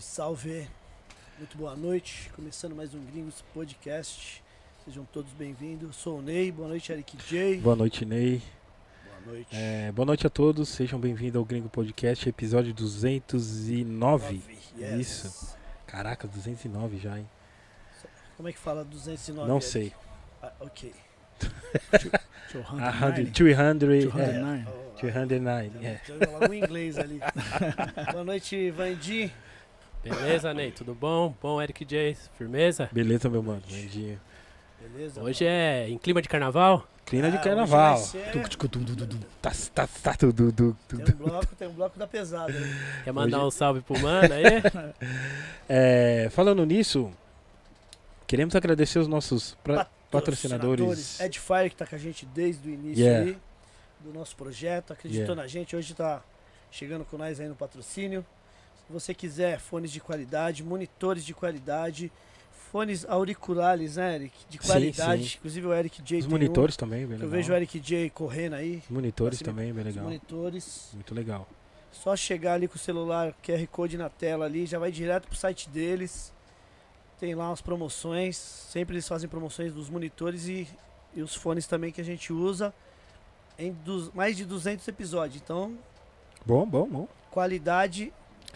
Salve, salve. Muito boa noite. Começando mais um Gringos Podcast. Sejam todos bem-vindos. Sou o Ney. Boa noite, Eric J. Boa noite, Ney. Boa noite. É, boa noite a todos. Sejam bem-vindos ao Gringo Podcast, episódio 209. Nove. Yes. Isso. Caraca, 209 já, hein? Como é que fala 209? Não Eric? sei. Ah, ok. A hundred- 200, é, 209. Oh, 209, já- é. falava um inglês ali. boa noite, Vandi. Beleza, Ney? Tudo bom? Bom, Eric J. Firmeza? Beleza, meu mano. Bendinho. Beleza? Hoje é em clima de carnaval? Clima de Ah, carnaval. hoje vai ser-. Tá, tá, tá, tudo, tudo, Tem tudo. um bloco, tem um bloco da pesada. aí. Quer mandar Hoje- um salve pro mano aí? É, falando nisso, queremos agradecer os nossos pra- Patrocinadores. patrocinadores. Edifier, que tá com a gente desde o início Yeah. aí do nosso projeto, acreditou Yeah. na gente, hoje tá chegando com nós aí no patrocínio. Se você quiser fones de qualidade, monitores de qualidade, fones auriculares, né, Eric? De Sim, qualidade. sim. Inclusive o Eric J Os monitores também, bem um, que eu legal. vejo o Eric J correndo aí. Os monitores cima. também, bem Os legal. monitores. Muito legal. Só chegar ali com o celular, QR Code na tela ali, já vai direto pro site deles. Tem lá umas promoções. Sempre eles fazem promoções dos monitores e, e os fones também que a gente usa em dos, mais de 200 episódios. Então, Bom, bom, bom. qualidade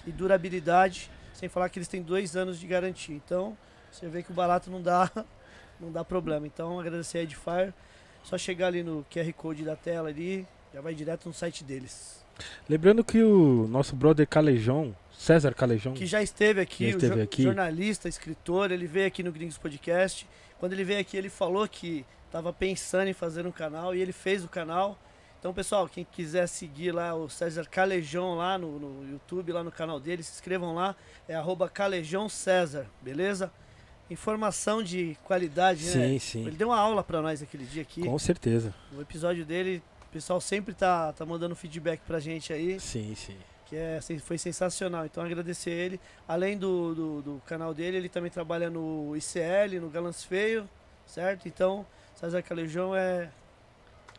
e durabilidade. Sem falar que eles têm dois anos de garantia. Então, você vê que o barato não dá, não dá problema. Então, agradecer a Edifier. Só chegar ali no QR Code da tela ali, já vai direto no site deles. Lembrando que o nosso brother Calejão, César Calejão, que já esteve aqui, Já esteve jo- aqui. jornalista, escritor, ele veio aqui no Gringos Podcast. Quando ele veio aqui, ele falou que estava pensando em fazer um canal e ele fez o canal. Então, pessoal, quem quiser seguir lá o César Calejão lá no, no YouTube, lá no canal dele, se inscrevam lá. É arroba Calejão César, beleza? Informação de qualidade, né? Sim, sim. Ele deu uma aula pra nós aquele dia aqui. Com certeza. No episódio dele, o pessoal sempre tá, tá mandando feedback pra gente aí Sim, sim. que é, sen- foi sensacional. Então agradecer ele. Além do, do, do canal dele, ele também trabalha no ICL, no Galãs Feio, certo? Então, César Calejão é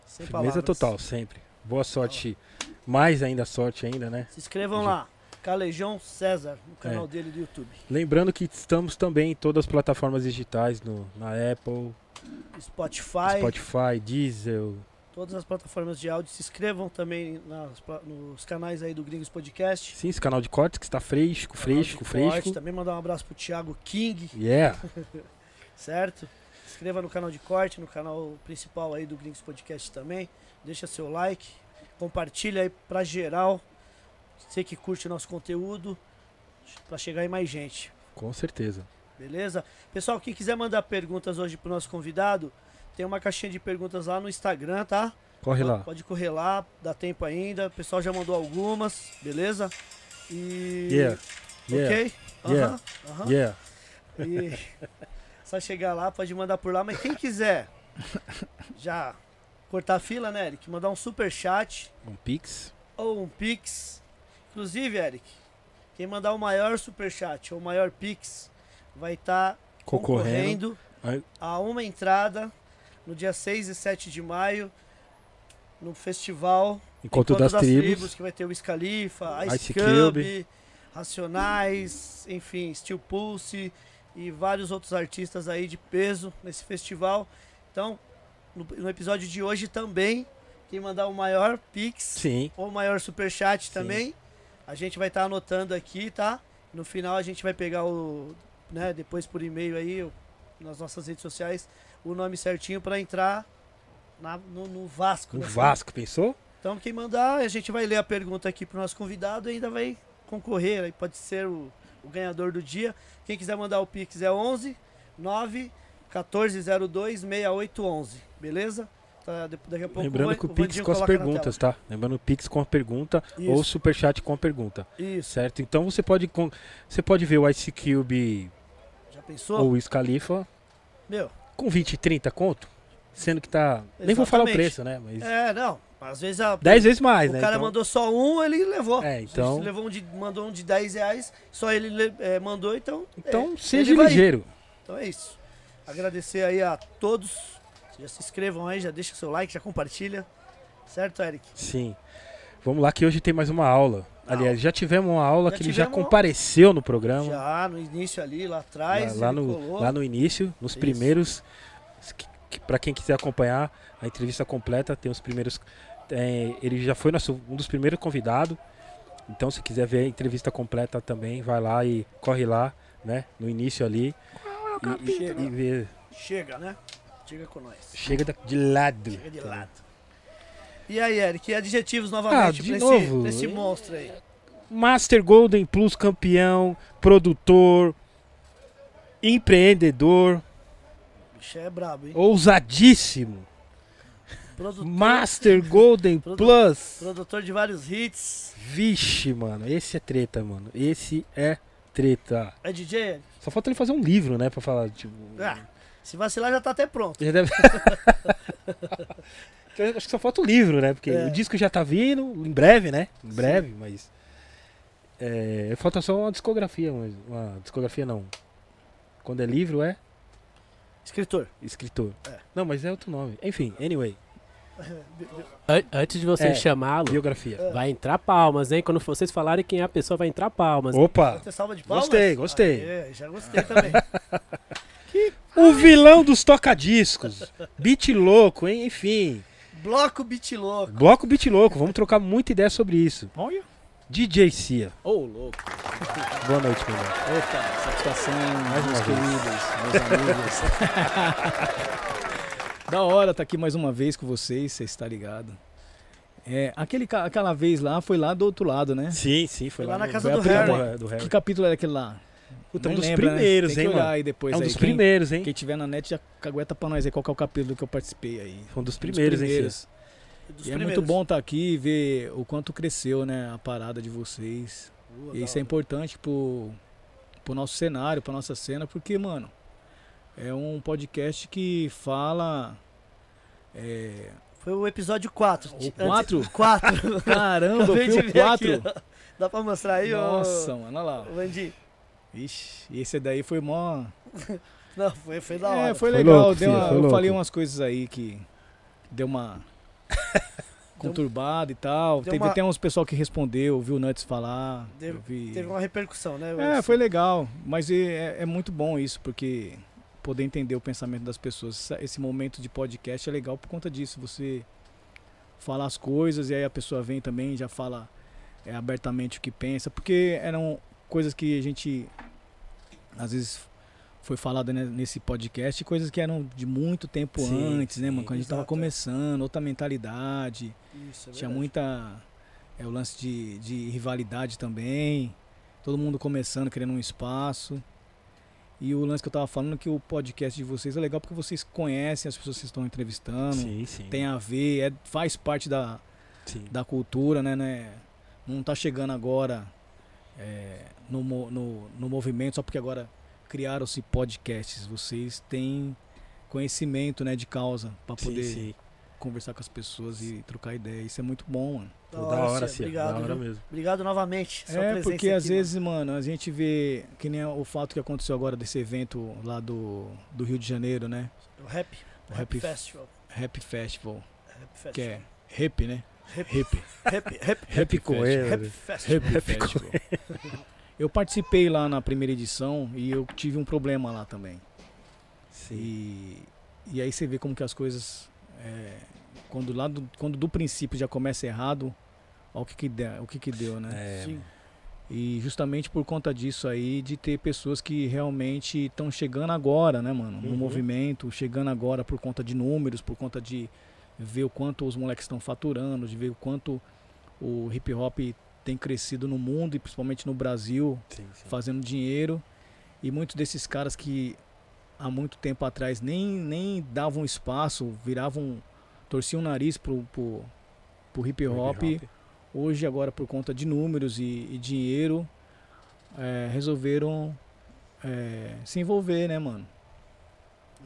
sem Firmeza palavras. total, sempre. Boa sorte. Mais ainda sorte ainda, né? Se inscrevam lá, Calejão César, no canal É. dele do YouTube. Lembrando que estamos também em todas as plataformas digitais, no, na Apple, Spotify, Spotify, Diesel. todas as plataformas de áudio. Se inscrevam também nas pla- nos canais aí do Gringos Podcast. Sim, esse canal de cortes que está fresco, Canal de fresco, corte. fresco. Também mandar um abraço pro Thiago King. Yeah. certo? Inscreva no canal de corte, no canal principal aí do Gringos Podcast também. Deixa seu like, compartilha aí pra geral. Você que curte o nosso conteúdo, pra chegar em mais gente, Com certeza. beleza? Pessoal, quem quiser mandar perguntas hoje pro nosso convidado, tem uma caixinha de perguntas lá no Instagram, tá? Corre lá. Pode correr lá, dá tempo ainda. O pessoal já mandou algumas, beleza? E. Yeah. Yeah. Ok? Yeah. Aham, aham. Yeah. E só chegar lá, pode mandar por lá. Mas quem quiser já cortar a fila, né, Eric? Mandar um super chat Um Pix. ou um pix. Inclusive, Eric, quem mandar o maior super chat ou o maior pix vai estar Concorrendo. concorrendo a uma entrada no dia 6 e 7 de maio no festival Encontro das, tribos. que vai ter o Scalifa, Ice, Ice Cube, Cube. Racionais, enfim, Steel Pulse e vários outros artistas aí de peso nesse festival. Então, no, no episódio de hoje também, quem mandar o maior Pix Sim. ou o maior Superchat Sim. também, a gente vai estar anotando aqui, tá? No final a gente vai pegar o, né, depois por e-mail aí, nas nossas redes sociais, o nome certinho para entrar na- no, no Vasco. O né? Vasco, pensou? Então quem mandar, a gente vai ler a pergunta aqui pro nosso convidado e ainda vai concorrer, aí pode ser o, o ganhador do dia. Quem quiser mandar o Pix é 11 9 1402 6811, beleza? Tá, daqui a pouco Lembrando o que o Van- Pix com as perguntas, tá? Lembrando o Pix com a pergunta tela. ou o Isso, Superchat com a pergunta. isso. Certo? Então você pode, você pode ver o Ice Cube Já pensou? ou o Scalifa Meu, com 20, 30 conto. Sendo que tá. Nem vou falar o Exatamente. preço, né? Mas. é, não. Às vezes a, 10 vezes mais, o né? cara Então- mandou só um, ele levou. É, então- Se levou um de, mandou um de 10 reais, só ele le- é, mandou, então. Então é, seja ele vai. ligeiro. Então é isso. Agradecer aí a todos. Já se inscrevam aí, já deixa seu like, já compartilha. Certo, Eric? Sim. Vamos lá que hoje tem mais uma aula. Aliás, já tivemos uma aula Já que ele já compareceu no programa. Já no início ali, lá lá, atrás, lá ele no, colou. lá no início, nos Isso. primeiros. Que, que, para quem quiser acompanhar a entrevista completa, tem os primeiros. É, ele já foi nosso, um dos primeiros convidados. Então, se quiser ver a entrevista completa também, vai lá e corre lá, né? No início ali. E, e, e vê. Chega, né? Chega com nós. Chega de lado. Chega de lado. E aí, Eric, adjetivos novamente Ah, de pra, novo. Esse, pra esse monstro aí. Master Golden Plus campeão, produtor, empreendedor, O bicho é brabo, hein? ousadíssimo. Produtor, Master Golden Plus. produtor de vários hits. Vixe, mano, esse é treta, mano. Esse é treta. É DJ? Só falta ele fazer um livro, né, pra falar, tipo... Ah, se vacilar já tá até pronto. Já deve... Eu Acho que só falta o livro, né? Porque É. o disco já tá vindo, em breve, né? Em breve, mas... É, falta só uma discografia, mas uma discografia não. Quando é livro, é Escritor. escritor. É. Não, mas é outro nome. Enfim, anyway, An- Antes de você É. chamá-lo, biografia. É. vai entrar palmas, hein? Quando vocês falarem quem é a pessoa, vai entrar palmas. Opa! Palmas? Gostei, gostei. Aê, já gostei também. O vilão dos tocadiscos. Beat louco, hein? Enfim. Bloco Beat Louco. Bloco Beat louco. Vamos trocar muita ideia sobre isso. Olha. DJ Cia. Ô, louco. Boa noite, meu irmão. Opa, satisfação, Mais meus queridos, meus amigos. da hora tá aqui mais uma vez com vocês, você está ligado. É, aquele, aquela vez lá foi lá do outro lado, né? Sim, sim, Foi foi, lá na no- casa foi do Harry. primeira Do Harry. Que capítulo era aquele lá? Puta, um dos lembra, né? primeiros, Tem hein, mano? aí depois É um aí. dos Quem- primeiros, hein? Quem tiver na net já cagueta pra nós aí qual que é o capítulo que eu participei aí. Foi um dos Um dos primeiros, hein, primeiros. Dos E é primeiros. muito bom estar aqui e ver o quanto cresceu, né, a parada de vocês. Boa, E isso é importante pro, pro nosso cenário, pra nossa cena, porque, mano, é um podcast que fala. É, Foi o episódio 4. O quatro? 4. caramba, foi o ver 4. aqui, ó. Dá pra mostrar aí, ó? Nossa, mano, olha lá. Ô, Vandi. Ixi, e esse daí foi mó. Não, foi, foi da hora. É, foi Foi legal. louco, deu filho, uma- foi eu louco. falei umas coisas aí que deu uma. conturbada e tal. Deu Teve uma- até uns pessoal que respondeu, viu o Nuts falar. Deu- eu vi... Teve uma repercussão, né? É, foi legal. Mas é, é muito bom isso, porque poder entender o pensamento das pessoas. Esse momento de podcast é legal por conta disso. Você fala as coisas e aí a pessoa vem também já fala é, abertamente o que pensa. Porque eram coisas que a gente às vezes foi falado né, nesse podcast, coisas que eram de muito tempo Sim, antes, né, mano? Quando a gente tava exato, é. começando, outra mentalidade. Isso, é Tinha verdade. muita. É o lance de, de rivalidade também. Todo mundo começando, querendo um espaço. E o lance que eu tava falando é que o podcast de vocês é legal porque vocês conhecem as pessoas que vocês estão entrevistando. Sim, sim. Tem a ver, é, faz parte da, sim. da cultura, né, né? Não tá chegando agora é, no, no, no movimento só porque agora criaram-se podcasts. Vocês têm conhecimento, né, de causa para Sim, poder sim. conversar com as pessoas e trocar ideia. Isso é muito bom, mano. Pô, da hora, Cia. Obrigado, Da hora viu? mesmo. Obrigado novamente. Sua É, presença porque às aqui, vezes, mano, a gente vê que nem o fato que aconteceu agora desse evento lá do, do Rio de Janeiro, né? O Rap. O Rap Rap- Festival. Rap Festival, Rap Festival. que é rap, né? Rap, Rap. rap, rap, ele. rap Festival. Rap Festival. Eu participei lá na primeira edição e eu tive um problema lá também. Sim. E, e aí você vê como que as coisas. é, quando, lá do, quando do princípio já começa errado, olha o que, que, deu, o que, que deu, né? É, Sim. E justamente por conta disso aí, de ter pessoas que realmente estão chegando agora, né, mano? No Uhum. movimento, chegando agora por conta de números, por conta de ver o quanto os moleques estão faturando, de ver o quanto o hip hop tem crescido no mundo e principalmente no Brasil, sim, sim. fazendo dinheiro. E muitos desses caras que há muito tempo atrás nem, nem davam espaço, viravam, torciam o nariz pro, pro, pro hip hop, hoje agora por conta de números e, e dinheiro é, resolveram é, se envolver, né, mano?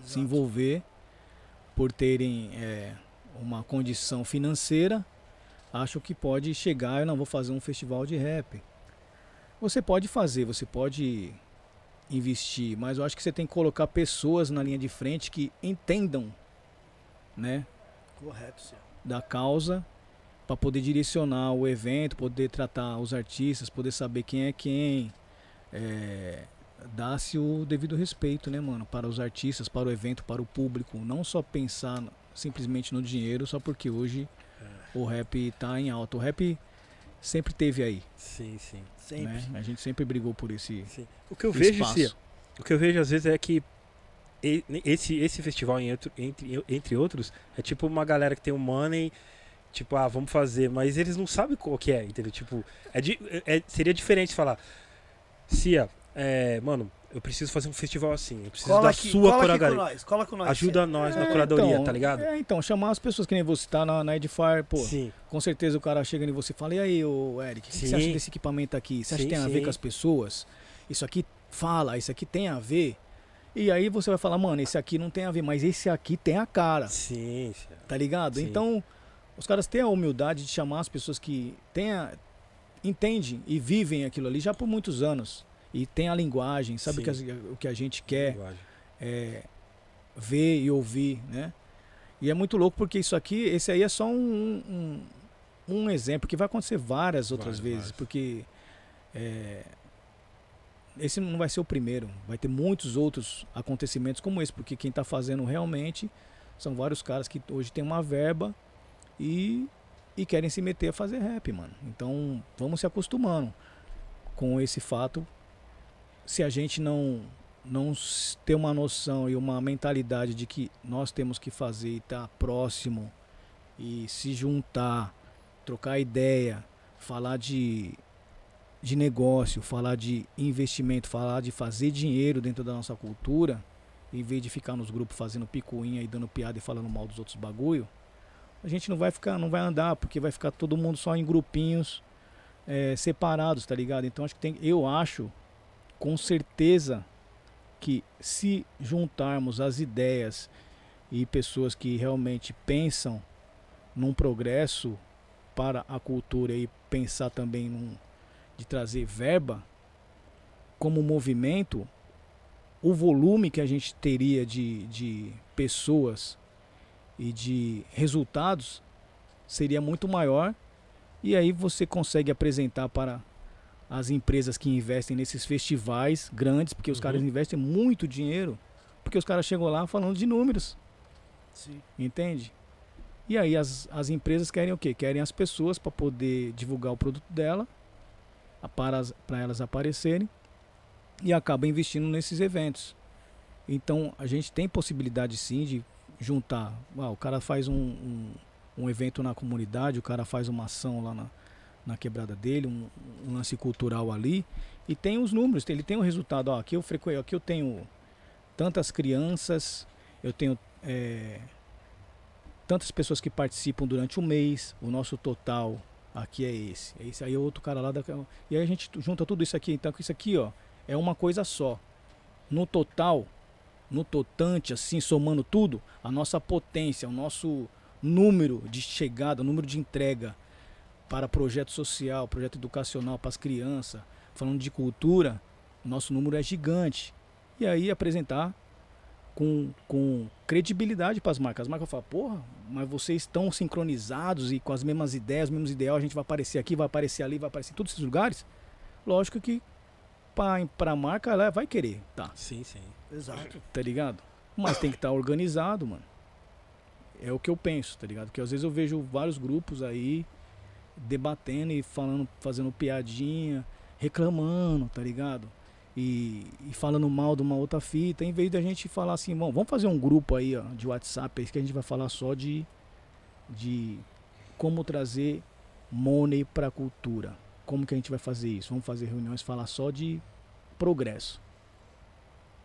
Se Exato. envolver por terem é, uma condição financeira, acham que pode chegar, eu não vou fazer um festival de rap. Você pode fazer, você pode investir, mas eu acho que você tem que colocar pessoas na linha de frente que entendam, né, Correto, Cia. da causa para poder direcionar o evento, poder tratar os artistas, poder saber quem é quem, é, dar-se o devido respeito, né, mano, para os artistas, para o evento, para o público, não só pensar simplesmente no dinheiro, só porque hoje É. o rap tá em alta. O rap sempre teve aí, Sim, sim. Sempre. né? A gente sempre brigou por esse sim. O que eu vejo, espaço. Cia, o que eu vejo às vezes é que esse, esse festival, entre, entre outros, é tipo uma galera que tem um money, tipo, ah, vamos fazer, mas eles não sabem qual que é, entendeu? Tipo, é, é- seria diferente falar, Cia, é, mano, eu preciso fazer um festival assim, eu preciso Cola da aqui, sua cola com nós, cola com nós. Ajuda nós na É, curadoria, então, tá ligado? É, então, chamar as pessoas que nem você tá na, na Edfire, pô. Sim, Com certeza o cara chega em você e fala: E aí, ô Eric, o que, você acha Sim. desse equipamento aqui? Você acha Sim, que tem a ver sim. com as pessoas? Isso aqui fala, isso aqui tem a ver. E aí você vai falar: Mano, esse aqui não tem a ver, mas esse aqui tem a cara, sim, tá ligado? Sim. Então, os caras têm a humildade de chamar as pessoas que têm a, entendem e vivem aquilo ali já por muitos anos. E tem a linguagem, sabe o que, as- o que a gente quer é, ver e ouvir, né? E é muito louco porque isso aqui, esse aí é só um, um, um exemplo que vai acontecer várias outras Vários, vezes, vários. porque é, esse não vai ser o primeiro, vai ter muitos outros acontecimentos como esse, porque quem está fazendo realmente são vários caras que hoje têm uma verba e, e querem se meter a fazer rap, mano. Então vamos se acostumando com esse fato. Se a gente não não ter uma noção e uma mentalidade de que nós temos que fazer e estar próximo e se juntar, trocar ideia, falar de, de negócio, falar de investimento, falar de fazer dinheiro dentro da nossa cultura, em vez de ficar nos grupos fazendo picuinha e dando piada e falando mal dos outros bagulho, a gente não vai ficar, não vai andar, porque vai ficar todo mundo só em grupinhos eh, separados, tá ligado? Então acho que tem, eu acho com certeza que se juntarmos as ideias e pessoas que realmente pensam num progresso para a cultura e pensar também num, de trazer verba como movimento, o volume que a gente teria de, de pessoas e de resultados seria muito maior e aí você consegue apresentar para as empresas que investem nesses festivais grandes, porque os Uhum. caras investem muito dinheiro, porque os caras chegam lá falando de números, Sim. entende? E aí as, as empresas querem o quê? Querem as pessoas para poder divulgar o produto dela, para, para elas aparecerem, e acaba investindo nesses eventos. Então a gente tem possibilidade sim de juntar. Ah, o cara faz um, um, um evento na comunidade, o cara faz uma ação lá na, na quebrada dele, um, um lance cultural ali, e tem os números, ele tem o resultado. Ó, aqui eu frequento, aqui eu tenho tantas crianças, eu tenho é, tantas pessoas que participam durante o mês, o nosso total aqui é esse. Esse aí é outro cara lá da. E aí a gente junta tudo isso aqui. Então isso aqui, ó, é uma coisa só. No total, no totante, assim, somando tudo, a nossa potência, o nosso número de chegada, o número de entrega para projeto social, projeto educacional para as crianças, falando de cultura, o nosso número é gigante. E aí apresentar com, com credibilidade para as marcas. As marcas falam, porra, mas vocês estão sincronizados e com as mesmas ideias, os mesmos ideais, a gente vai aparecer aqui, vai aparecer ali, vai aparecer em todos esses lugares. Lógico que para a marca ela vai querer, tá, Sim, sim. Exato. tá ligado? Mas tem que estar organizado, mano. É o que eu penso, tá ligado? Porque às vezes eu vejo vários grupos aí debatendo e falando, fazendo piadinha, reclamando, tá ligado? E, e falando mal de uma outra fita, em vez da gente falar assim, bom, vamos fazer um grupo aí ó, de WhatsApp aí que a gente vai falar só de, de como trazer money pra cultura. Como que a gente vai fazer isso? Vamos fazer reuniões, falar só de progresso.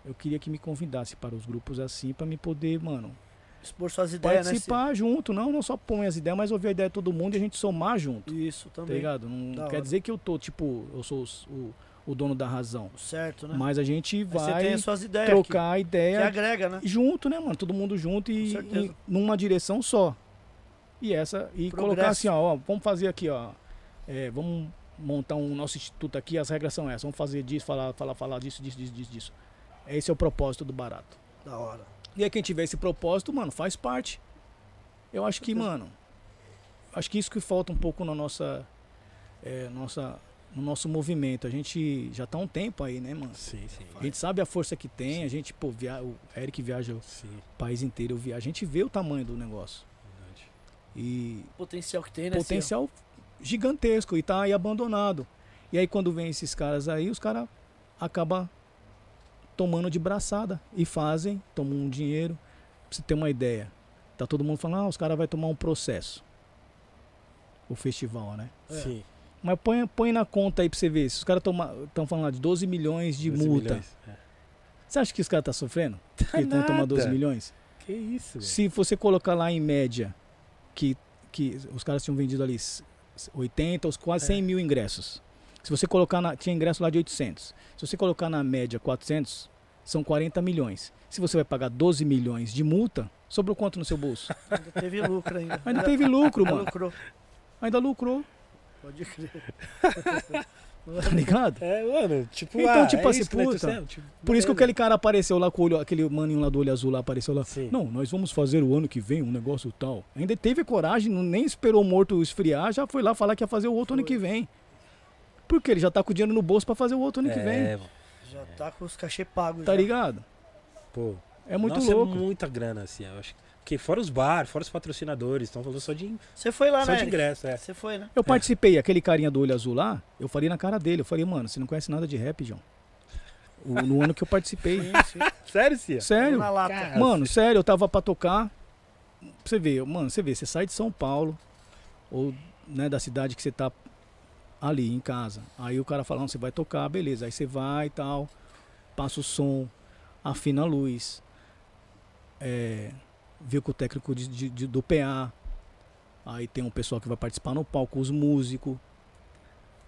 Eu queria que me convidasse para os grupos assim, para me poder, mano, Expor suas ideias, né? participar junto, não, não só põe as ideias, mas ouvir a ideia de todo mundo e a gente somar junto? Isso tá também. ligado? Não Da quer hora. dizer que eu tô, tipo, eu sou o, o dono da razão. Certo, né? Mas a gente vai as suas ideias trocar que ideia agrega, né? junto, né, mano? Todo mundo junto e, e numa direção só. E essa e Progresso. colocar assim, ó, ó, vamos fazer aqui, ó, é, vamos montar um nosso instituto aqui, as regras são essas, vamos fazer disso, falar, falar, falar disso, disso, disso, disso, disso. Esse é o propósito do barato. Da hora. E aí quem tiver esse propósito, mano, faz parte. Eu acho que, mano, acho que isso que falta um pouco na nossa, é, nossa, no nosso movimento. A gente já tá há um tempo aí, né, mano? Sim, sim. A gente sabe a força que tem, a gente, pô, via... o Eric viaja o Sim, país inteiro, eu via... a gente vê o tamanho do negócio. verdade. E Potencial que tem, né? potencial gigantesco e tá aí abandonado. E aí quando vem esses caras aí, os caras acabam tomando de braçada e fazem, tomam um dinheiro. Pra você ter uma ideia, tá todo mundo falando, ah, os caras vão tomar um processo. O festival, né? É. Sim. Mas põe, põe na conta aí pra você ver. Se os caras estão falando lá de 12 milhões de 12 multa. milhões. É. Você acha que os caras estão sofrendo? Que estão tomando 12 nada. milhões? Que isso, velho. Se você colocar lá em média que, que os caras tinham vendido ali s- 80, os quase 100 mil ingressos. Se você colocar na, tinha ingresso lá de 800. Se você colocar na média 400, são 40 milhões. Se você vai pagar 12 milhões de multa, sobrou quanto no seu bolso? Ainda teve lucro ainda. Ainda teve lucro, Ainda mano. lucrou. Ainda lucrou, Pode crer. tá ligado? É, mano, tipo, Então, ah, tipo é assim, isso que puta, trouxemos, tipo, Por isso que aquele cara apareceu lá com o olho, aquele maninho lá do olho azul lá apareceu lá. Sim. Não, nós vamos fazer o ano que vem um negócio tal. Ainda teve coragem, não- nem esperou o morto esfriar, já foi lá falar que ia fazer o outro ano Foi. que vem. Porque ele já tá com o dinheiro no bolso pra fazer o outro ano que vem. É, Já tá com os cachê pagos. Tá já. ligado? pô. É muito Nossa, louco. é muita grana, assim, eu acho. Porque fora os bar, fora os patrocinadores, estão falando só de, Você foi lá, só né? de Eric? ingresso, é. Você foi, né? Eu participei, aquele carinha do olho azul lá, eu falei na cara dele, eu falei, mano, você não conhece nada de rap, João. O- no ano que eu participei. Sim, sim. Sério, Cia? Sério? Na lata. Cara. Mano, sério, eu tava pra tocar. Você vê, mano, você vê, você sai de São Paulo, ou né, da cidade que você tá ali em casa. Aí o cara fala, não, você vai tocar, beleza. Aí você vai e tal, passa o som, afina a luz, é, vê com o técnico de- de- de- do PA. Aí tem um pessoal que vai participar no palco, os músicos.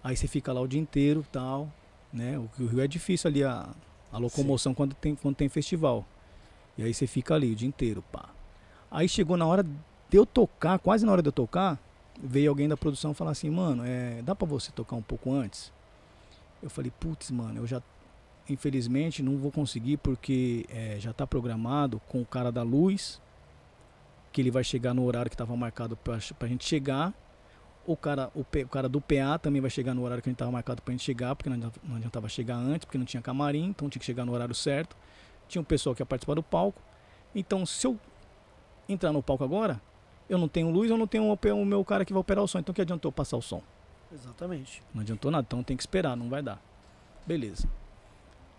Aí você fica lá o dia inteiro tal, né? O que o Rio é difícil ali a, a locomoção quando tem, quando tem festival. E aí você fica ali o dia inteiro, pá. Aí chegou na hora de eu tocar, quase na hora de eu tocar, veio alguém da produção falar assim, mano, é, dá pra você tocar um pouco antes? Eu falei, putz, mano, eu já, infelizmente, não vou conseguir porque é, já tá programado com o cara da luz, que ele vai chegar no horário que tava marcado pra, pra gente chegar. O cara, o, P- o cara do PA também vai chegar no horário que a gente tava marcado pra gente chegar, porque não adianta- não adiantava chegar antes, porque não tinha camarim, então tinha que chegar no horário certo. Tinha um pessoal que ia participar do palco. Então, se eu entrar no palco agora, eu não tenho luz, eu não tenho o meu cara que vai operar o som. Então, que adiantou eu passar o som? Exatamente. Não adiantou nada, então tem que esperar, não vai dar. Beleza.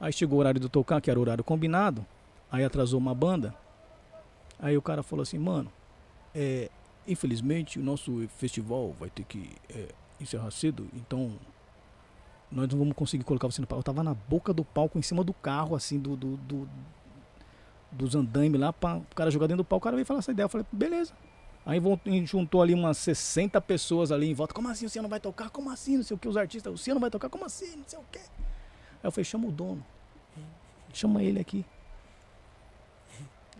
Aí chegou o horário eu tocar, que era o horário combinado. Aí atrasou uma banda. Aí o cara falou assim, mano, é, infelizmente o nosso festival vai ter que é, encerrar cedo, então nós não vamos conseguir colocar você no palco. Eu tava na boca do palco, em cima do carro, assim, do, do, do- dos andaime lá, pra o cara jogar dentro do palco. O cara veio falar essa ideia. Eu falei, beleza. Aí juntou ali umas 60 pessoas ali em volta. Como assim o Ciano vai tocar? Como assim? Não sei o que, os artistas. O Ciano vai tocar? Como assim? Não sei o que. Aí eu falei, chama o dono. Chama ele aqui.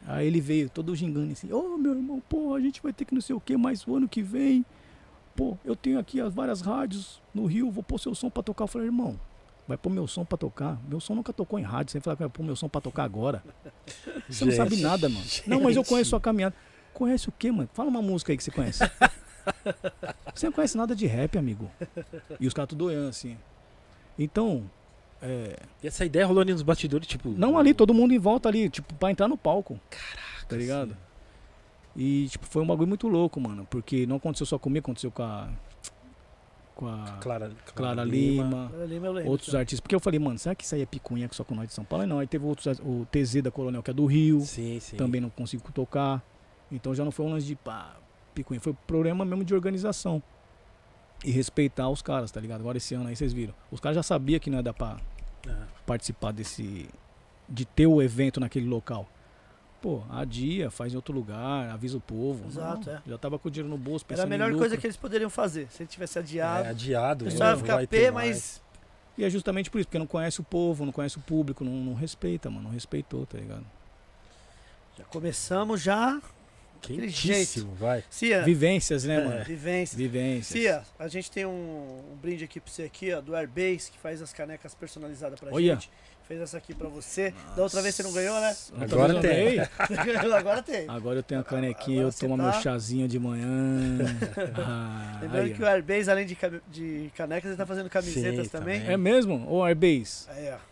Aí ele veio todo gingando assim, ô meu irmão, pô, a gente vai ter que não sei o que, mas o ano que vem, pô, eu tenho aqui as várias rádios no Rio, vou pôr seu som pra tocar. Eu falei, irmão, vai pôr meu som pra tocar? Meu som nunca tocou em rádio, você vai falar que vai pôr meu som pra tocar agora. Você não sabe Gente, nada, mano. Não, mas eu gente. conheço a caminhada. Conhece o quê, mano? Fala uma música aí que você conhece. você não conhece nada de rap, amigo. E os caras tudo olhando assim. Então, é, E essa ideia rolou ali nos bastidores, tipo. não ali, todo mundo em volta ali, tipo, pra entrar no palco. Caraca, Tá ligado? assim. E, tipo, foi um bagulho muito louco, mano. Porque não aconteceu só comigo, aconteceu com a. Com a Clara, Clara Lima, Olha ali, meu lembro. outros artistas. Porque eu falei, mano, será que isso aí é picuinha que só com nós de São Paulo? Aí não, aí teve outros. O TZ da Coronel, que é do Rio, Sim, sim. também não consigo tocar. Então já não foi um lance de pá, picuinha. Foi problema mesmo de organização. E respeitar os caras, tá ligado? Agora esse ano aí vocês viram. Os caras já sabiam que não ia dar pra Participar desse. de ter o evento naquele local. Pô, adia, faz em outro lugar, avisa o povo. Exato, Não, é. Já tava com o dinheiro no bolso, Era a pensando melhor em coisa que eles poderiam fazer. Se ele tivesse adiado, é, adiado. o né? pessoal ia ficar vai pé, mas E é justamente por isso, porque não conhece o povo, não conhece o público, não, não respeita, mano. Não respeitou, tá ligado? já começamos já Quentíssimo, vai. Cia, Vivências, né, É. mano? vivência. Vivências. Cia, a gente tem um, um brinde aqui pra você aqui, ó, do Airbase, que faz as canecas personalizadas pra Olha. gente. Fez essa aqui pra você. Da outra vez você não ganhou, né? Agora tem. Agora tem. Agora eu tenho a canequinha, Agora eu tomo tá- meu chazinho de manhã. Ah, Lembrando aí, que ó. o Airbase, além de, de canecas, ele tá fazendo camisetas Sim, também. também. É mesmo? Ô, Airbase? Aí, ó.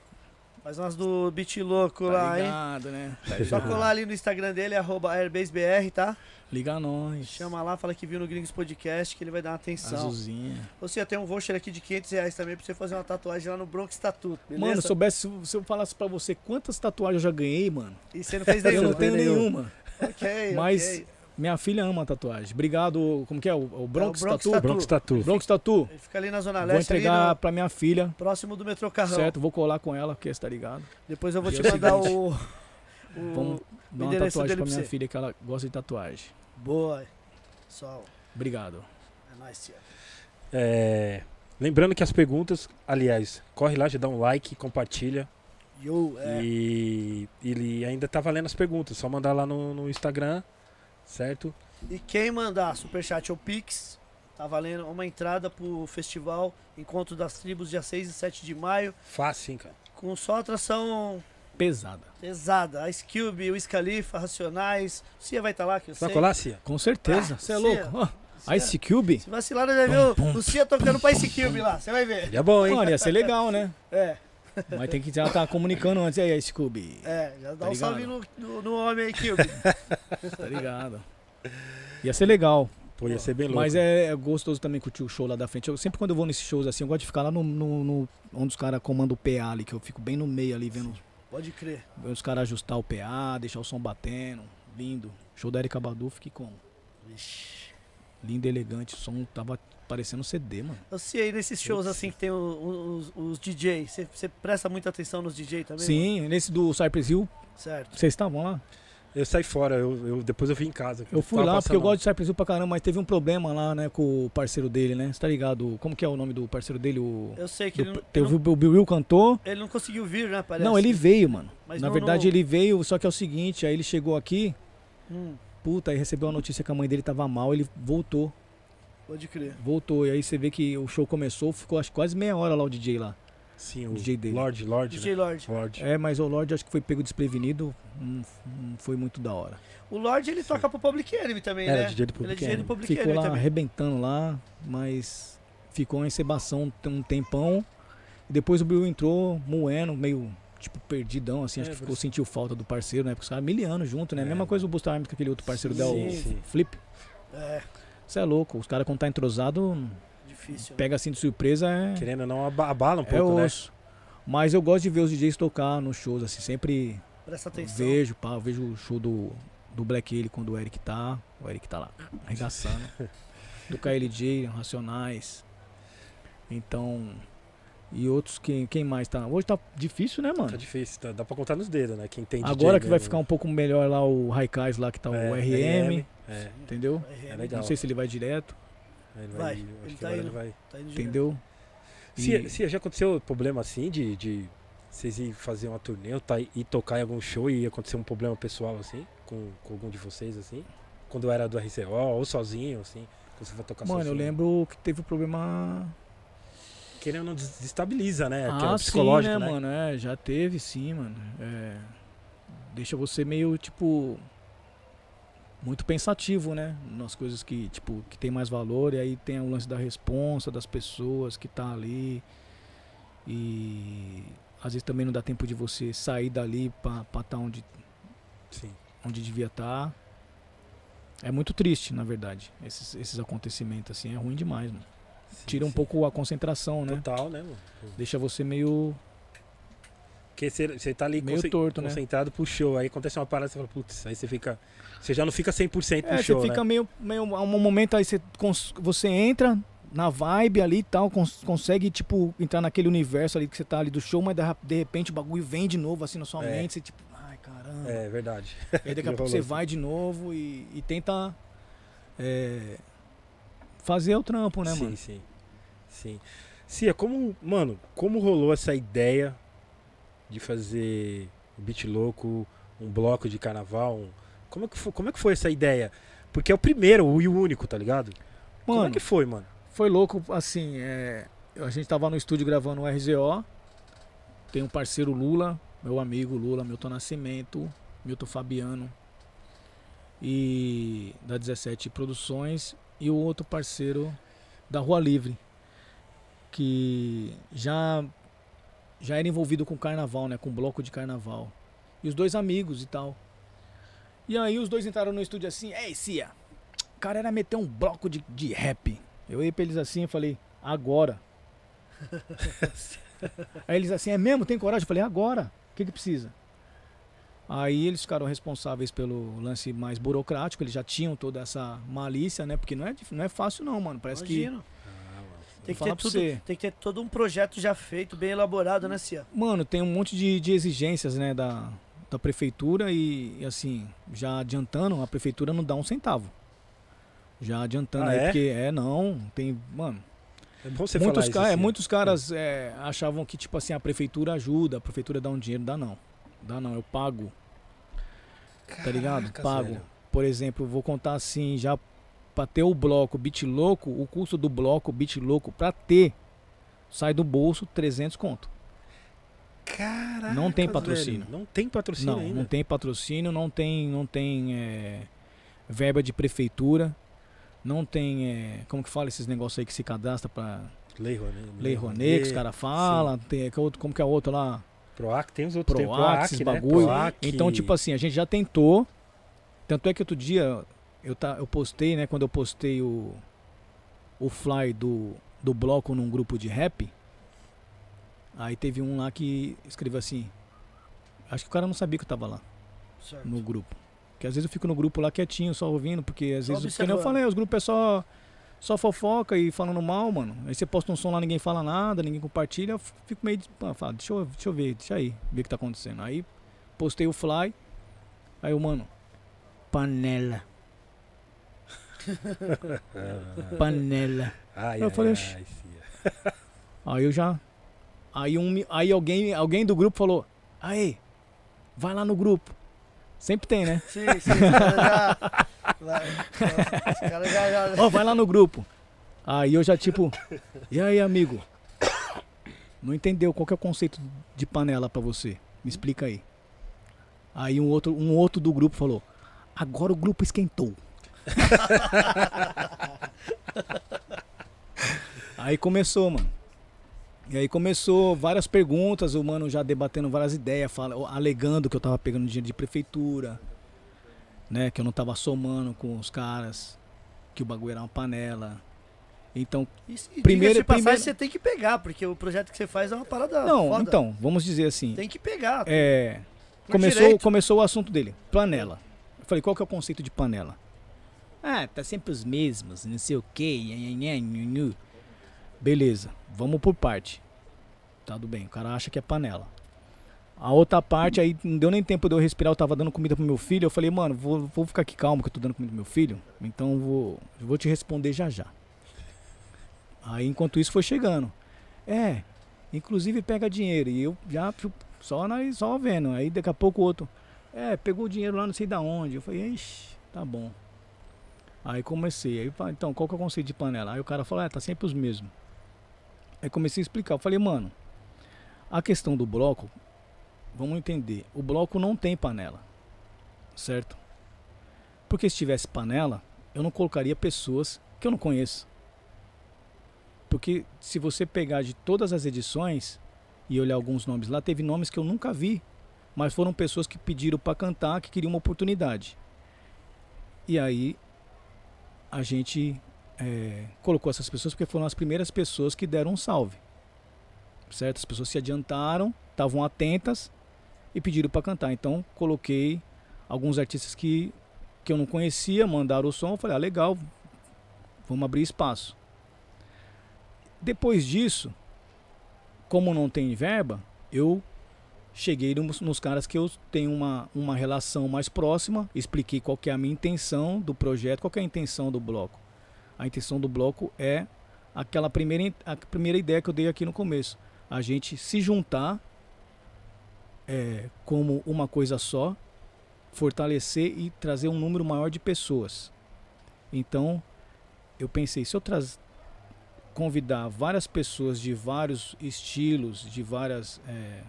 Faz umas do Beat Louco Tá lá, hein? ligado, né? Tá Só colar ali no Instagram dele, arroba AirbasBR, tá? Liga nós. Chama lá, fala que viu no Gringos Podcast, que ele vai dar uma atenção. Azulzinha. Você tem um voucher aqui de 500 reais também pra você fazer uma tatuagem lá no Bronx Tattoo, beleza? Mano, soubesse, se- eu falasse pra você quantas tatuagens eu já ganhei, mano. E você não fez Eu nenhuma? não tenho nenhuma. Ok, Mas. Minha filha ama tatuagem. Obrigado, como que é? O, o Bronx, É o Bronx Tattoo? Tattoo. Bronx Tatu. Bronx Tattoo. Ele fica ali na Zona Vou Leste, entregar ali pra minha filha, no- próximo do metrô Carrão. certo? Vou colar com ela, porque você tá ligado? Depois eu vou E te é mandar o... o... Vamos dar uma tatuagem pra pra minha você. filha, que ela gosta de tatuagem. Boa. Pessoal, Obrigado. é nóis, tia. É, lembrando que as perguntas, aliás, corre lá, já dá um like, compartilha. Yo, é. E ele ainda tá valendo as perguntas. Só mandar lá no, no Instagram, certo? E quem mandar Superchat ou Pix, tá valendo uma entrada pro festival Encontro das Tribos, dia 6 e 7 de maio, Fácil, hein, cara. com só atração Pesada. pesada. Ice Cube, Wiz Khalifa, Racionais. Cia vai estar lá, que eu Você vai sei. colar, Cia? Com certeza. Ah, Você é sim, louco? Cia- Ice Cube? Se vacilar, nós vai ver o, o Cia tocando pra Ice Cube lá, você vai ver. Seria bom, hein? Mano, ia ser legal, né? É, Mas tem que já estar comunicando antes. Aí, Cube? é, já dá Tá um ligado? salve no, no, no homem aí, Cube. Tá ligado? Ia ser legal. Pô, ia ser bem louco. Mas é, é gostoso também curtir o show lá da frente. Eu, sempre quando eu vou nesses shows assim, eu gosto de ficar lá no, no- no- onde os caras comandam o PA ali, que eu fico bem no meio ali, vendo, Pode crer. vendo os caras ajustar o PA, deixar o som batendo. Lindo. Show da Erika Badu, fiquei como? Vixe. Lindo, elegante. O som tava parecendo CD, mano. Eu sei aí nesses shows assim que tem o- o- os, os DJs, você, presta muita atenção nos DJ também? Sim, nesse do Cypress Hill, mano? Certo. vocês estavam lá? Eu saí fora, eu, eu- depois eu vim em casa. Eu fui lá porque eu gosto de Cypress Hill pra caramba, mas teve um problema lá, né, com o parceiro dele, né? Você tá ligado? Como que é o nome do parceiro dele? O, Eu sei que do- ele, não, teve ele, o Bill Will cantou. não, ele não conseguiu vir, né? Parece. Não, ele veio, mano. Mas Na não- verdade, não- ele veio, só que é o seguinte, aí ele chegou aqui, Hum, puta, aí recebeu a notícia que a mãe dele tava mal, ele voltou, pode crer. voltou. E aí você vê que o show começou, ficou acho que quase meia hora lá o DJ lá. Sim, o DJ dele. Lorde, Lorde. DJ né? Lorde. Lorde. É, mas o Lorde acho que foi pego desprevenido, não, não foi muito da hora. O Lorde ele toca pro Public Enemy também, Era né? DJ do Ele é Public DJ do Enemy. Public Ficou Enemy lá também. arrebentando lá, mas ficou em encebação tem um tempão. E depois o Bill entrou moendo, meio tipo perdidão, assim, acho É, que por ficou sentiu falta do parceiro, né? Porque os caras milianos junto, né? É. Mesma coisa o Busta Rhymes com aquele outro parceiro Sim, dela, o sim. Flip. É, Você é louco, os caras quando tá entrosado, difícil. né? pega assim de surpresa, é, Querendo ou não, aba- abala um é pouco, né? osso. Mas eu gosto de ver os DJs tocar nos shows, assim, sempre Presta atenção. vejo, pá, vejo o show do, do Black Alien quando o Eric tá, o Eric tá lá, arregaçando. do KLJ, Racionais. Então, e outros, quem, quem mais tá? Hoje tá difícil, né, Tá mano? difícil, tá- dá pra contar nos dedos, né? Quem tem DJ Agora que vai mesmo. ficar um pouco melhor lá o Raikais lá, que tá É, o RM, É, entendeu? RM, É legal. Não sei se ele vai direto, ele Vai, acho ele que tá agora indo. ele vai. Tá indo entendeu? Se, E- se já aconteceu problema assim de, de vocês ir fazer uma turnê ou tá, ir tocar em algum show e acontecer um problema pessoal assim, com, com algum de vocês assim? Quando eu era do RCO ou sozinho, assim, quando você vai tocar Mano, eu sozinho? lembro que teve um problema Querendo não des- desestabiliza, né? ah, Aquela sim, psicológico, né, né? mano? É, já teve sim, mano. É, deixa você meio, tipo, muito pensativo, né? Nas coisas que, tipo, que tem mais valor. E aí tem o lance da responsa das pessoas que tá ali. E às vezes também não dá tempo de você sair dali pra estar tá onde, Sim. onde devia estar. É muito triste, na verdade, esses, esses acontecimentos, assim, é ruim demais, mano. Sim, Tira um sim. pouco a concentração, né? Total, né, mano? Deixa você meio Porque você, tá ali Meio conce- torto, né? concentrado pro show, aí acontece uma parada, você fala, putz, aí você fica. Você já não fica 100% pro É, show, você fica né? meio, meio. A um momento aí você, cons- você entra na vibe ali e tal, cons- consegue, tipo, entrar naquele universo ali que você tá ali do show, mas de, repente o bagulho vem de novo assim na sua É. mente, você tipo, ai caramba. É verdade. Aí daqui a pouco você vai de novo e, e tenta é, fazer o trampo, né, sim, mano? sim. Sim. Cia, como, mano, como rolou essa ideia de fazer o Beat Louco, um bloco de carnaval, um- Como é que foi, como é que foi essa ideia? Porque é o primeiro e o único, tá ligado? como é Mano, que foi, mano? foi louco, assim, é, a gente tava no estúdio gravando o RZO, tem um parceiro Lula, meu amigo Lula, Milton Nascimento, Milton Fabiano, e da 17 Produções, e o outro parceiro da Rua Livre, que já, já era envolvido com carnaval, né, com bloco de carnaval, e os dois amigos e tal. E aí os dois entraram no estúdio assim, ei Cia, o cara era meter um bloco de, de rap. Eu olhei pra eles assim e falei, agora. Aí eles assim, é mesmo? Tem coragem? Eu falei, agora. O que que precisa? Aí eles ficaram responsáveis pelo lance mais burocrático, eles já tinham toda essa malícia, né? Porque não é, não é fácil não, mano. Parece Imagino. que... Tem que, ter tudo, você. tem que ter todo um projeto já feito, bem elaborado, né, Cia? Mano, tem um monte de, de exigências, né, da, da prefeitura e, e, assim, já adiantando, a prefeitura não dá um centavo. Já adiantando Ah, aí, é? porque é, não, tem, mano, É bom você muitos, falar isso. é, muitos caras é, achavam que, tipo assim, a prefeitura ajuda, a prefeitura dá um dinheiro, dá não. Dá não, eu pago, tá ligado? Caraca, Pago. velho. Por exemplo, vou contar assim, já pra ter o bloco Bit Louco, o custo do bloco Bit Louco pra ter sai do bolso 300 conto. Caraca, Não tem velho. patrocínio. Não tem patrocínio Não, ainda. não tem patrocínio, não tem, não tem é, verba de prefeitura, não tem, é, como que fala esses negócios aí que se cadastra pra Lei Rouanet. Lei Rouanet, que os caras falam, tem, é como que é outro lá? Proac, tem os outros. tem o Proac, esses né? bagulho. Proac. Então, tipo assim, a gente já tentou. Tanto é que outro dia eu, tá, eu postei, né? Quando eu postei o, o fly do, do bloco num grupo de rap. Aí teve um lá que escreveu assim. Acho que o cara não sabia que eu tava lá Certo. no grupo. Porque às vezes eu fico no grupo lá quietinho, só ouvindo, porque às Só vezes, que nem eu falei, os grupos é só, só fofoca e falando mal, mano. Aí você posta um som lá, ninguém fala nada, ninguém compartilha, eu fico meio de. fala, deixa eu, deixa eu ver, deixa aí, ver o que tá acontecendo. Aí postei o fly, aí o mano, panela, panela. Ai, Eu ai, falei, ai. Aí eu já. Aí, um, aí alguém, alguém do grupo falou, aí, vai lá no grupo. Sempre tem, né? Sim, sim. Os caras já. Vai, os caras já, já- Ó, vai lá no grupo. Aí eu já tipo, e aí, amigo? Não entendeu qual que é o conceito de panela pra você? Me explica aí. Aí um outro, um outro do grupo falou: "Agora o grupo esquentou". aí começou, mano. E aí começou várias perguntas, o mano já debatendo várias ideias, fala, alegando que eu tava pegando dinheiro de prefeitura, né, que eu não tava somando com os caras, que o bagulho era uma panela. Então, e Primeiro- diga-se de passagem, primeiro- você tem que pegar, porque o projeto que você faz é uma parada não, foda. então, vamos dizer assim, Tem que pegar. é, começou, direito. começou o assunto dele, panela. Eu falei, qual que é o conceito de panela? Ah, tá sempre os mesmos, não sei o que, beleza, vamos por parte. Tá tudo bem, o cara acha que é panela. A outra parte, aí não deu nem tempo de eu respirar, eu tava dando comida pro meu filho. Eu falei, mano, vou, vou ficar aqui calmo que eu tô dando comida pro meu filho. Então eu vou, eu vou te responder já já. Aí enquanto isso foi chegando. É, inclusive pega dinheiro. E eu já só, na, só vendo. Aí daqui a pouco o outro. É, pegou o dinheiro lá não sei da onde. Eu falei, ixi, tá bom. Aí comecei. Aí então, qual que é o conceito de panela? Aí o cara falou, é, tá sempre os mesmos. Aí comecei a explicar. Eu falei, mano, a questão do bloco, vamos entender. O bloco não tem panela. Certo? Porque se tivesse panela, eu não colocaria pessoas que eu não conheço. Porque se você pegar de todas as edições e olhar alguns nomes lá, teve nomes que eu nunca vi, mas foram pessoas que pediram para cantar, que queriam uma oportunidade. E aí a gente é, colocou essas pessoas porque foram as primeiras pessoas que deram um salve. Certo? As pessoas se adiantaram, estavam atentas e pediram para cantar. Então coloquei alguns artistas que, que eu não conhecia, mandaram o som, eu falei, ah, legal, vamos abrir espaço. Depois disso, como não tem verba, eu cheguei nos, nos caras que eu tenho uma, uma relação mais próxima, expliquei qual que é a minha intenção do projeto, qual que é a intenção do bloco. A intenção do bloco é aquela primeira, a primeira ideia que eu dei aqui no começo. A gente se juntar é, como uma coisa só fortalecer e trazer um número maior de pessoas. Então, eu pensei, se eu convidar várias pessoas de vários estilos, de várias é,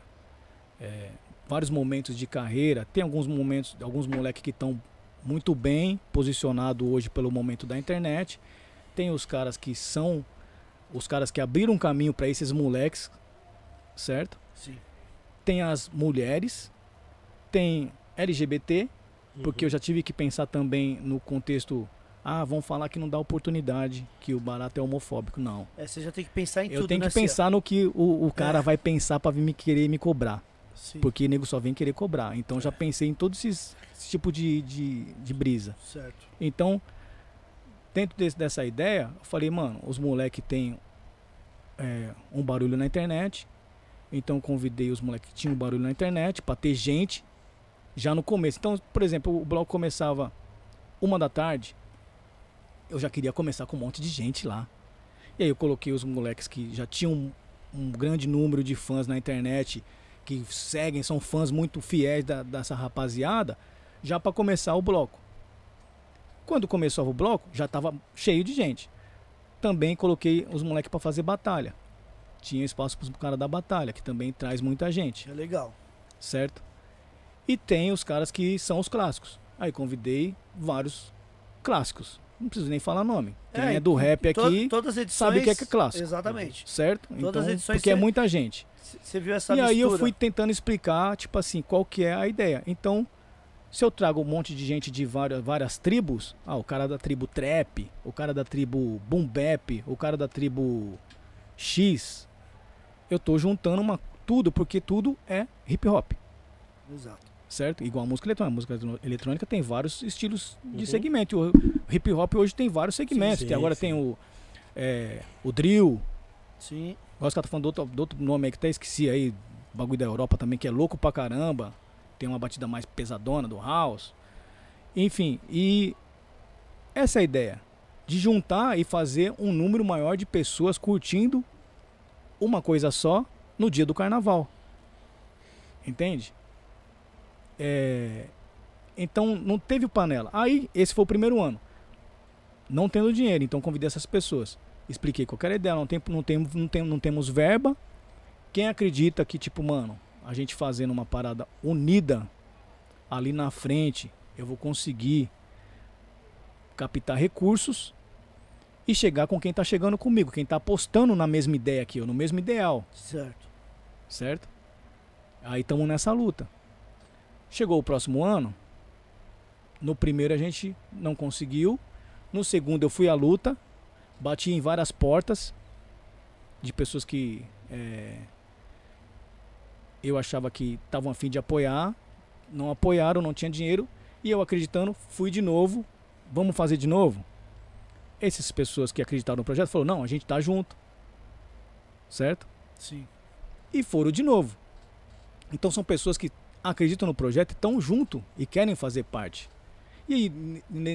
é, vários momentos de carreira, tem alguns momentos, alguns moleques que estão muito bem posicionado hoje pelo momento da internet, tem os caras que são os caras que abriram caminho para esses moleques, certo? Sim. Tem as mulheres, tem LGBT, porque Uhum. eu já tive que pensar também no contexto. Ah, vão falar que não dá oportunidade, que o barato é homofóbico. Não. É, você já tem que pensar em Eu tudo, tenho né, que pensar no que o, o cara É. vai pensar pra vir me querer me cobrar. Sim, Porque nego só vem querer cobrar. Então já pensei em todos esses esse tipo de, de, de brisa. certo. Então, dentro desse- dessa ideia, eu falei, mano, os moleques têm é, um barulho na internet. Então convidei os moleques que tinham barulho na internet pra ter gente já no começo. Então, por exemplo, o bloco começava uma da tarde. Eu já queria começar com um monte de gente lá. E aí eu coloquei os moleques que já tinham um, um grande número de fãs na internet, que seguem, são fãs muito fiéis da- dessa rapaziada, já pra começar o bloco. Quando começou o bloco, já tava cheio de gente. Também coloquei os moleques pra fazer batalha. Tinha espaço pros cara da batalha, que também traz muita gente, É legal. certo? E tem os caras que são os clássicos. Aí convidei vários clássicos. Não preciso nem falar nome. Quem é, do rap to- aqui todas as edições, sabe o que é é clássico. Exatamente. Certo? Todas então, as edições porque é muita gente. Você viu essa e aí eu mistura? fui tentando explicar, tipo assim, qual que é a ideia. Então, se eu trago um monte de gente de várias, várias tribos, ah, o cara da tribo Trap, o cara da tribo Boom Bap, o cara da tribo X, eu tô juntando uma, tudo, porque tudo é hip hop, Exato. certo? Igual a música eletrônica. A música eletrônica tem vários estilos de Uhum. segmento. O hip hop hoje tem vários segmentos. sim, tem, agora sim. tem o, é, o drill, Sim. Gosto que eu tô falando do outro, do outro nome aí que até esqueci aí, bagulho da Europa também, que é louco pra caramba. Tem uma batida mais pesadona do house. Enfim, e essa é a ideia. De juntar e fazer um número maior de pessoas curtindo uma coisa só no dia do carnaval. Entende? É, Então não teve panela. Aí, esse foi o primeiro ano. Não tendo dinheiro, então convidei essas pessoas expliquei qual que era a ideia, não, tem, não, tem, não, tem, não temos verba. Quem acredita que, tipo, mano, a gente fazendo uma parada unida ali na frente, eu vou conseguir captar recursos e chegar com quem tá chegando comigo, quem tá apostando na mesma ideia que eu, no mesmo ideal, Certo. certo? Aí estamos nessa luta. Chegou o próximo ano, no primeiro a gente não conseguiu, no segundo eu fui à luta, bati em várias portas de pessoas que é, eu achava que estavam a fim de apoiar, não apoiaram, não tinha dinheiro, e eu acreditando, fui de novo, vamos fazer de novo? Essas pessoas que acreditaram no projeto falaram, não, a gente tá junto, certo? Sim. E foram de novo. Então são pessoas que acreditam no projeto, estão junto e querem fazer parte. E aí,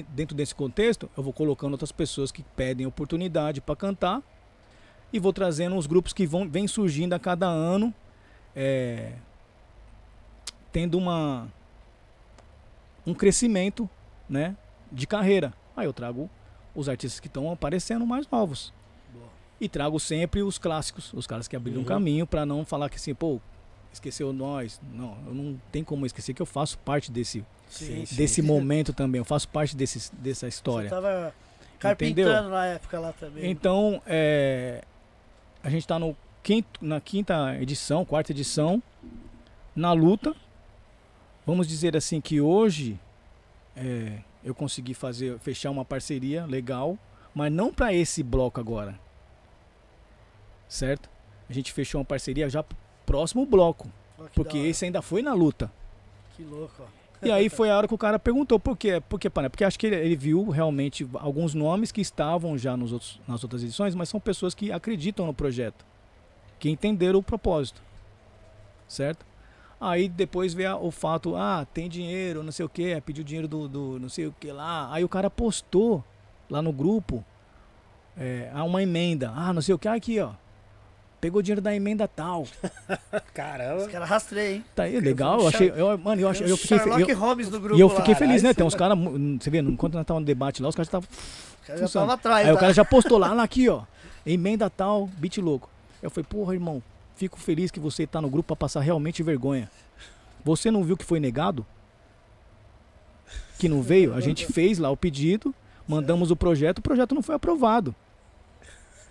dentro desse contexto, eu vou colocando outras pessoas que pedem oportunidade para cantar e vou trazendo os grupos que vão vêm surgindo a cada ano, é, tendo uma um crescimento, né, de carreira. Aí eu trago os artistas que estão aparecendo mais novos. Boa. E trago sempre os clássicos, os caras que abriram um Uhum. caminho para não falar que assim, pô, esqueceu nós. Não, eu não tem como esquecer que eu faço parte desse Sim, sim. desse momento também. Eu faço parte desse, dessa Você história. tava carpintando Entendeu? na época lá também. Então, é, a gente está no quinto, na quinta edição, quarta edição, na luta. Vamos dizer assim que hoje é, eu consegui fazer, fechar uma parceria legal, mas não para esse bloco agora, certo? A gente fechou uma parceria já pro próximo bloco, porque esse ainda foi na luta. Que louco, ó. E aí foi a hora que o cara perguntou por quê? Por quê? Porque acho que ele, ele viu realmente alguns nomes que estavam já nos outros, nas outras edições, mas são pessoas que acreditam no projeto, que entenderam o propósito, certo? Aí depois a- o fato, ah, tem dinheiro, não sei o que, pediu dinheiro do, do não sei o que lá. Aí o cara postou lá no grupo é, uma emenda, ah, não sei o que, aqui ó, pegou dinheiro da emenda tal. Caramba. Os caras rastreiam, hein? Tá aí, legal. Eu achei, eu, mano, eu, achei, eu fiquei, Sherlock eu, Holmes do grupo e eu fiquei lá. feliz, né? Aí Tem uns caras, você vê, enquanto nós tava no debate lá, os caras estavam O cara já atrás, Aí o tá? cara já postou lá, lá aqui, ó. Emenda tal, beat louco. Eu falei, porra, irmão, fico feliz que você tá no grupo pra passar realmente vergonha. Você não viu que foi negado? Que não veio? A gente fez lá o pedido, mandamos o projeto, o projeto não foi aprovado.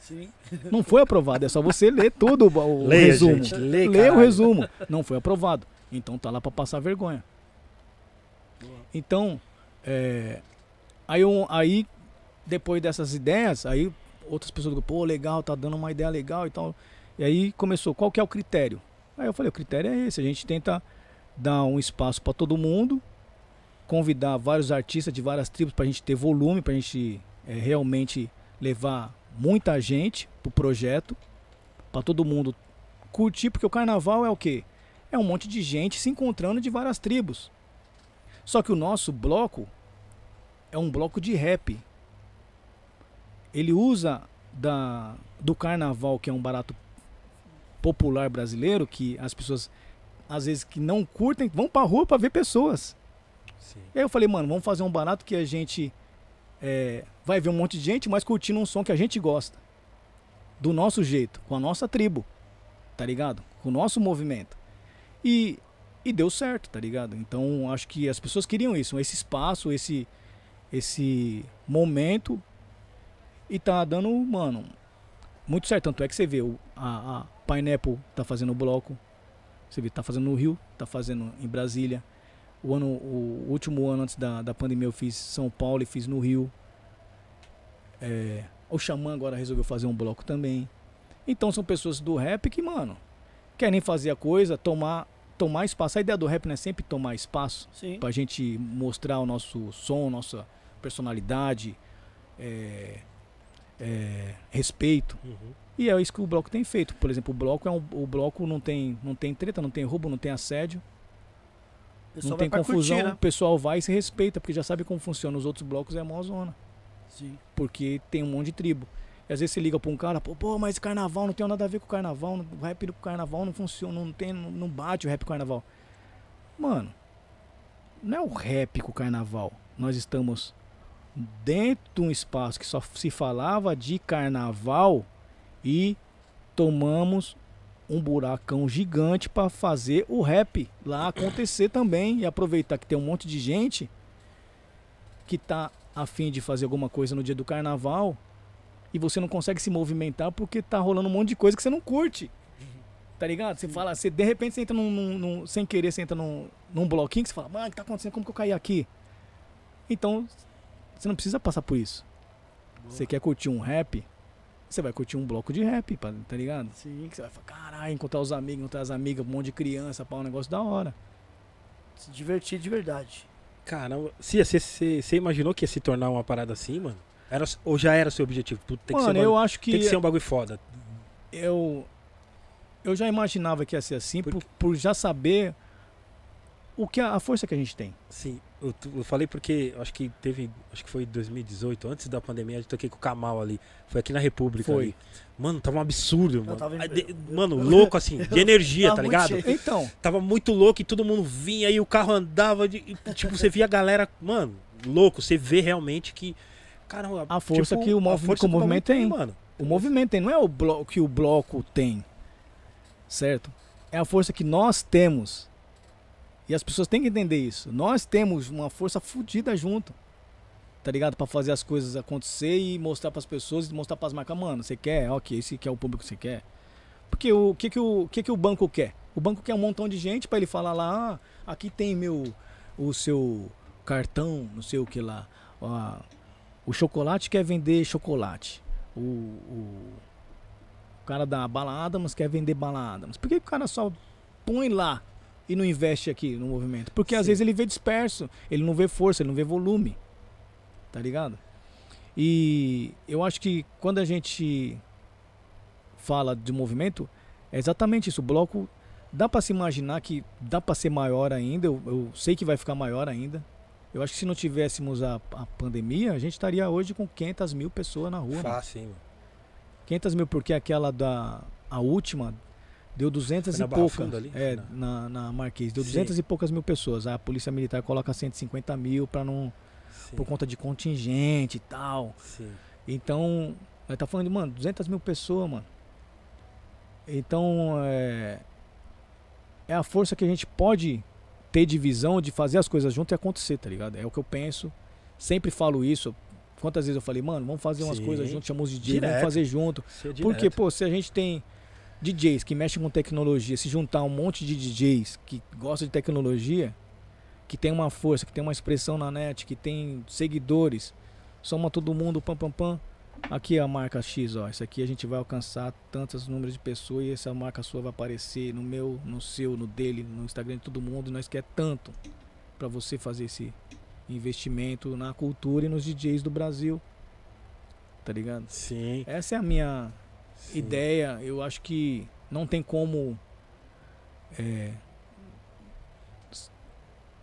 Sim. Não foi aprovado, é só você ler tudo o Leia, resumo. gente, lê, Lê o resumo. Não foi aprovado. Então tá lá pra passar vergonha. Então, é, aí, eu- aí, depois dessas ideias, aí outras pessoas do pô, legal, tá dando uma ideia legal e tal. E aí começou, qual que é o critério? Aí eu falei, o critério é esse, a gente tenta dar um espaço pra todo mundo, convidar vários artistas de várias tribos pra gente ter volume, pra gente é, realmente levar muita gente pro projeto, pra todo mundo curtir, porque o carnaval é o quê? É um monte de gente se encontrando de várias tribos. Só que o nosso bloco é um bloco de rap. Ele usa da, do carnaval, que é um barato popular brasileiro, que as pessoas, às vezes, que não curtem, vão pra rua pra ver pessoas. Sim. E aí eu falei, mano, vamos fazer um barato que a gente é, vai ver um monte de gente, mas curtindo um som que a gente gosta. Do nosso jeito, com a nossa tribo. Tá ligado? Com o nosso movimento. E, e deu certo, tá ligado? Então acho que as pessoas queriam isso, esse espaço, esse, esse momento. E tá dando, mano, muito certo. Tanto é que você vê, o, a, a Pineapple tá fazendo o bloco. Você vê, tá fazendo no Rio, tá fazendo em Brasília. O, ano, o último ano antes da, da pandemia eu fiz São Paulo e fiz no Rio. É, o Xamã agora resolveu fazer um bloco também. Então são pessoas do rap que, mano, querem fazer a coisa, tomar, tomar espaço. A ideia do rap não é sempre tomar espaço Sim. pra gente mostrar o nosso som, nossa personalidade, é, é, respeito. Uhum. E é isso que o bloco tem feito. Por exemplo, o bloco é um, o bloco não tem, não tem treta, não tem roubo, não tem assédio. O não tem confusão, curtir, o né? pessoal vai e se respeita, porque já sabe como funciona. Os outros blocos é mó zona, Sim. porque tem um monte de tribo. E às vezes você liga pra um cara, pô, pô, mas carnaval não tem nada a ver com carnaval, o rap do carnaval não funciona, não tem, não, bate o rap com carnaval. Mano, não é o rap com o carnaval. Nós estamos dentro de um espaço que só se falava de carnaval e tomamos um buracão gigante para fazer o rap lá acontecer também e aproveitar que tem um monte de gente que tá a fim de fazer alguma coisa no dia do carnaval e você não consegue se movimentar porque tá rolando um monte de coisa que você não curte. Tá ligado? Você fala, você de repente você entra num, num- num- sem querer, você entra num, num bloquinho que você fala, mano, o que tá acontecendo? Como que eu caí aqui? Então, você não precisa passar por isso. Você quer curtir um rap, você vai curtir um bloco de rap, tá ligado? Sim. Que você vai falar, caralho, encontrar os amigos, encontrar as amigas, um monte de criança, pá, um negócio da hora. Se divertir de verdade. Caramba. Cia, você- imaginou que ia se tornar uma parada assim, mano? Era, ou já era seu objetivo? Puta, Tem, que, ser um Mano, bagulho, eu acho que, tem que ser um bagulho foda. eu eu já imaginava que ia ser assim Por por, por já saber o que a, a força que a gente tem. Sim, eu, eu falei porque acho que teve, acho que foi em 2018, antes da pandemia, eu toquei com o Kamal ali. Foi aqui na República Foi. ali. Mano, tava um absurdo, mano. tava Ah, de- mano, eu- louco assim, de energia, tá ligado? cheio. Então, Tava muito louco e todo mundo vinha e o carro andava. de- e, tipo, você via a galera, mano, louco. Você vê realmente que. Caramba, A força tipo, que o força que o movimento tem. mano. o movimento tem, não é o bloco que o bloco tem, certo? É a força que nós temos. E as pessoas têm que entender isso. Nós temos uma força fodida junto. Tá ligado? Pra fazer as coisas acontecer e mostrar pras pessoas e mostrar pras marcas, mano, você quer? Ok, esse que é o público que você quer. Porque o que que o, que que o banco quer? O banco quer um montão de gente pra ele falar lá, ah, aqui tem meu o seu cartão, não sei o que lá. O chocolate quer vender chocolate. O, o cara da balada, mas quer vender balada. Mas por que o cara só põe lá e não investe aqui no movimento? Porque às Sim. vezes ele vê disperso, ele não vê força, ele não vê volume. Tá ligado? E eu acho que quando a gente fala de movimento, é exatamente isso. O bloco dá pra se imaginar que dá pra ser maior ainda. Eu, eu sei que vai ficar maior ainda. Eu acho que se não tivéssemos a, a pandemia, a gente estaria hoje com 500 mil pessoas na rua. Fácil, mano. 500 mil porque aquela da a última deu 200 Foi na e poucas. Ali? É, na, na Marquês. Deu Sim. 200 e poucas mil pessoas. A Polícia Militar coloca 150 mil pra não, Sim, por conta de contingente e tal. sim. Então, nós tá falando mano, 200 mil pessoas, mano. Então, é. É a força que a gente pode ter de visão de fazer as coisas junto e acontecer, tá ligado? É o que eu penso. Sempre falo isso. Quantas vezes eu falei, mano, vamos fazer umas Sim. coisas junto, chamamos de Direto. vamos fazer junto. É Porque, pô, se a gente tem DJs que mexem com tecnologia, se juntar um monte de DJs que gostam de tecnologia, que tem uma força, que tem uma expressão na net, que tem seguidores, soma todo mundo, pam pam pam. Aqui é a marca X, ó. Isso aqui a gente vai alcançar tantos números de pessoas e essa marca sua vai aparecer no meu, no seu, no dele, no Instagram de todo mundo. E nós quer tanto pra você fazer esse investimento na cultura e nos DJs do Brasil. Tá ligado? Sim. Essa é a minha sim. ideia. Eu acho que não tem como. é,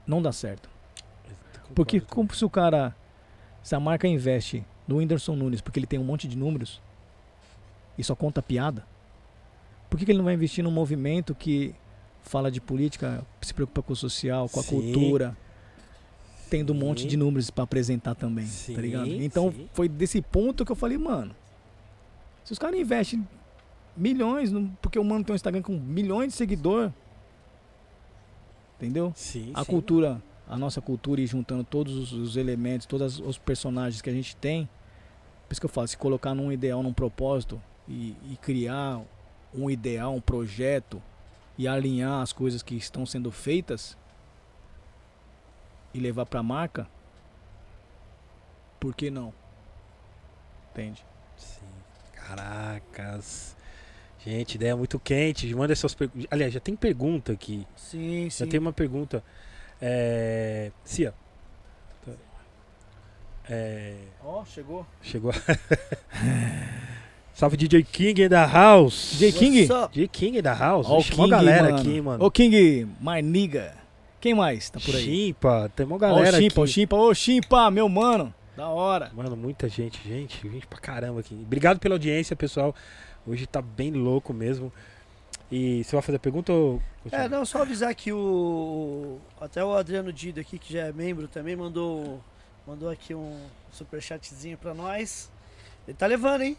não dá certo. Porque como se o cara. Se a marca investe no Whindersson Nunes porque ele tem um monte de números e só conta piada, por que, que ele não vai investir num movimento que fala de política, se preocupa com o social, com a Sim. cultura, tendo um monte de números pra apresentar também, Sim, tá ligado? Então sim. foi desse ponto que eu falei, mano, se os caras investem milhões, no- porque o mano tem um Instagram com milhões de seguidor, entendeu? Sim, a sim. cultura, a nossa cultura e juntando todos os, os elementos, todos os personagens que a gente tem. Por isso que eu falo, se colocar num ideal, num propósito e, e criar um ideal, um projeto e alinhar as coisas que estão sendo feitas e levar pra marca, por que não? Entende? Caracas. Gente, ideia muito quente. Manda suas perguntas. Aliás, já tem pergunta aqui. Sim, sim. Já tem uma pergunta. É... Cia. É... Ó, chegou. Chegou. Salve DJ King da House. DJ King? DJ King da House. Ó o Vixe, mó King, galera mano. aqui, mano. Ô King, my nigga. Quem mais tá por aí? Chimpa, tem uma galera o Chimpa, aqui. Chimpa, ô Chimpa, meu mano. Da hora. Mano, muita gente, gente, gente pra caramba aqui. Obrigado pela audiência, pessoal. Hoje tá bem louco mesmo. E você vai fazer a pergunta ou. É, não, só avisar que o. Até o Adriano Dido aqui, que já é membro também, mandou, mandou aqui um superchatzinho pra nós. Ele tá levando, hein?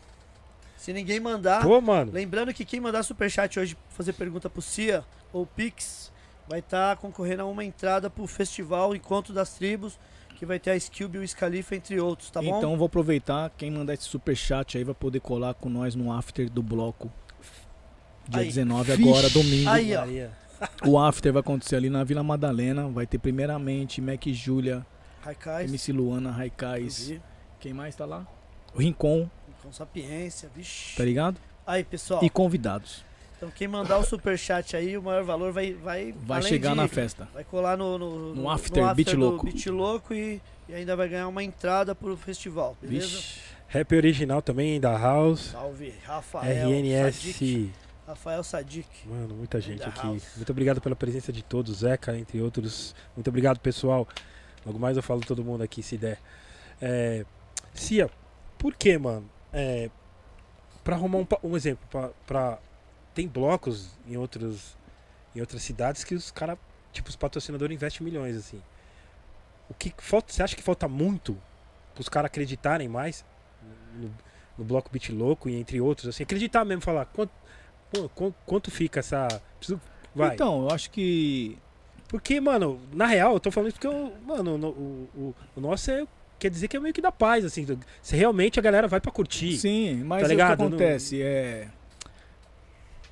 Se ninguém mandar. Pô, mano. Lembrando que quem mandar superchat hoje fazer pergunta pro Cia ou Pix vai estar concorrendo a uma entrada pro festival Encontro das Tribos, que vai ter a Skilby e o Scalifa, entre outros, tá bom? Então eu vou aproveitar, quem mandar esse superchat aí vai poder colar com nós no after do bloco. Dia Aí. 19 agora, domingo. Aí, ó. O after vai acontecer ali na Vila Madalena. Vai ter primeiramente Mac Júlia. MC Luana, Raikais. Quem mais tá lá? O Rincon, Com sapiência, vixi. tá ligado? Aí, pessoal. E convidados. Então quem mandar o superchat aí, o maior valor vai. Vai, Vai chegar de- na festa. Vai colar no, no, No after Beat do Louco. Beat Louco e, e ainda vai ganhar uma entrada pro festival, beleza? Vixe. Rap original também da House. Salve, Rafael. Sadik. RNS. Rafael Sadik. Mano, muita gente aqui. House. Muito obrigado pela presença de todos, Zeca, entre outros. Muito obrigado, pessoal. Logo mais eu falo todo mundo aqui, se der. É, Cia, por que, mano? É, pra arrumar um, um exemplo, pra, pra- tem blocos em, outros, em outras cidades que os caras, tipo, os patrocinadores investem milhões, assim. O que falta, você acha que falta muito pros caras acreditarem mais no, no bloco Beat Louco e entre outros, assim? Acreditar mesmo, falar, quanto, pô, quan- quanto fica essa... preciso- Vai. Então, eu acho que. Porque, mano, na real, eu tô falando isso porque, eu, mano, no- o, o, o nosso é, quer dizer que é meio que da paz, assim. Se realmente a galera vai pra curtir. Sim, mas Tá é ligado? o que acontece é.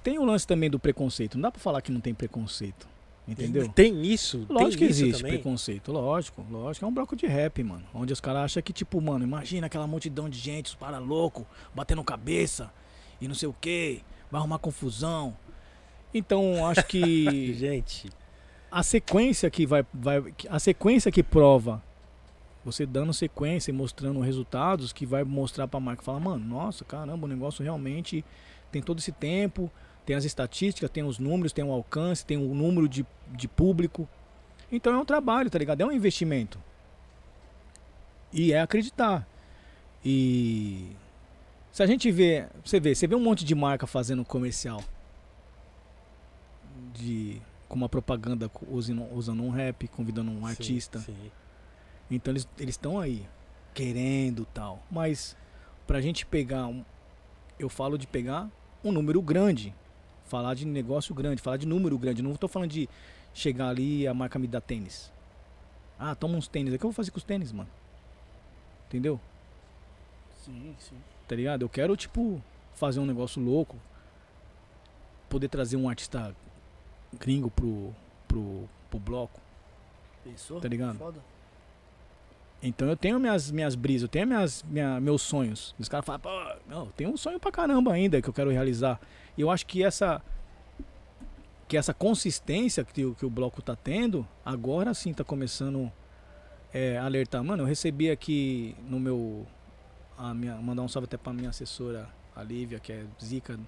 Tem o lance também do preconceito. Não dá pra falar que não tem preconceito. Entendeu? Tem isso, Lógico que tem isso existe também. preconceito, lógico, lógico. É um bloco de rap, mano. Onde os caras acham que, tipo, mano, imagina aquela multidão de gente, os para louco, batendo cabeça e não sei o que, vai arrumar confusão. Então, acho que Gente, a sequência que vai, vai. A sequência que prova, você dando sequência e mostrando resultados, que vai mostrar pra marca falar, mano, nossa, caramba, o negócio realmente tem todo esse tempo, tem as estatísticas, tem os números, tem o alcance, tem o número de, de público. Então é um trabalho, tá ligado? É um investimento. E é acreditar. E Se a gente vê, você vê, você vê um monte de marca fazendo comercial de com uma propaganda usando, usando um rap, convidando um Sim, artista. Sim. Então eles eles estão aí querendo tal, mas pra gente pegar um, eu falo de pegar um número grande, falar de negócio grande, falar de número grande, não tô falando de chegar ali e a marca me dá tênis. Ah, toma uns tênis, o que eu vou fazer com os tênis, mano? Entendeu? Sim, sim. tá ligado? Eu quero, tipo, fazer um negócio louco. Poder trazer um artista gringo pro, pro, pro bloco. Pensou? Tá ligado? Foda. Então eu tenho minhas, minhas brisas, eu tenho minhas, minha, meus sonhos. Os caras falam, pô, não, eu tenho um sonho pra caramba ainda que eu quero realizar. E eu acho que essa. Que essa consistência que, o- que o bloco tá tendo, agora sim tá começando é, a alertar. Mano, eu recebi aqui no meu. A minha, mandar um salve até pra minha assessora, a Lívia, que é Zica.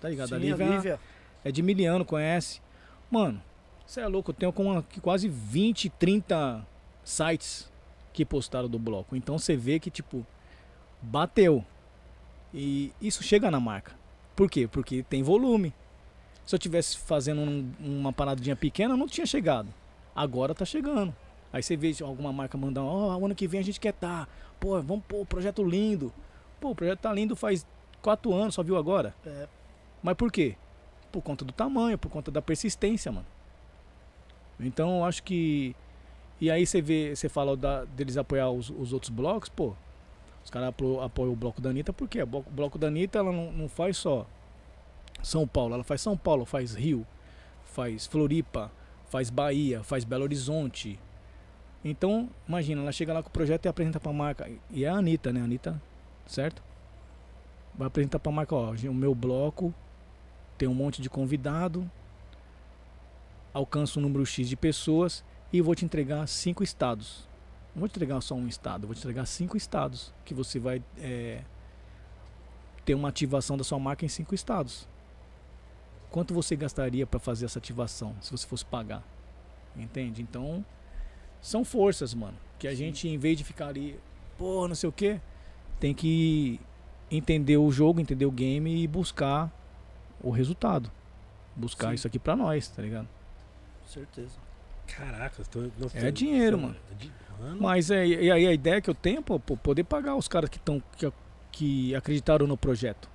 Tá ligado? a Sim, Lívia, Lívia. é de Miliano, conhece? Mano, você é louco, eu tenho com uma- quase 20, 30 sites que postaram do bloco. Então você vê que, tipo, bateu. E isso chega na marca. Por quê? Porque tem volume. Se eu tivesse fazendo um- uma paradinha pequena, não tinha chegado. Agora tá chegando. Aí você vê alguma marca mandando, ó, ano que vem a gente quer tá. Pô, vamos pô, projeto lindo. Pô, o projeto tá lindo faz quatro anos, só viu agora? É, Mas por quê? Por conta do tamanho, por conta da persistência, mano. Então eu acho que. E aí você vê, você fala da- deles apoiar os, os outros blocos, pô. Os caras apo- apoiam o bloco da Anitta, por quê? O bloco, o bloco da Anitta ela não, não faz só São Paulo, ela faz São Paulo, faz Rio, faz Floripa, faz Bahia, faz Belo Horizonte. Então, imagina, ela chega lá com o projeto e apresenta pra marca. E é a Anitta, né? A Anitta, certo? Vai apresentar pra marca, ó, o meu bloco tem um monte de convidado, alcança um número X de pessoas e vou te entregar cinco estados. Não vou te entregar só um estado, vou te entregar cinco estados que você vai é, ter uma ativação da sua marca em cinco estados. Quanto você gastaria para fazer essa ativação se você fosse pagar? Entende? Então, são forças, mano, que a gente em vez de ficar ali, pô, não sei o que, tem que entender o jogo, entender o game e buscar o resultado. Buscar Sim. isso aqui pra nós, tá ligado? com certeza. Caraca, eu tô, não É dinheiro, mano. Mano, Mas é, e aí a ideia que eu tenho, pô, pô, poder pagar os caras que estão que, que acreditaram no projeto.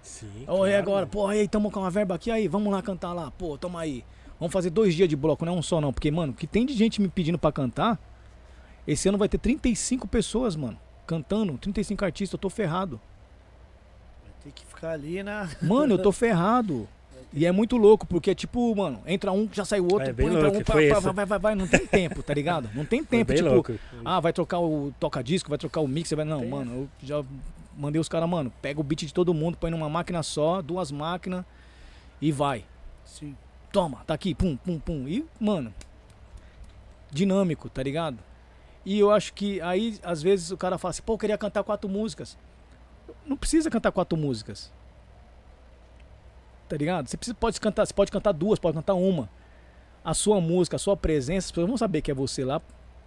sim. Oi, claro, agora, mano. pô, aí, tamo com uma verba aqui, aí, vamos lá cantar lá, pô, toma aí. Vamos fazer dois dias de bloco, não é um só não, porque, mano, que tem de gente me pedindo pra cantar, esse ano vai ter 35 pessoas, mano, cantando, 35 artistas, eu tô ferrado. Vai ter que ficar ali na. Mano, eu tô ferrado. E é muito louco, porque, tipo, mano, entra um, já sai o outro, É, pô, entra louco, um, pá, pá, essa. vai, vai, vai, não tem tempo, tá ligado? Não tem tempo, tipo, louco. ah, vai trocar o toca-disco, vai trocar o mixer, vai... Não, Tem mano, eu já mandei os caras, mano, pega o beat de todo mundo, põe numa máquina só, duas máquinas e vai. Sim. Toma, tá aqui, pum, pum, pum. E, mano, dinâmico, tá ligado? E eu acho que aí, às vezes, o cara fala assim, pô, eu queria cantar quatro músicas. Não precisa cantar quatro músicas. Tá ligado? Você precisa, pode cantar, você pode cantar duas, pode cantar uma. A sua música, a sua presença, as pessoas vão saber que é você lá.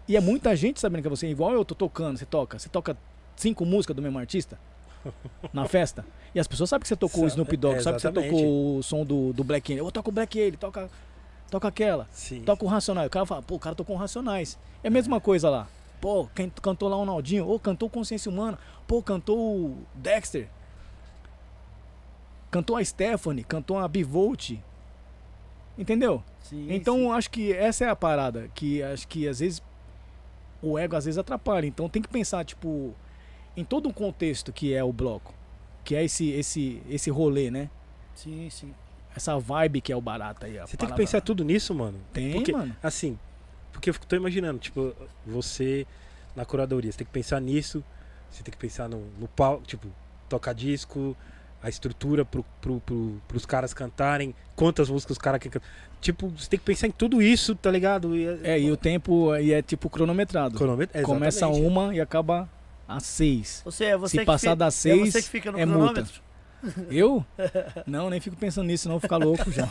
E é muita gente sabendo que é você. Igual eu tô tocando, você toca. Você toca cinco músicas do mesmo artista na festa. E as pessoas sabem que você tocou o Snoop Dogg, é, sabe que você tocou o som do, do Black Alien. Eu toco o Black Alien, toca, toca aquela. Sim. Toca o Racionais. O cara fala, pô, o cara tocou o Racionais. É a mesma coisa lá. Pô, quem cantou lá o Naldinho, ou cantou Consciência Humana, pô, cantou o Dexter. Cantou a Stephanie, cantou a Bivolt. Entendeu? Sim. Então sim. acho que essa é a parada, que acho que às vezes o ego às vezes atrapalha. Então tem que pensar, tipo, em todo o contexto que é o bloco. Que é esse, esse, esse rolê, né? Sim, sim. Essa vibe que é o barato aí. a Você tem que pensar tudo nisso, mano. Tem, porque, mano. Assim, porque eu tô imaginando, tipo, você na curadoria, você tem que pensar nisso, você tem que pensar no, no palco, tipo, tocar disco, a estrutura pro, pro, pro, pros caras cantarem, quantas músicas os caras querem cantar. Tipo, você tem que pensar em tudo isso, tá ligado? E, É, e o tempo aí é tipo cronometrado. cronômetro, Começa uma e acaba às seis. Você, é você Se passar fi- das É seis, você que fica no é multa. Eu? Não, nem fico pensando nisso, senão eu vou ficar louco já.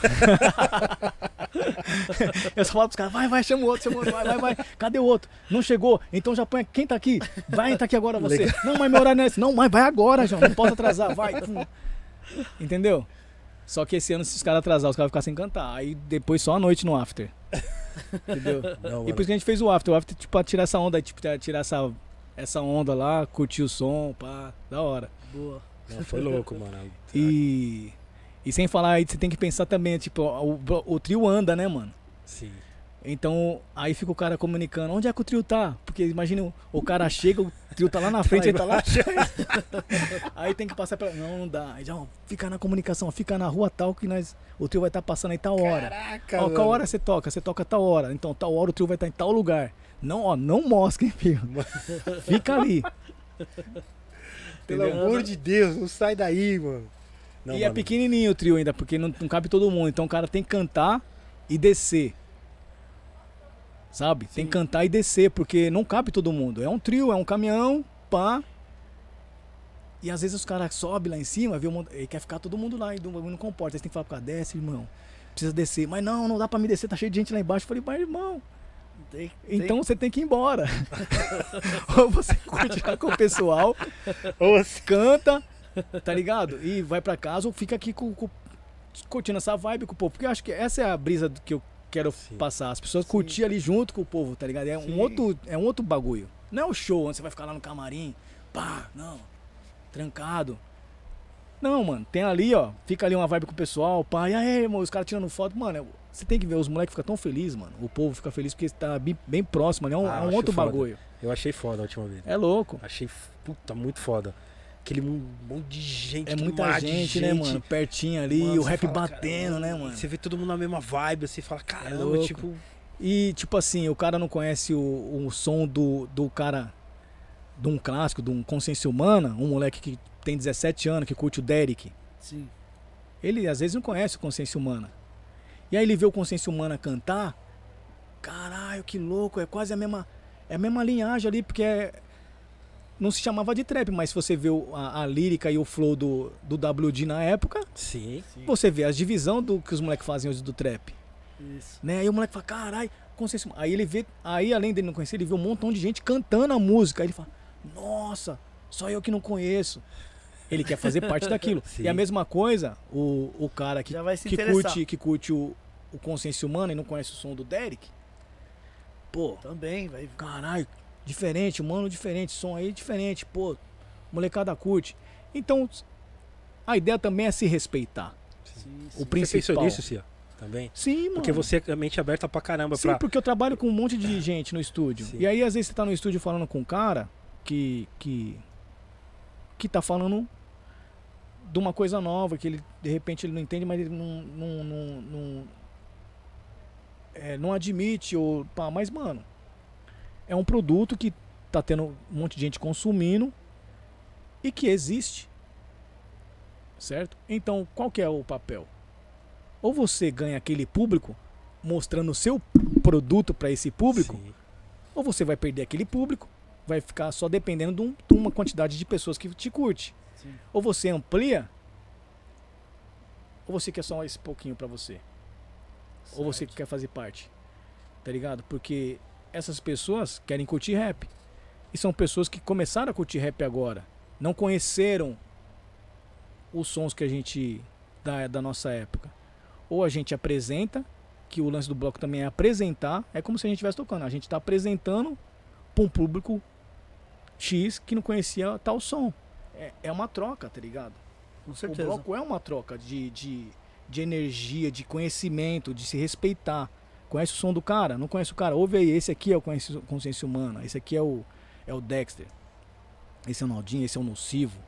Eu só falo pros caras, vai, vai, chama o outro, chama o outro, vai, vai, vai. Cadê o outro? Não chegou? Então já põe. Quem tá aqui? Vai, tá aqui agora você. Não, mas meu horário não é esse. Não, mas vai agora, João. Não posso atrasar, vai. Entendeu? Só que esse ano, se os caras atrasar, os caras vão ficar sem cantar. Aí depois só a noite no after. Entendeu? Não, E por isso que a gente fez o after. O after, tipo, pra tirar essa onda, tipo, tirar essa, essa onda lá, curtir o som, pá, da hora. Boa. Não, foi louco, mano. E. E sem falar aí, você tem que pensar também, tipo, o, o trio anda, né, mano? Sim. Então, aí fica o cara comunicando, onde é que o trio tá? Porque imagina, o- cara chega, o trio tá lá na frente, ele tá lá aí tem que passar pela. Não, não dá. Ó, fica na comunicação, fica na rua tal que nós. O trio vai estar passando aí tal hora. Caraca, Ó, qual hora você toca? Você toca tal hora. Então, tal hora o trio vai estar em tal lugar. Não, ó, não mosca, hein, filho. Fica ali. Pelo Entendeu? amor de Deus, não sai daí, mano. Não, e é mano. pequenininho o trio ainda, porque não, não cabe todo mundo. Então o cara tem que cantar e descer. Sabe? Tem que cantar e descer, porque não cabe todo mundo. É um trio, é um caminhão, pá. E às vezes os caras sobem lá em cima, mundo, e quer ficar todo mundo lá e não comporta. Aí Você tem que falar pro cara, desce, irmão. Precisa descer. Mas não, não dá pra me descer, tá cheio de gente lá embaixo. Eu falei, mas irmão, Tem, tem- então você tem que ir embora. Ou você curte lá com o pessoal, Ô, c- canta, tá ligado? E vai pra casa ou fica aqui com, com- curtindo essa vibe com o povo. Porque eu acho que essa é a brisa que eu quero Sim. passar. As pessoas Sim. curtir ali junto com o povo, tá ligado? É Sim. um, outro, é um outro bagulho. Não é o show onde você vai ficar lá no camarim, pá, não, trancado. Não, mano, tem ali, ó, fica ali uma vibe com o pessoal, pá, e aí, irmão, os caras tirando foto, mano, é- você tem que ver, os moleques ficam tão felizes, mano. O povo fica feliz porque tá bem, bem próximo, né? É um, Ah, é eu um outro foda. bagulho. Eu achei foda a última vez. É louco. Achei, puta, muito foda. Aquele monte de gente. É muita mar de gente, né, mano? Pertinho ali, Mano, o rap fala, batendo, caramba, né, mano? Você vê todo mundo na mesma vibe, assim, fala, caramba, louco. tipo... E, tipo assim, o cara não conhece o, o som do, do cara, de um clássico, de um Consciência Humana, um moleque que tem 17 anos, que curte o Derek. Sim. Ele, às vezes, não conhece o Consciência Humana. E aí ele vê o Consciência Humana cantar, caralho, que louco, é quase a mesma, é a mesma linhagem ali, porque é- não se chamava de trap, mas se você vê a, a lírica e o flow do, do WD na época, Sim. você vê as divisão do que os moleques fazem hoje do trap. Isso. né? Aí o moleque fala, caralho, consciência. Aí ele vê, aí além dele não conhecer, ele vê um montão de gente cantando a música. Aí ele fala, nossa, só eu que não conheço. Ele quer fazer parte daquilo. Sim. E a mesma coisa, o, o cara que, que interessar. curte, que curte o, o Consciência Humana e não conhece o som do Derek, pô, Também, vai. caralho, diferente, mano diferente, som aí diferente, pô, molecada curte. Então, a ideia também é se respeitar. Sim, O sim. Você principal. pensou nisso, Cia? Também? Sim, mano. Porque você é mente aberta pra caramba Sim, pra... porque eu trabalho com um monte de gente no estúdio. Sim. E aí, às vezes, você tá no estúdio falando com um cara que. que. que tá falando de uma coisa nova, que ele, de repente, ele não entende, mas ele não. não, não, não, é, não admite, ou. Pá, mas, mano, é um produto que tá tendo um monte de gente consumindo e que existe. Certo? Então, qual que é o papel? Ou você ganha aquele público mostrando o seu produto para esse público, Sim. ou você vai perder aquele público, vai ficar só dependendo de, um- de uma quantidade de pessoas que te curte. Sim. Ou você amplia, ou você quer só esse pouquinho para você. Ou você Certo. quer fazer parte. Tá ligado? Porque essas pessoas querem curtir rap. E são pessoas que começaram a curtir rap agora. Não conheceram os sons que a gente da, da nossa época. Ou a gente apresenta, que o lance do bloco também é apresentar, é como se a gente estivesse tocando. A gente está apresentando para um público X que não conhecia tal som. É, é uma troca, tá ligado? Com O certeza. bloco é uma troca de, de, de energia, de conhecimento, de se respeitar. Conhece o som do cara? Não conhece o cara? Ouve aí, esse aqui é o Consciência Humana, esse aqui é o, é o Dexter, esse é o Naldinho, esse é o Nocivo,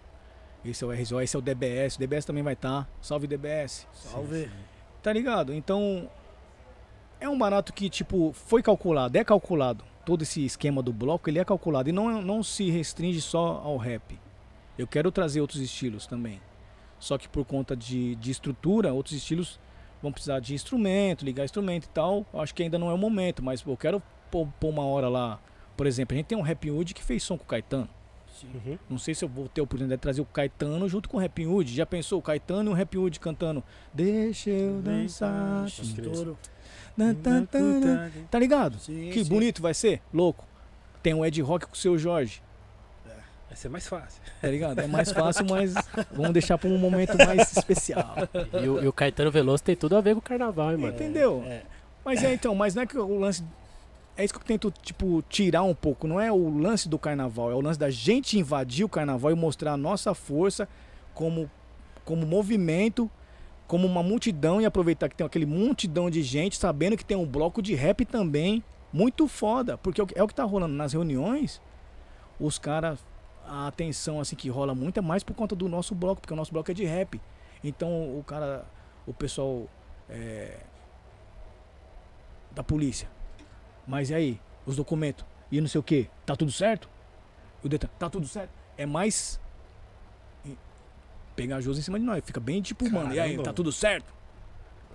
esse é o RZO, esse é o DBS, o DBS também vai estar. Salve DBS. Salve. Sim. Tá ligado? Então, é um barato que, tipo, foi calculado, é calculado. Todo esse esquema do bloco, ele é calculado. E não, não se restringe só ao rap. Eu quero trazer outros estilos também. Só que por conta de, de estrutura, outros estilos vão precisar de instrumento, ligar instrumento e tal. Eu Acho que ainda não é o momento, mas eu quero pôr, pôr uma hora lá. Por exemplo, a gente tem um Rap Hood que fez som com o Caetano. Sim. Uhum. Não sei se eu vou ter a oportunidade de trazer o Caetano junto com o Rap Hood. Já pensou o Caetano e o Rap Hood cantando Deixa eu dançar. Estouro. Tá ligado? Sim, Que sim. bonito vai ser? Louco. Tem o Ed Rock com o seu Jorge. Vai ser mais fácil. Tá ligado? É mais fácil, mas vamos deixar pra um momento mais especial. E o, e o Caetano Veloso tem tudo a ver com o carnaval, hein, mano? Entendeu? É. Mas é então, mas não é que o lance. É isso que eu tento, tipo, tirar um pouco. Não é o lance do carnaval, é o lance da gente invadir o carnaval e mostrar a nossa força como, como movimento, como uma multidão e aproveitar que tem aquele multidão de gente, sabendo que tem um bloco de rap também muito foda. Porque é o que- é o que tá rolando nas reuniões. Os caras. A atenção assim que rola muito é mais por conta do nosso bloco, porque o nosso bloco é de rap. Então o cara. O pessoal. é, da polícia. Mas e aí? Os documentos? E não sei o que? Tá tudo certo? O Detran, tá tudo certo? É mais pegajoso em cima de nós. Fica bem tipo, mano, e aí? Caramba, Tá tudo certo?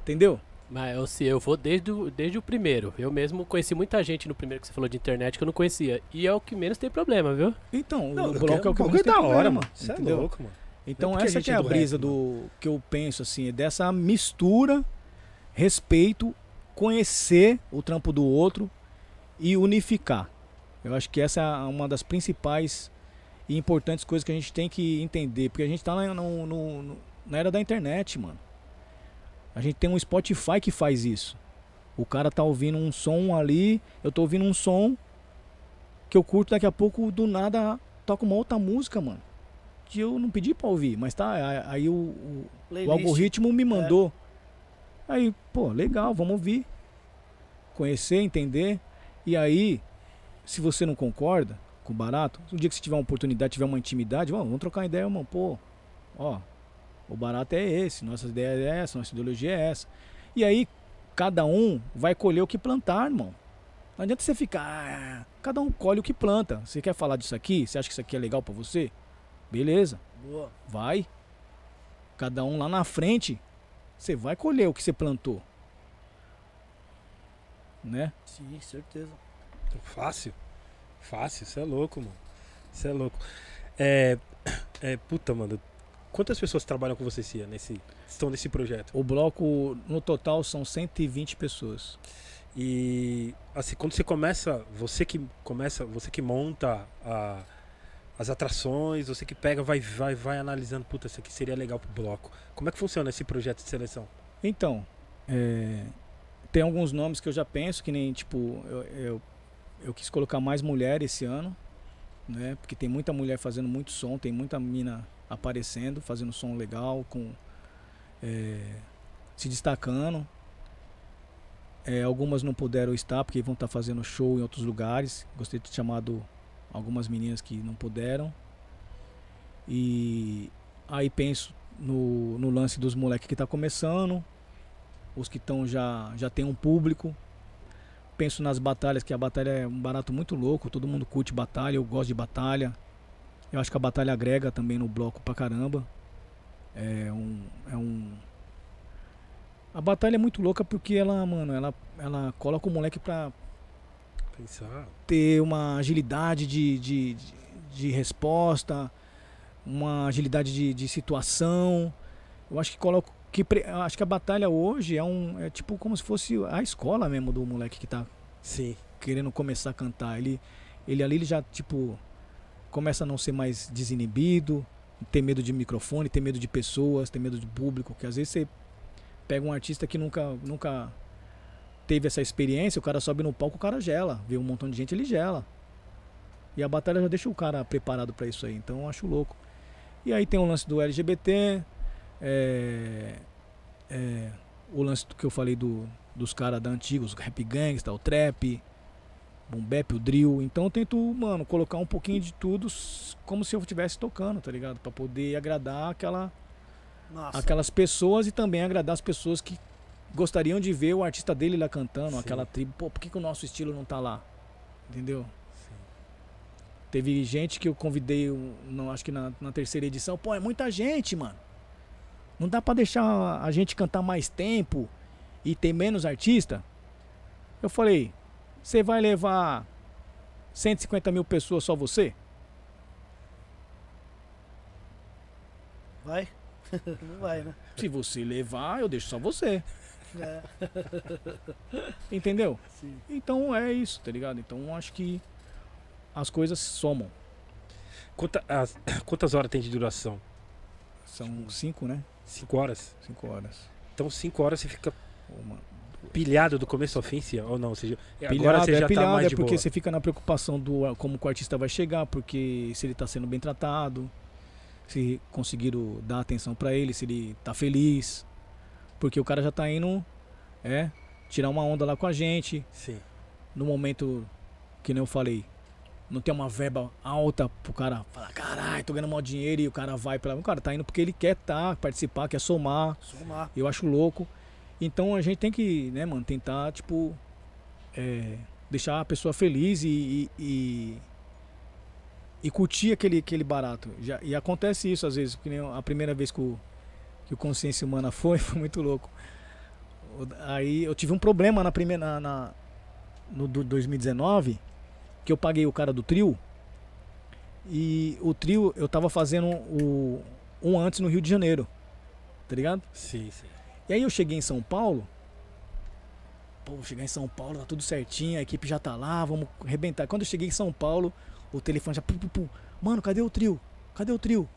Entendeu? Mas eu, se eu vou desde o, desde o primeiro. Eu mesmo conheci muita gente no primeiro que você falou de internet que eu não conhecia. E é o que menos tem problema, viu? Então, Não, o bloco é o que menos tem da hora, problema, mano. Você é louco, mano. Então é essa a que é a é do brisa rap, do que eu penso assim, é dessa mistura, respeito, conhecer o trampo do outro e unificar. Eu acho que essa é uma das principais e importantes coisas que a gente tem que entender, porque a gente tá na, no- no- no- na era da internet, mano. A gente tem um Spotify que faz isso. O cara tá ouvindo um som ali, eu tô ouvindo um som que eu curto, daqui a pouco do nada toca uma outra música, mano que eu não pedi pra ouvir, mas tá, aí o, o, o algoritmo me mandou. Aí, pô, legal, vamos ouvir. Conhecer, entender. E aí, se você não concorda com o barato, um dia que você tiver uma oportunidade, tiver uma intimidade, vamos, vamos trocar ideia, irmão. Pô, ó, o barato é esse, nossa ideia é essa, nossa ideologia é essa. E aí, cada um vai colher o que plantar, irmão. Não adianta você ficar. "Ah", cada um colhe o que planta. Você quer falar disso aqui? Você acha que isso aqui é legal pra você? Beleza, Boa. vai. Cada um lá na frente, você vai colher o que você plantou. Né? Sim, certeza. Fácil. Fácil, você é louco, mano. Você é louco. É, é. Puta, mano. Quantas pessoas trabalham com você, Cia, nesse. Estão nesse projeto? O bloco, no total, são 120 pessoas. E assim, quando você começa, você que começa, você que monta a- as atrações, você que pega, vai, vai, vai analisando, puta, isso aqui seria legal pro bloco. Como é que funciona esse projeto de seleção? Então, é, tem alguns nomes que eu já penso, que nem, tipo, eu, eu, eu quis colocar mais mulher esse ano, né? Porque tem muita mulher fazendo muito som, tem muita mina aparecendo, fazendo som legal, com é, se destacando. É, algumas não puderam estar porque vão estar fazendo show em outros lugares. Gostaria de ter chamado algumas meninas que não puderam. E aí penso no, no lance dos moleques que tá começando, os que estão já já tem um público. Penso nas batalhas, que a batalha é um barato muito louco, todo mundo curte batalha, eu gosto de batalha. Eu acho que a batalha agrega também no bloco pra caramba. É um é um A batalha é muito louca porque ela, mano, ela ela coloca o moleque pra Pensar. ter uma agilidade de, de, de, de resposta, uma agilidade de, de situação. Eu acho que coloco que pre- acho que a batalha hoje é um é tipo como se fosse a escola mesmo do moleque que tá Sim. querendo começar a cantar. Ele ele ali ele já tipo começa a não ser mais desinibido, ter medo de microfone, ter medo de pessoas, ter medo de público, que às vezes você pega um artista que nunca nunca teve essa experiência, o cara sobe no palco, o cara gela, vê um montão de gente, ele gela. E a batalha já deixa o cara preparado pra isso aí, então eu acho louco. E aí tem o lance do LGBT, é, é, o lance que eu falei do, dos caras da antigos, rap gangsta, o trap, boom bap, o drill. Então eu tento, mano, colocar um pouquinho de tudo como se eu estivesse tocando, tá ligado? Pra poder agradar aquela, Nossa. aquelas pessoas e também agradar as pessoas que gostariam de ver o artista dele lá cantando, Sim. aquela tribo. Pô, por que, que o nosso estilo não tá lá? Entendeu? Teve gente que eu convidei, não, acho que na, na terceira edição. Pô, é muita gente, mano. Não dá pra deixar a gente cantar mais tempo e ter menos artista? Eu falei, você vai levar 150 mil pessoas só você? Vai? não vai, né? Se você levar, eu deixo só você. É, Entendeu? sim. Então é isso, tá ligado? Então acho que as coisas somam. Quanta- as- quantas horas tem de duração? São cinco, né? Cinco horas? Cinco horas. Então cinco horas você fica Uma, pilhado do começo ao fim, sim, ou não? Ou seja, agora Pilhado, você já é tá pilhado, mais é porque boa. você fica na preocupação do como que o artista vai chegar, porque se ele tá sendo bem tratado, se conseguiram dar atenção pra ele, se ele tá feliz. Porque o cara já tá indo, é, tirar uma onda lá com a gente, Sim. no momento que nem eu falei. Não tem uma verba alta pro cara falar, caralho, tô ganhando mal dinheiro e o cara vai pra. O cara tá indo porque ele quer tá, participar, quer somar. Somar. Eu acho louco. Então a gente tem que, né, mano, tentar, tipo, é, deixar a pessoa feliz e, e, e, curtir aquele, aquele barato. Já, e acontece isso às vezes, porque a primeira vez que o, que o Consciência Humana foi, foi muito louco. Aí eu tive um problema na primeira. Na, na- no do 2019, que eu paguei o cara do trio. E o trio eu tava fazendo o, um antes no Rio de Janeiro. Tá ligado? Sim, sim. E aí eu cheguei em São Paulo. Pô, chegar em São Paulo, tá tudo certinho, a equipe já tá lá, vamos arrebentar. Quando eu cheguei em São Paulo, o telefone já. Pum, pum, pum. Mano, cadê o trio? Cadê o trio?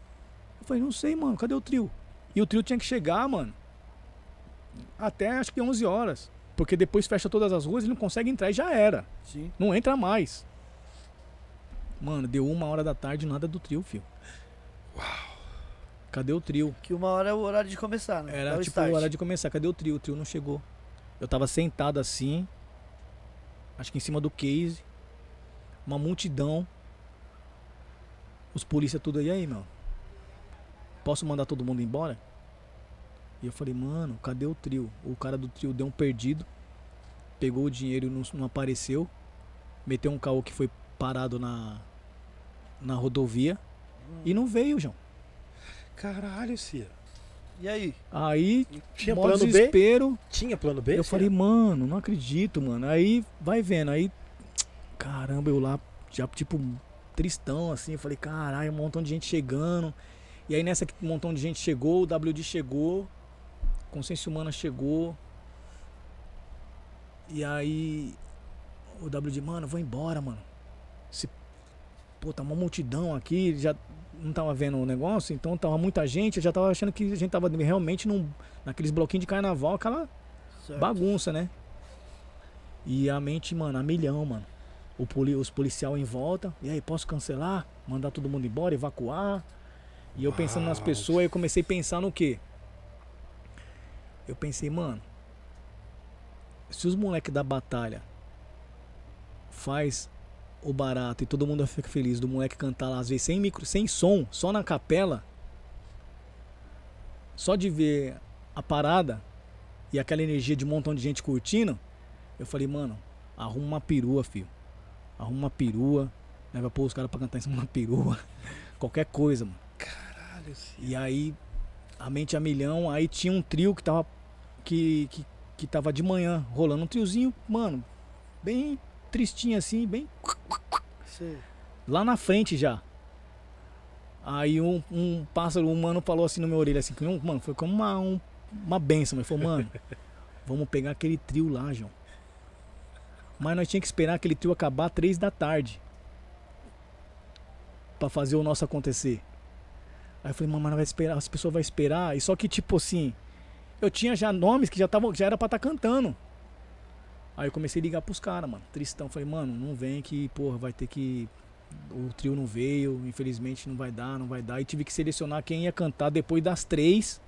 Eu falei, não sei, mano, cadê o trio? E o trio tinha que chegar, mano, até acho que 11 horas. Porque depois fecha todas as ruas, ele não consegue entrar e já era. Sim. Não entra mais. Mano, deu uma hora da tarde, nada do trio, filho. Cadê o trio? Que uma hora é o horário de começar, né? Era o tipo start. a hora de começar. Cadê o trio? O trio não chegou. Eu tava sentado assim, acho que em cima do case, uma multidão. Os polícia tudo aí, "E aí, meu. Posso mandar todo mundo embora? E eu falei, mano, cadê o trio? O cara do trio deu um perdido, pegou o dinheiro e não, não apareceu, meteu um caô que foi parado na, na rodovia e não veio, João. Caralho, Cia. E aí? Aí, Tinha plano B? desespero. Tinha plano B? Eu Cia? falei, mano, não acredito, mano. Aí vai vendo, aí. Caramba, eu lá, já tipo, tristão, assim. Eu falei, caralho, um montão de gente chegando. E aí nessa que um montão de gente chegou, o WD chegou, Consciência Humana chegou. E aí o WD, mano, vou embora, mano. Se, pô, tá uma multidão aqui, já não tava vendo o negócio, então tava muita gente, eu já tava achando que a gente tava realmente num, naqueles bloquinhos de carnaval, aquela Certo. bagunça, né? E a mente, mano, a milhão, mano. O poli, os policial em volta. E aí, posso cancelar? Mandar todo mundo embora, evacuar? E eu pensando nas Uau. pessoas, aí eu comecei a pensar no quê? Eu pensei, mano, se os moleques da batalha faz o barato e todo mundo fica feliz do moleque cantar lá, às vezes sem micro, sem som, só na capela, só de ver a parada e aquela energia de um montão de gente curtindo, eu falei, mano, arruma uma perua, filho. Arruma uma perua, né, vai pôr os caras pra cantar em cima de uma perua, qualquer coisa, mano. Caralho, Cia. E aí, a mente a milhão, aí tinha um trio que tava. Que, que, que tava de manhã rolando um triozinho, mano, bem tristinho assim, bem Sei. lá na frente já. Aí um, um pássaro humano falou assim no meu orelha assim, mano, foi como uma, um- uma benção, mas falou, mano, vamos pegar aquele trio lá, João. Mas nós tinha que esperar aquele trio acabar três da tarde. Pra fazer o nosso acontecer. Aí eu falei, mano, mas vai esperar, as pessoas vão esperar. E só que, tipo assim, eu tinha já nomes que já, tava, já era pra estar cantando. Aí eu comecei a ligar pros caras, mano. Tristão. Falei, mano, não vem que, porra, vai ter que. O trio não veio, infelizmente não vai dar, não vai dar. E tive que selecionar quem ia cantar depois das três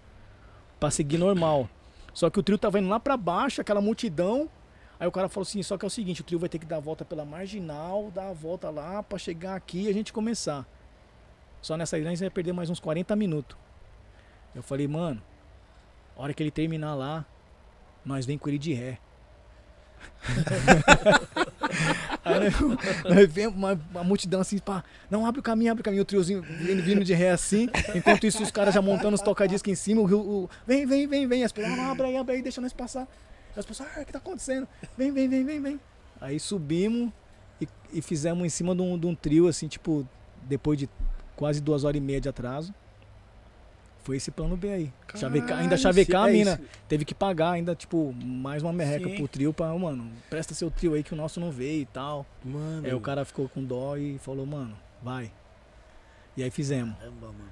pra seguir normal. Só que o trio tava indo lá pra baixo, aquela multidão. Aí o cara falou assim: só que é o seguinte, o trio vai ter que dar a volta pela marginal, dar a volta lá pra chegar aqui e a gente começar. Só nessa aí nós vai perder mais uns 40 minutos. Eu falei, mano, a hora que ele terminar lá, nós vem com ele de ré. Aí nós, uma, uma multidão assim, pá, não, abre o caminho, abre o caminho, o triozinho vindo, vindo de ré assim. Enquanto isso, os caras já montando os tocadiscos em cima, o, o- vem, vem, vem, vem. As pessoas, "Ah, abre aí, abre aí, deixa nós passar. As pessoas, ah, o que tá acontecendo? Vem, vem, vem, vem, vem. Aí subimos e, e fizemos em cima de um, de um trio, assim, tipo, depois de quase duas horas e meia de atraso. Foi esse plano B aí. Caralho, Chavecar, ainda chavecar é a mina. isso. Teve que pagar ainda, tipo, mais uma merreca Sim. pro trio pra, mano, presta seu trio aí que o nosso não veio e tal. Mano. Aí o cara ficou com dó e falou, mano, vai. E aí fizemos. Caramba, mano.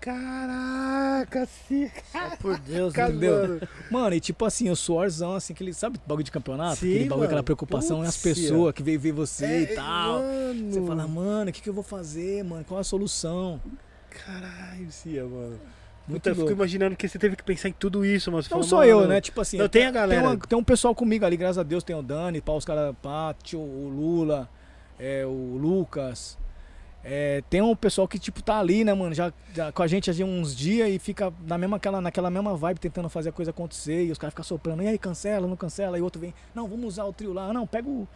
Caraca, sim. Só por Deus? Entendeu? Mano. Mano, e tipo assim, o suorzão, assim, aquele, sabe, bagulho de campeonato? Sim, aquele bagulho, mano. aquela preocupação nas Putz, pessoas que veio ver você É, e tal. Mano. Você fala, mano, o que, que eu vou fazer, mano? Qual a solução? Caralho, Cia, mano. Puta, eu fico imaginando que você teve que pensar em tudo isso. Você Não falou, mano, eu, né? Tipo assim, Não, tem a galera. Tem, uma- tem um pessoal comigo ali, graças a Deus, tem o Dani, pá, os caras, pá, tio, o Lula, é, o Lucas. É, tem um pessoal que, tipo, tá ali, né, mano, já, já com a gente há uns dias e fica na mesma, aquela, naquela mesma vibe tentando fazer a coisa acontecer. E os caras ficam soprando, e aí, cancela, não cancela. E outro vem, não, vamos usar o trio lá. Não, pega o.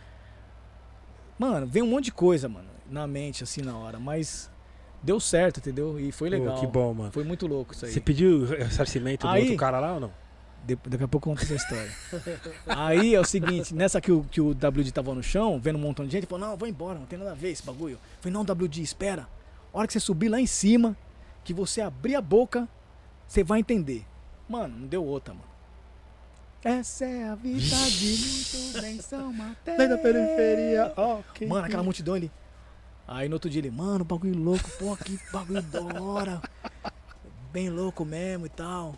Mano, vem um monte de coisa, mano, na mente, assim, na hora. Mas deu certo, entendeu? E foi Pô, legal. que bom, mano. Foi muito louco isso aí. Você pediu ressarcimento do Aí- outro cara lá ou não? De- daqui a pouco eu conto essa história. Aí é o seguinte, nessa que o, que o WD tava no chão, vendo um montão de gente, ele falou, não, vou embora, não tem nada a ver esse bagulho. Eu falei, não, WD, espera. A hora que você subir lá em cima, que você abrir a boca, você vai entender. Mano, não deu outra, mano. Essa é a vida de muito bem São Mateus. Da periferia, ok. Mano, aquela multidão ali. Aí no outro dia ele, mano, bagulho louco, pô, que bagulho da hora. Bem louco mesmo e tal.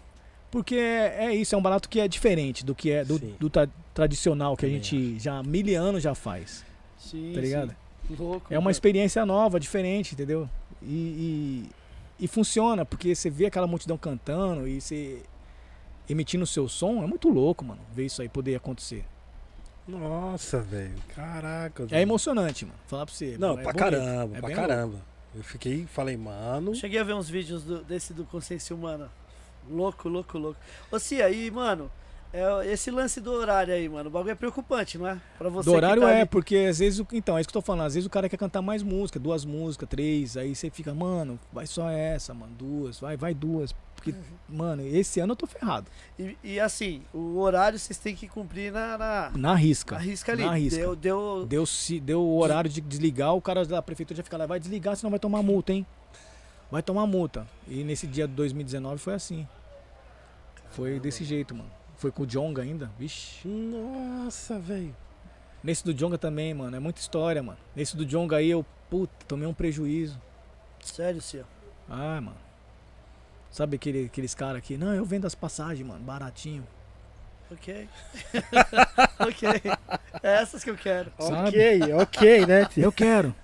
Porque é, é isso, é um barato que é diferente do que é do, do tra- tradicional que a Também gente já há mil anos já faz. Sim, Tá ligado? sim. Louco. É uma mano. experiência nova, diferente, entendeu? E, e, e funciona, porque você vê aquela multidão cantando e você emitindo o seu som, é muito louco, mano, ver isso aí poder acontecer. Nossa, velho. Caraca. É emocionante, mano. Falar pra você. Não, é pra bonito, caramba, é pra caramba. Eu fiquei, falei, mano. Cheguei a ver uns vídeos do- desse do Consciência Humana. Louco, louco, louco. Ô, Cia, aí, mano, é, esse lance do horário aí, mano, o bagulho é preocupante, não é? Pra você Do horário tá é, ali. porque às vezes, então, é isso que eu tô falando, às vezes o cara quer cantar mais música, duas músicas, três, aí você fica, mano, vai só essa, mano, duas, vai, vai duas. Porque, Uhum. mano, esse ano eu tô ferrado. E, e assim, o horário vocês têm que cumprir na, na, Na risca. na risca ali. Na risca. Deu, deu, Deu, se- deu o horário de desligar, o cara da prefeitura já fica lá, vai desligar, senão vai tomar multa, hein? Vai tomar multa. E nesse dia de 2019 foi assim. Foi desse jeito, mano. Foi com o Jonga ainda, vixe. Nossa, velho. Nesse do Jonga também, mano, é muita história, mano. Nesse do Jonga aí eu, puta, tomei um prejuízo. Sério, Cia. Ah, mano. Sabe aquele, aqueles caras aqui? Não, eu vendo as passagens, mano, baratinho. Ok. ok. É essas que eu quero. Sabe? Ok, ok, né? Eu quero.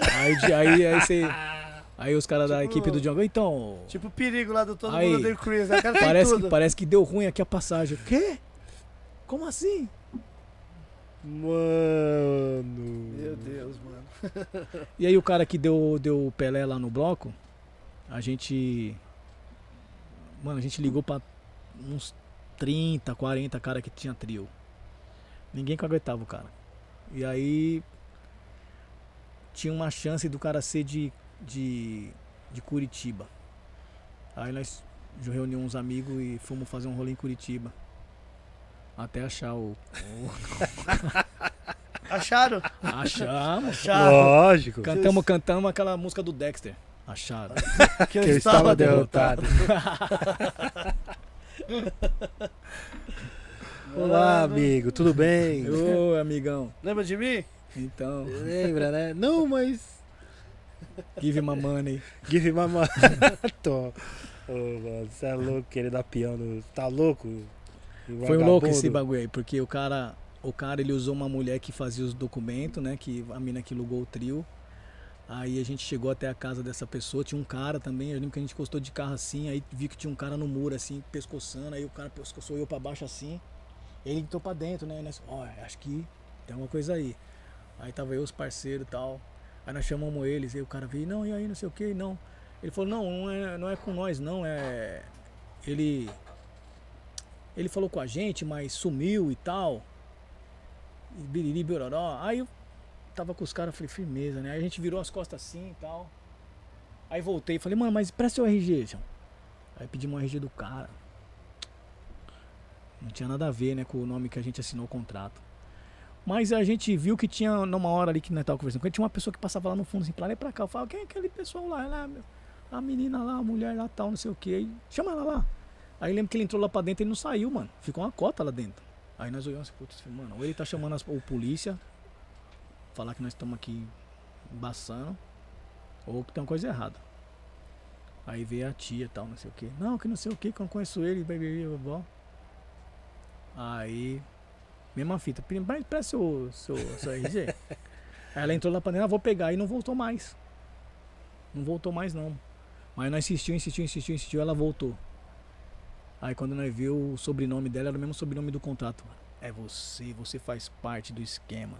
aí, aí, aí, você, aí os caras da Tipo- equipe do Jonga, então. Tipo o perigo lá do Todo Aí. Mundo Odeia o Chris. né? Parece, tudo. que, parece que deu ruim aqui a passagem. O quê? Como assim? Mano. Meu Deus, mano. E aí o cara que deu, deu o Pelé lá no bloco, a gente. Mano, a gente ligou pra uns 30, 40 cara que tinha trio. Ninguém que aguentava o cara. E aí tinha uma chance do cara ser de, de, de Curitiba. Aí nós reunimos uns amigos e fomos fazer um rolê em Curitiba. Até achar o. Acharam? achamos. Acharam. Lógico. Cantamos, cantamos aquela música do Dexter. Acharam. Que eu, Que eu estava derrotado. Olá, amigo, tudo bem? Ô, amigão. Lembra de mim? Então, Lembra, né? Não, mas. Give my money. Give my money. Tô. Ô, mano, você é louco querer dar peão no. Tá louco? Foi louco esse bagulho aí, porque o cara, o cara ele usou uma mulher que fazia os documentos, né? Que a mina que alugou o trio. Aí a gente chegou até a casa dessa pessoa, tinha um cara também, eu lembro que a gente encostou de carro assim, aí vi que tinha um cara no muro assim, pescoçando, aí o cara pescoçou eu pra baixo assim. Ele entrou pra dentro, né? Ó, acho que tem alguma coisa aí. Aí tava eu, os parceiros e tal. Aí nós chamamos eles, aí o cara veio, não, e aí, não sei o que, não. Ele falou, não, não é, não é com nós, não, é. Ele. Ele falou com a gente, mas sumiu e tal. E biriri, biroró. Aí eu tava com os caras, falei, firmeza, né? Aí a gente virou as costas assim e tal. Aí voltei, falei, mano, mas presta seu RG, João. Aí pedimos o RG do cara. Não tinha nada a ver, né, com o nome que a gente assinou o contrato. Mas a gente viu que tinha, numa hora ali que nós tava conversando com ele, tinha uma pessoa que passava lá no fundo, assim, pra lá e pra cá. Eu falava, quem é aquele pessoal lá? lá meu? A menina lá, a mulher lá, tal, não sei o. Aí, chama ela lá. Aí lembro que ele entrou lá pra dentro e não saiu, mano. Ficou uma cota lá dentro. Aí nós olhamos assim, putz, mano, ou ele tá chamando as, o polícia, falar que nós estamos aqui embaçando, ou que tem uma coisa errada. Aí veio a tia tal, não sei o que. Não, que não sei o que, que eu não conheço ele, baby, blá. Aí, mesma fita. Presta seu, seu, seu RG. Aí ela entrou lá pra dentro, ah, vou pegar. E não voltou mais. Não voltou mais, não. Mas nós insistiu, insistiu, insistiu, insistiu, ela voltou. Aí quando nós viu o sobrenome dela, era o mesmo sobrenome do contrato. É você, você faz parte do esquema.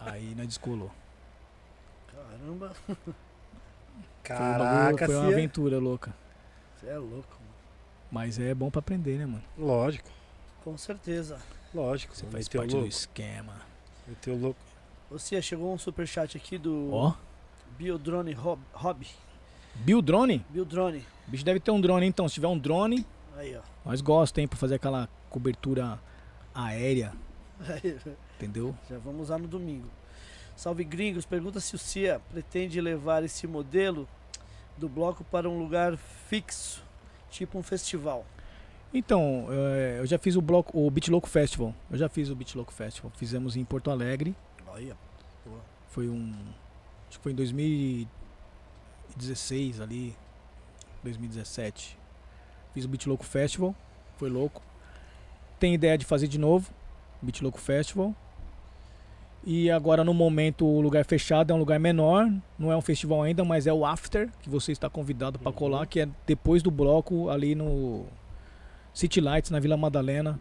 Aí nós descolou. Caramba, Foi, Caraca, foi uma Cia. aventura louca. você é louco, mano. Mas é bom pra aprender, né, mano? Lógico, Com certeza. lógico. Você faz parte do louco. esquema. Meteu louco. Ô, Cia, chegou um superchat aqui do Ó, Biodrone Hob- Hobby. Bill Drone? Biodrone. O bicho deve ter um drone, então. Se tiver um drone, Aí, ó. nós gostamos, hein, pra fazer aquela cobertura aérea, Aí, entendeu? já vamos usar no domingo. Salve gringos, pergunta se o Cia pretende levar esse modelo do bloco para um lugar fixo, tipo um festival. Então, é, eu já fiz o bloco, o Beat Louco Festival. Eu já fiz o Beat Louco Festival. Fizemos em Porto Alegre. Olha, Foi um. Acho que foi em 2016 ali. 2017. Fiz o Beat Louco Festival. Foi louco. Tem ideia de fazer de novo. Beat Louco Festival. E agora no momento o lugar fechado é um lugar menor. Não é um festival ainda, mas é o After, que você está convidado para Uhum. colar, que é depois do bloco ali no City Lights, na Vila Madalena.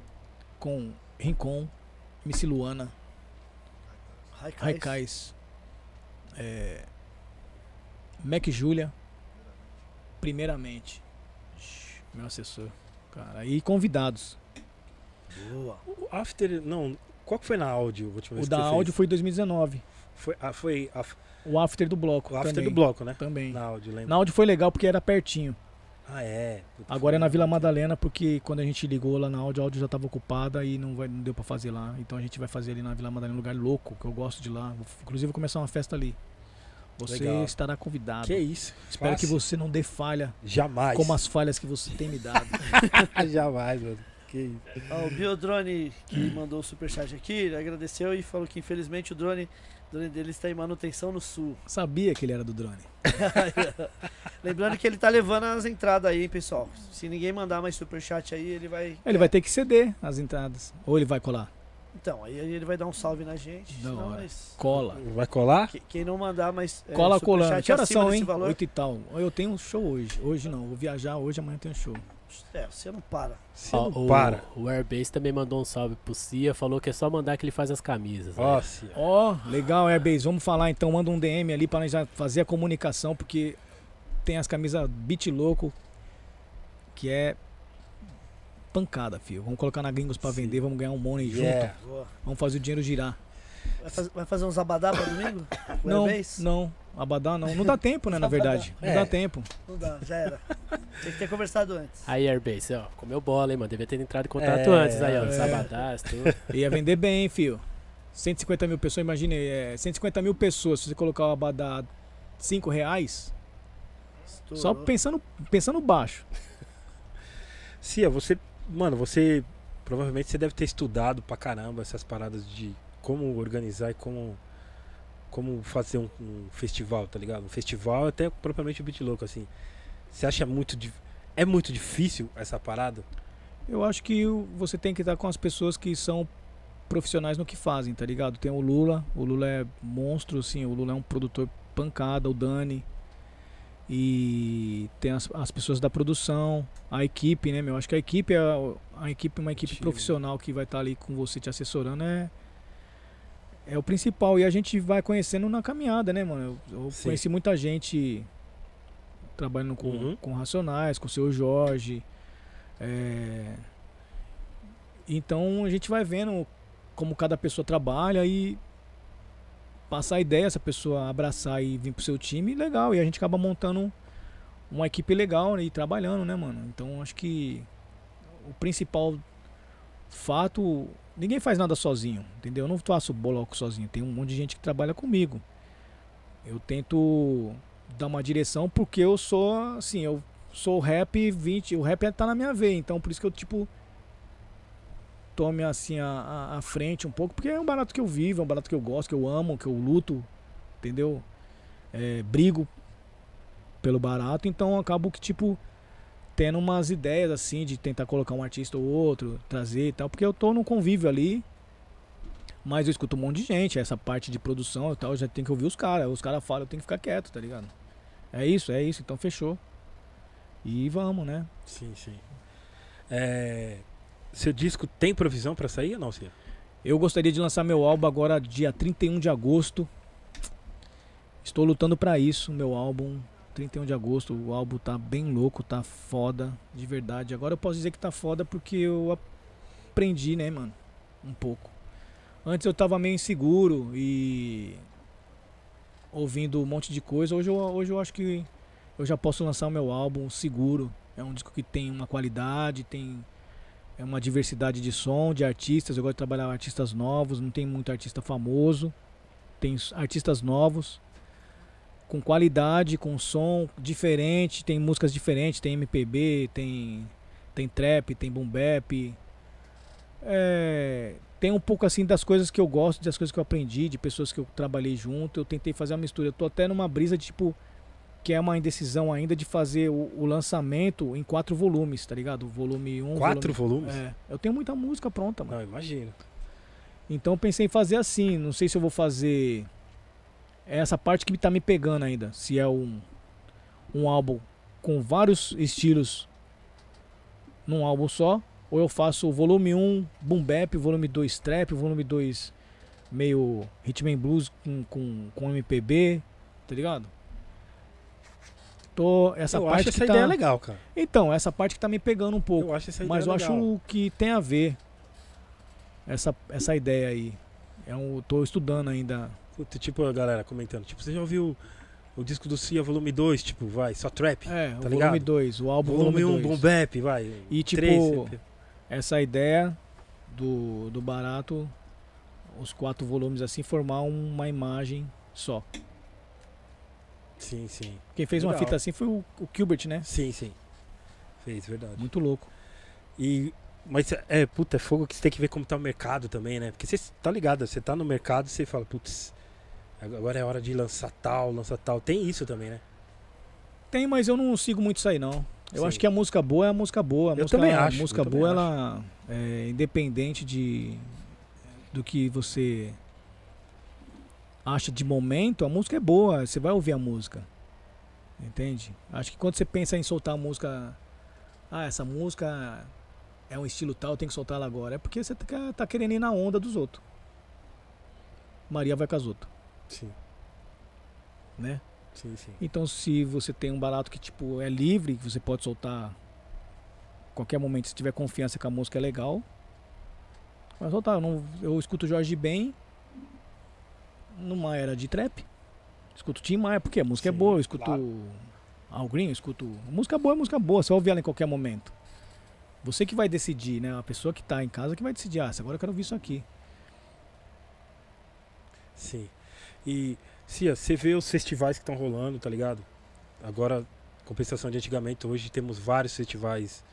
Com Rincon, MC Luana. Raikais. É, Mac Julia, primeiramente, meu assessor, cara, e convidados. Boa. O After, não, qual que foi na áudio? última vez O da áudio fez? foi em 2019, Foi, ah, foi a- o after do bloco o After também. do bloco, né? Também. Na áudio, lembra? Na áudio foi legal porque era pertinho. Ah, é. Puta, Agora é na Vila Madalena porque quando a gente ligou lá na áudio, a áudio já estava ocupada e não, vai, não deu pra fazer lá. Então a gente vai fazer ali na Vila Madalena, um lugar louco, que eu gosto de lá. Vou, inclusive vou começar uma festa ali. Você Legal. estará convidado. Que isso. Espero que Fácil. você não dê falha Jamais. como as falhas que você tem me dado. Jamais, mano. Que isso. Ó, o Biodrone que mandou o superchat aqui, agradeceu e falou que infelizmente o drone, o drone dele está em manutenção no sul. Sabia que ele era do drone. Lembrando que ele tá levando as entradas aí, hein, pessoal. Se ninguém mandar mais superchat aí, ele vai. Ele vai ter que ceder as entradas. Ou ele vai colar. Então, aí ele vai dar um salve na gente. Senão hora. nós- Cola. Vai colar? que- Quem não mandar mais. é, Cola superchat colando. Que horas são, hein? valor, Oito e tal. Eu tenho um show hoje. Hoje não. Vou viajar hoje, amanhã tem um show. É, você não para. Você Ó, não o, para. o Airbase também mandou um salve pro Cia, falou que é só mandar que ele faz as camisas. né? Ó, Cia. Ó, legal, Airbase. Vamos falar então. Manda um DM ali pra nós já fazer a comunicação, porque tem as camisas Beat Louco, que é pancada, filho. Vamos colocar na Gringos pra Sim. vender, vamos ganhar um money Yeah. junto. Boa. Vamos fazer o dinheiro girar. Vai, faz- vai fazer uns abadá pra domingo? Não, Airbase? não. Abadá não. Não dá tempo, né, na verdade. Não É. dá tempo. Não dá, já era. Tem que ter conversado antes. Aí, Airbase, ó, comeu bola, hein, mano. Devia ter entrado em contato É, antes aí, ó. é. Sabadás, tudo. Ia vender bem, hein, filho. 150 mil pessoas, imagine, é, 150 mil pessoas, se você colocar o abadá 5 reais, só Estourou. pensando, pensando baixo. Cia, você. Mano, você. Provavelmente você deve ter estudado pra caramba essas paradas de como organizar e como. Como fazer um, um festival, tá ligado? Um festival, até propriamente o Beat Louco, assim. Você acha muito. É muito difícil essa parada? Eu acho que você tem que estar com as pessoas que são profissionais no que fazem, tá ligado? Tem o Lula, o Lula é monstro, assim, o Lula é um produtor pancada, o Dani. E tem as, as pessoas da produção, a equipe, né, meu? Acho que a equipe é a, a equipe, uma equipe profissional que vai estar ali com você te assessorando é é o principal e a gente vai conhecendo na caminhada, né, mano? Eu, eu conheci muita gente trabalhando com, Uhum. com Racionais, com o seu Jorge. é, Então a gente vai vendo como cada pessoa trabalha e passar a ideia, essa pessoa abraçar e vir pro seu time, legal. E a gente acaba montando uma equipe legal né, e trabalhando, né, mano? Então acho que o principal fato, ninguém faz nada sozinho, entendeu? Eu não faço bloco sozinho, tem um monte de gente que trabalha comigo. Eu tento dar uma direção, porque eu sou, assim, eu sou rap 20, o rap tá na minha veia, então por isso que eu, tipo, tome assim a, a, frente um pouco, porque é um barato que eu vivo, é um barato que eu gosto, que eu amo, que eu luto, entendeu? É, brigo pelo barato, então acabo que, tipo, tendo umas ideias assim de tentar colocar um artista ou outro, trazer e tal, porque eu tô no convívio ali. Mas eu escuto um monte de gente, essa parte de produção e tal, eu já tenho que ouvir os caras. Os caras falam, eu tenho que ficar quieto, tá ligado? É isso, é isso, então fechou. E vamos, né? Sim, sim. É, seu disco tem provisão pra sair ou não, Cia? Eu gostaria de lançar meu álbum agora dia 31 de agosto. Estou lutando pra isso, meu álbum 31 de agosto. O álbum tá bem louco, tá foda, de verdade. Agora eu posso dizer que tá foda porque eu aprendi, né, mano? Um pouco. Antes eu tava meio inseguro e ouvindo um monte de coisa. Hoje eu, hoje eu acho que eu já posso lançar o meu álbum seguro. É um disco que tem uma qualidade, tem é uma diversidade de som, de artistas. Eu gosto de trabalhar com artistas novos, não tem muito artista famoso. Tem artistas novos com qualidade, com som diferente, tem músicas diferentes, tem MPB, tem tem trap, tem boom bap. É, tem um pouco assim das coisas que eu gosto, das coisas que eu aprendi, de pessoas que eu trabalhei junto. Eu tentei fazer uma mistura. Eu tô até numa brisa de tipo que é uma indecisão ainda de fazer o, o lançamento em quatro volumes, tá ligado? Volume 1, um, Quatro volume... volumes? É. Eu tenho muita música pronta, mano. Não, imagino. Então eu pensei em fazer assim, não sei se eu vou fazer é essa parte que tá me pegando ainda. Se é um, um álbum com vários estilos num álbum só, ou eu faço o volume 1 boom bap, volume 2 trap, volume 2 meio rhythm and blues com, com, com MPB, tá ligado? Tô, essa eu parte acho essa que tá... ideia legal, cara. Então, essa parte que tá me pegando um pouco. Eu acho essa ideia Mas eu legal. acho que tem a ver essa, essa ideia aí. É um, tô estudando ainda. Tipo a galera comentando. Tipo, você já ouviu o disco do Cia volume 2, tipo, vai, só trap? É, Tá o volume ligado? 2, o álbum volume 1, volume boom 2. bap, vai. E, tipo, três, Essa ideia do, do barato, os quatro volumes assim, formar uma imagem só. Sim, sim. Quem fez uma Legal. fita assim foi o, o Gilbert, né? Sim, sim. Fez, verdade. Muito louco. E. Mas é, puta, é fogo que você tem que ver como tá o mercado também, né? Porque você tá ligado, você tá no mercado você fala, putz, agora é hora de lançar tal, lançar tal. Tem isso também, né? Tem, mas eu não sigo muito isso aí não. Eu Sim. acho que a música boa é a música boa. A Eu música, também a acho, música eu também boa, ela é independente de do que você acha de momento, a música é boa, você vai ouvir a música. Entende? Acho que quando você pensa em soltar a música, ah, essa música é um estilo tal, tem que soltar ela agora, é porque você tá, tá querendo ir na onda dos outros. Maria vai com as outras, Sim, né? sim, sim. Então, se você tem um barato que tipo é livre, que você pode soltar qualquer momento, se tiver confiança que a música é legal, vai soltar. Eu, não, eu escuto Jorge Ben numa era de trap. Escuto Tim Maia, porque a música é Sim, boa. Eu escuto claro. Al Green, eu escuto. Música boa é música boa, você vai ouvir ela em qualquer momento. Você que vai decidir, né? A pessoa que tá em casa que vai decidir, ah, agora eu quero ouvir isso aqui. Sim. E, Cia, você vê os festivais que estão rolando, tá ligado? Agora, compensação de antigamente, hoje temos vários festivais,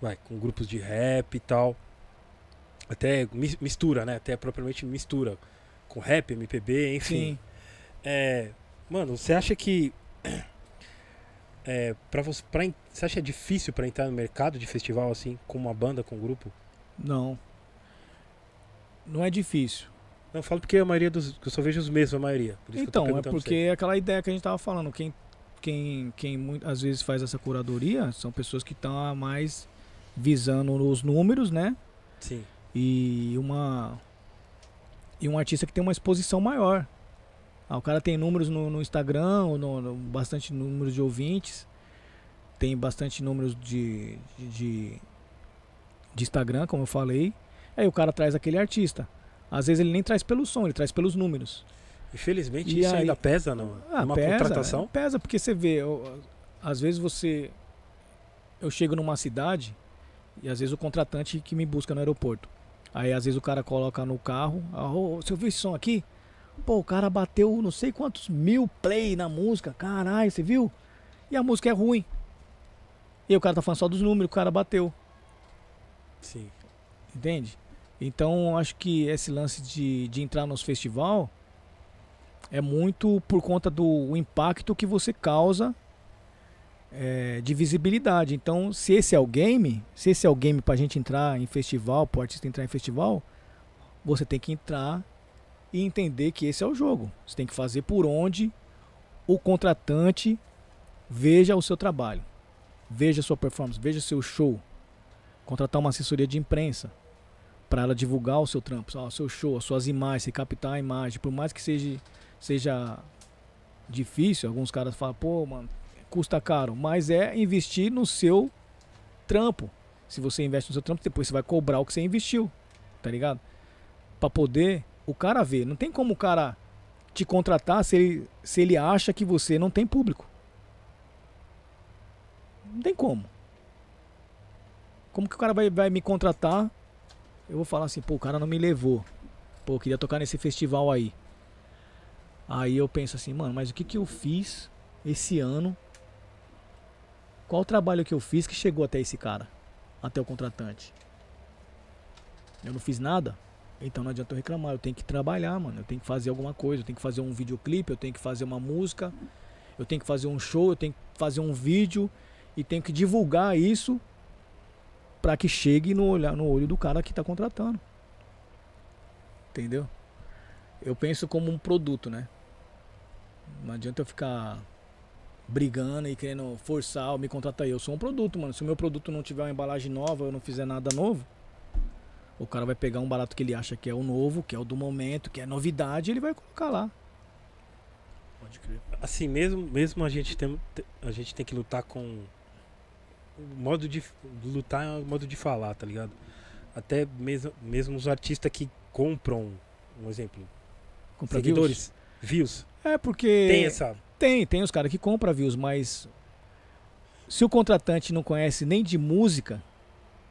vai, com grupos de rap e tal. Até mis- mistura, né? Até propriamente mistura. Com rap, MPB, enfim. Sim. É, mano, você acha que. É, pra você, pra, você acha difícil pra entrar no mercado de festival assim, com uma banda, com um grupo? Não. Não é difícil. Não, eu falo porque a maioria dos. Eu só vejo os mesmos, a maioria. Por Então, é porque é aquela ideia que a gente tava falando, quem, quem, quem muito, às vezes faz essa curadoria são pessoas que estão mais visando os números, né? Sim. E uma e um artista que tem uma exposição maior. Ah, o cara tem números no, no Instagram, no, no- bastante números de ouvintes, tem bastante números de, de, de Instagram, como eu falei. Aí o cara traz aquele artista. Às vezes ele nem traz pelo som, ele traz pelos números. Infelizmente E isso aí- ainda pesa não? Ah, numa pesa, contratação. Pesa, porque você vê, eu- às vezes você. Eu chego numa cidade e às vezes o contratante que me busca no aeroporto. Aí às vezes o cara coloca no carro, ô, você ouviu esse som aqui? Pô, o cara bateu não sei quantos mil play na música. Caralho, você viu? E a música é ruim. E o cara tá falando só dos números o cara bateu. Sim. Entende? Então acho que esse lance de, de entrar nos festival é muito por conta do impacto que você causa é, de visibilidade. Então, se esse é o game, se esse é o game pra gente entrar em festival, pro artista entrar em festival, você tem que entrar e entender que esse é o jogo. Você tem que fazer por onde o contratante veja o seu trabalho, veja a sua performance, veja o seu show. Contratar uma assessoria de imprensa para ela divulgar o seu trampo, o seu show, as suas imagens, se captar a imagem, por mais que seja seja difícil, alguns caras falam, pô, mano, custa caro, mas é investir no seu trampo. Se você investe no seu trampo, depois você vai cobrar o que você investiu, tá ligado? Para poder o cara ver. Não tem como o cara te contratar se ele, se ele acha que você não tem público. Não tem como. Como que o cara vai, vai me contratar? Eu vou falar assim, pô, o cara não me levou. Pô, eu queria tocar nesse festival aí. Aí eu penso assim, mano, mas o que que eu fiz esse ano? Qual o trabalho que eu fiz que chegou até esse cara? Até o contratante? Eu não fiz nada? Então não adianta eu reclamar, eu tenho que trabalhar, mano. Eu tenho que fazer alguma coisa, eu tenho que fazer um videoclipe, eu tenho que fazer uma música, eu tenho que fazer um show, eu tenho que fazer um vídeo e tenho que divulgar isso para que chegue no, olhar, no olho do cara que tá contratando. Entendeu? Eu penso como um produto, né? Não adianta eu ficar brigando e querendo forçar ou me contratar. Eu sou um produto, mano. Se o meu produto não tiver uma embalagem nova, eu não fizer nada novo, o cara vai pegar um barato que ele acha que é o novo, que é o do momento, que é novidade, ele vai colocar lá. Pode crer. Assim, mesmo, mesmo a gente tem, a gente tem que lutar com o modo de lutar é o modo de falar, tá ligado? Até mesmo, mesmo os artistas que compram, um exemplo, Compra seguidores, views. É porque Tem essa. tem, tem os caras que compram views, mas se o contratante não conhece nem de música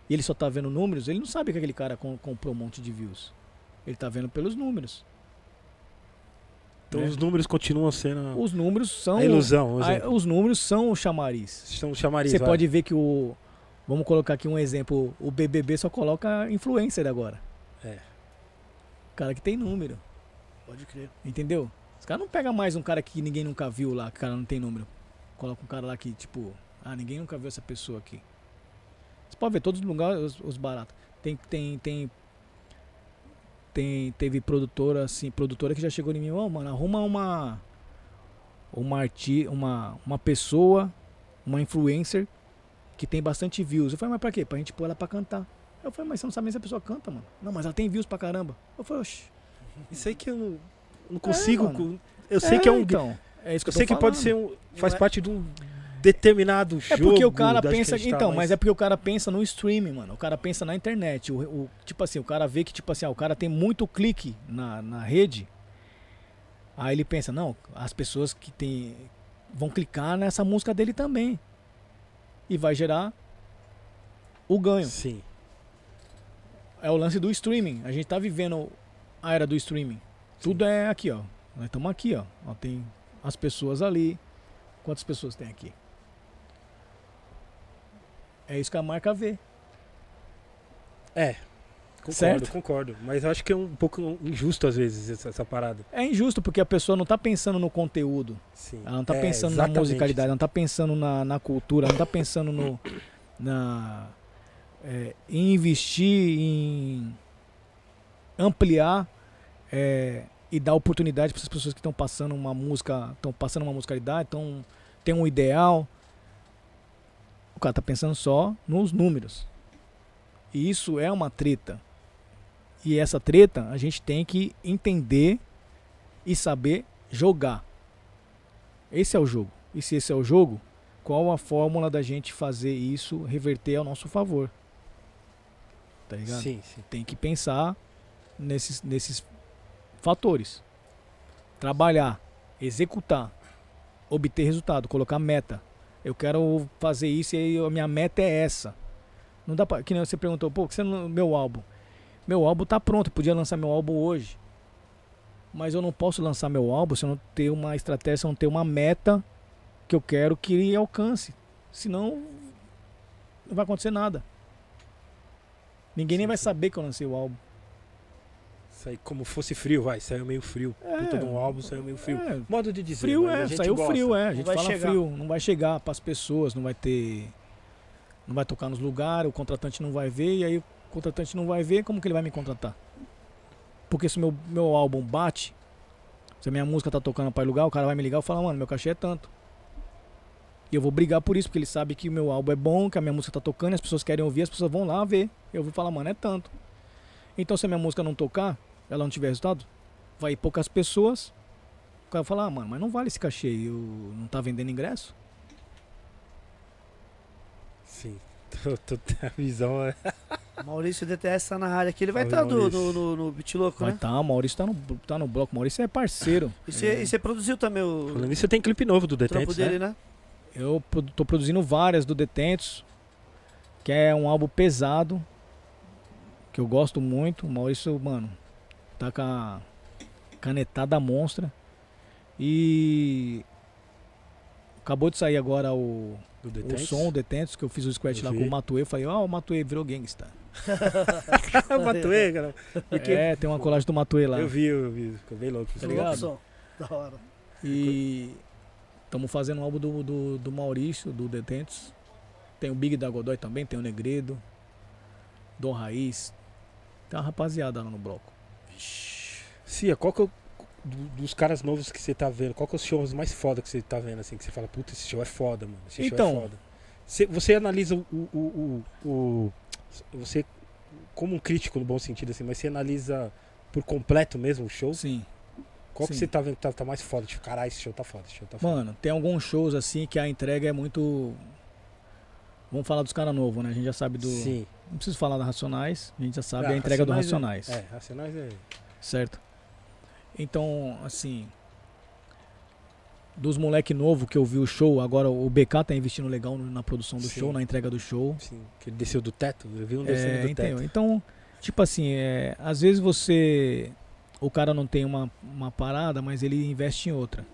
e ele só tá vendo números, ele não sabe que aquele cara com- comprou um monte de views. Ele tá vendo pelos números. Então né? os números continuam sendo Os números são a ilusão. um a- os números são o chamariz. São chamariz. Você vai. pode ver que o. Vamos colocar aqui um exemplo. O BBB só coloca influencer agora. É. Cara que tem número. Pode crer. Entendeu? Os caras não pegam mais um cara que ninguém nunca viu lá, que o cara não tem número. Coloca um cara lá que, tipo, ah, ninguém nunca viu essa pessoa aqui. Você pode ver todos os lugares, os, os baratos. Tem, tem, tem. Tem, teve produtora, assim, produtora que já chegou em mim, ó, mano, arruma uma. Uma arti uma, uma pessoa, uma influencer que tem bastante views. Eu falei, mas pra quê? Pra gente pôr ela pra cantar. Eu falei, mas você não sabe nem se a pessoa canta, mano. Não, mas ela tem views pra caramba. Eu falei, oxi. Isso aí que eu não, não consigo. mano. co- eu sei que é um. Então, é isso que eu eu, sei que pode falando. ser um. Faz é- parte de um determinado É jogo. porque o cara pensa. tá, Então, mas é porque o cara pensa no streaming, mano. O cara pensa na internet. O, o- tipo assim, o cara vê que, tipo assim, ah, o cara tem muito clique na, na rede. Aí ele pensa, não, as pessoas que tem. vão clicar nessa música dele também. E vai gerar o ganho. Sim. É o lance do streaming. A gente tá vivendo a era do streaming. Tudo é aqui, ó. Nós estamos aqui, ó. ó. Tem as pessoas ali. Quantas pessoas tem aqui? É isso que a marca vê. É. Concordo, Certo? concordo. Mas eu acho que é um pouco injusto às vezes essa, essa parada. É injusto porque a pessoa não tá pensando no conteúdo. Sim. Ela não tá É, pensando na musicalidade, ela não tá pensando na, na cultura, ela não tá pensando no, na, é, em investir, em ampliar é, e dar oportunidade para as pessoas que estão passando uma música, estão passando uma musicalidade, estão tem um ideal. O cara tá pensando só nos números. E isso é uma treta. E essa treta a gente tem que entender e saber jogar. Esse é o jogo. E se esse é o jogo, qual a fórmula da gente fazer isso reverter ao nosso favor? Tá ligado? Sim, sim. Tem que pensar nesses, nesses fatores. Trabalhar, executar, obter resultado, colocar meta. Eu quero fazer isso e a minha meta é essa. Não dá pra, que nem você perguntou, pô, que você não, meu álbum. Meu álbum tá pronto, eu podia lançar meu álbum hoje. Mas eu não posso lançar meu álbum se eu não ter uma estratégia, se eu não ter uma meta que eu quero que ele alcance. Senão não vai acontecer nada. Ninguém nem vai saber que eu lancei o álbum. Sai como fosse frio, vai. Saiu meio frio. É. Puta de um álbum, saiu meio frio. É, Modo de dizer. frio a é, saiu gosta. frio, é. A gente fala chegar. frio, não vai chegar pras pessoas, não vai ter. Não vai tocar nos lugares, o contratante não vai ver, e aí o contratante não vai ver, como que ele vai me contratar? Porque se meu, meu álbum bate, se a minha música tá tocando ir lugar, o cara vai me ligar e falar, mano, meu cachê é tanto. E eu vou brigar por isso, porque ele sabe que o meu álbum é bom, que a minha música tá tocando, e as pessoas querem ouvir, as pessoas vão lá ver. Eu vou falar, mano, é tanto. Então se a minha música não tocar, ela não tiver resultado, vai ir poucas pessoas, o cara vai falar, ah, mano, mas não vale esse cachê, eu não tá vendendo ingresso? Sim. Tô, tô, a visão é. Maurício DTS tá na área aqui. Ele vai estar Oi, no, no, no, Louco, Vai né? tá, o Maurício tá no, tá no bloco, o Maurício é parceiro. E você, você produziu também o Falando nisso, tem clipe novo do trampo Detentes, dele, né? né? Eu tô produzindo várias do Detentos, que é um álbum pesado, que eu gosto muito. O Maurício, mano, tá com a canetada monstra. E acabou de sair agora o, o som, o Detentos, que eu fiz o squat Eu lá vi. com o Matuê. Falei, ó, o Matuê virou gangsta. Matuê, cara. Porque É, tem uma colagem do Matuê lá. Eu vi, eu vi. Ficou bem louco. Tá ligado? Som. Da hora. E estamos fazendo um álbum do, do, do Maurício, do Detentos. Tem o Big da Godoy também, tem o Negredo, Dom Raiz. Tem uma rapaziada lá no bloco. Cia, qual que é o. do- dos caras novos que você tá vendo, qual que é os shows mais foda que você tá vendo, assim, que você fala, puta, esse show é foda, mano. Esse show é Então. foda. Você, você analisa o, o, o, o- Você, como um crítico no bom sentido, assim, mas você analisa por completo mesmo o show? Sim. Qual que sim. você tá vendo que tá, tá mais foda? Tipo, caralho, esse show tá foda, esse show tá foda. Mano, tem alguns shows assim que a entrega é muito. Vamos falar dos caras novos, né? A gente já sabe do. Sim. Não preciso falar da Racionais, a gente já sabe Ah, a entrega do Racionais Racionais. É, Racionais é. Certo? Então, assim. Dos moleque novo que eu vi o show, agora o BK tá investindo legal na produção do Sim. show, na entrega do show. Sim. Que ele desceu do teto, eu vi um descendo É, do entendeu? teto. Então, tipo assim, é, às vezes você. O cara não tem uma, uma parada, mas ele investe em outra.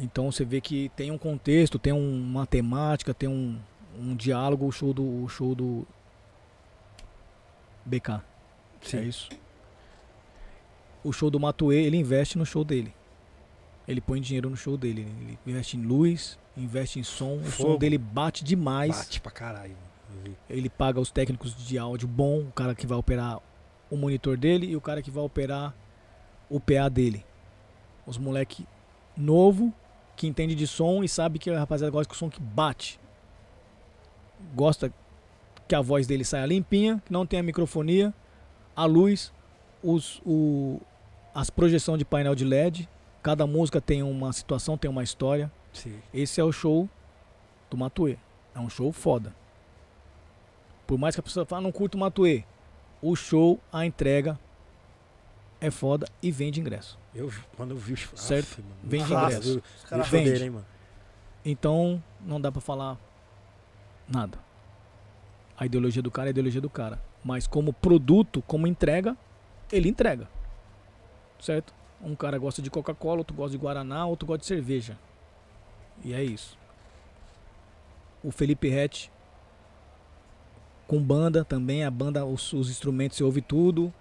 Então você vê que tem um contexto, tem um- uma temática, tem um, um diálogo, o show do. O show do BK. Sim. É isso. O show do Matuê, ele investe no show dele. Ele põe dinheiro no show dele. Ele investe em luz, investe em som. O som dele bate demais. Bate pra caralho, vi. Ele paga os técnicos de áudio bom, o cara que vai operar o monitor dele e o cara que vai operar o PA dele. Os moleque novo, que entende de som e sabe que a rapaziada gosta do som que bate. Gosta que a voz dele saia limpinha, que não tenha microfonia, a luz, os, o, as projeções de painel de LED. Cada música tem uma situação, tem uma história. Sim. Esse é o show do Matuê. É um show foda. Por mais que a pessoa fale, "Ah, não curto o Matuê. O show, a entrega é foda e vende ingresso. Eu, quando eu vi o show. Certo. Mano, Vende ingresso. Os caras vende. hein, mano. Então, não dá pra falar nada. A ideologia do cara é a ideologia do cara. Mas como produto, como entrega, ele entrega. Certo? Um cara gosta de Coca-Cola, outro gosta de Guaraná, outro gosta de cerveja. E é isso. O Felipe Rett com banda também, a banda, os, os instrumentos você ouve tudo.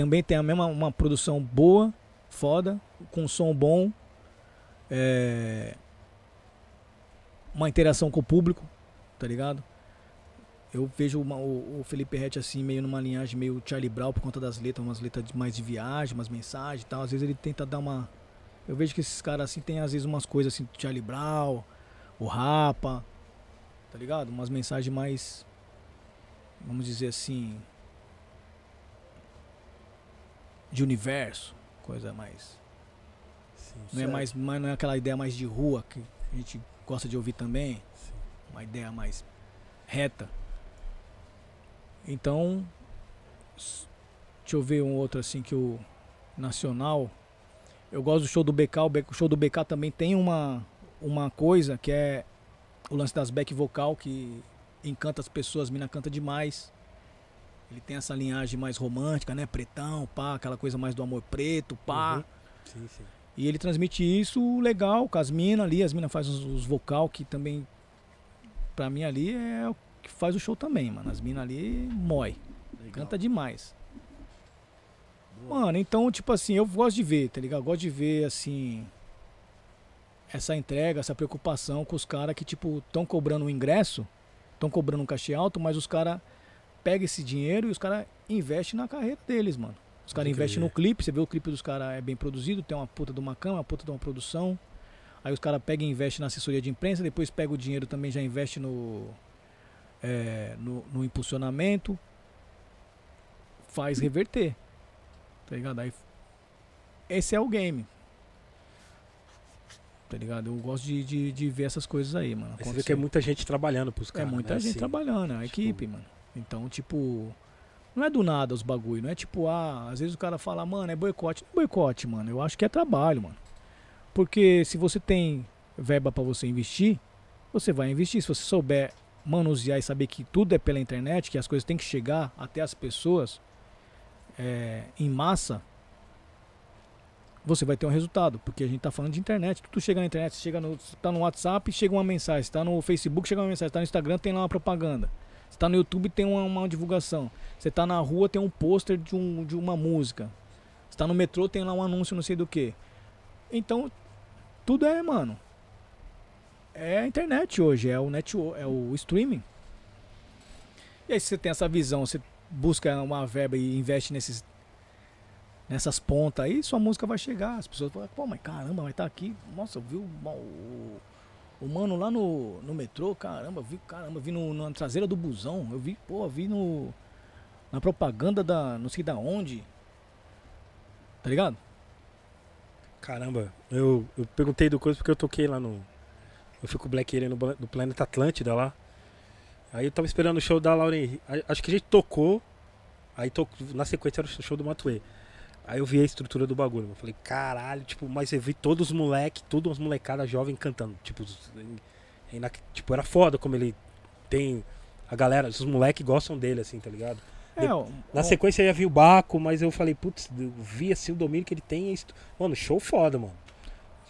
Também tem a mesma uma produção boa, foda, com som bom. É, uma interação com o público, tá ligado? Eu vejo uma- o, o Felipe Rett assim, meio numa linhagem meio Charlie Brown por conta das letras, umas letras mais de viagem, umas mensagens e tal. Às vezes ele tenta dar uma. Eu vejo que esses caras assim tem às vezes umas coisas assim, Charlie Brown, o Rapa, tá ligado? Umas mensagens mais. Vamos dizer assim. De universo, coisa mais. Sim, Não é Certo. mais, mas não é aquela ideia mais de rua que a gente gosta de ouvir também. sim. Uma ideia mais reta. Então, deixa eu ver um outro assim que o nacional. Eu gosto do show do BK. O show do BK também tem uma uma coisa que é o lance das back vocal que encanta as pessoas. A mina canta demais. Ele tem essa linhagem mais romântica, né? Pretão, pá, aquela coisa mais do amor preto, pá. Uhum. Sim, sim. E ele transmite isso legal com as minas ali, as minas fazem os, os vocal que também, pra mim ali, é o que faz o show também, mano. As minas ali, mói. Legal. Canta demais. Mano, então, tipo assim, eu gosto de ver, tá ligado? Eu gosto de ver, assim, essa entrega, essa preocupação com os caras que, tipo, estão cobrando um ingresso, estão cobrando um cachê alto, mas os caras pegam esse dinheiro e os caras investem na carreira deles, mano. Os caras investem no clipe, você vê o clipe dos caras é bem produzido, tem uma puta de uma cama, uma puta de uma produção. Aí os caras pegam e investem na assessoria de imprensa, depois pega o dinheiro também já investe no, é, no, no impulsionamento. Faz reverter. Tá ligado? Aí, esse é o game. Tá ligado? Eu gosto de, de, de ver essas coisas aí, mano. Você vê que é muita gente trabalhando pros É caras. muita né? gente Assim, trabalhando, a tipo- equipe, mano. Então, tipo, não é do nada os bagulho, não é tipo, ah, às vezes o cara fala, mano, é boicote. Não é boicote, mano. Eu acho que é trabalho, mano. Porque se você tem verba pra você investir, você vai investir. Se você souber manusear e saber que tudo é pela internet, que as coisas têm que chegar até as pessoas é, em massa, você vai ter um resultado. Porque a gente tá falando de internet. Tudo chega na internet, chega no, tá no WhatsApp, chega uma mensagem. Você tá no Facebook, chega uma mensagem. Você tá no Instagram, tem lá uma propaganda. Você tá no YouTube, tem uma, uma divulgação. Você tá na rua, tem um pôster de, um, de uma música. Você tá no metrô, tem lá um anúncio, não sei do que. Então, tudo é, mano. É a internet hoje, é o network, é o streaming. E aí se você tem essa visão, você busca uma verba e investe nesses nessas pontas aí, sua música vai chegar. As pessoas falam, pô, mas caramba, vai estar aqui. Nossa, eu vi o, o, o mano lá no, no metrô, caramba, vi, caramba, vi no, na traseira do busão. Eu vi, pô, vi no. Na propaganda da. não sei da onde. Tá ligado? Caramba, eu, eu perguntei do coisa porque eu toquei lá no. Eu fui com o Black Alien no, no Planeta Atlântida lá. Aí eu tava esperando o show da Lauren Acho que a gente tocou. Aí to, na sequência era o show do Matuê. Aí eu vi a estrutura do bagulho. Eu falei, caralho, tipo, mas eu vi todos os moleques, todos os molecadas jovens cantando. Tipo, tipo, era foda como ele tem. A galera, os moleques gostam dele, assim, tá ligado? É, De- Na sequência eu ia vir o Baco, mas eu falei, putz, eu vi assim o domínio que ele tem. é Mano, show foda, mano.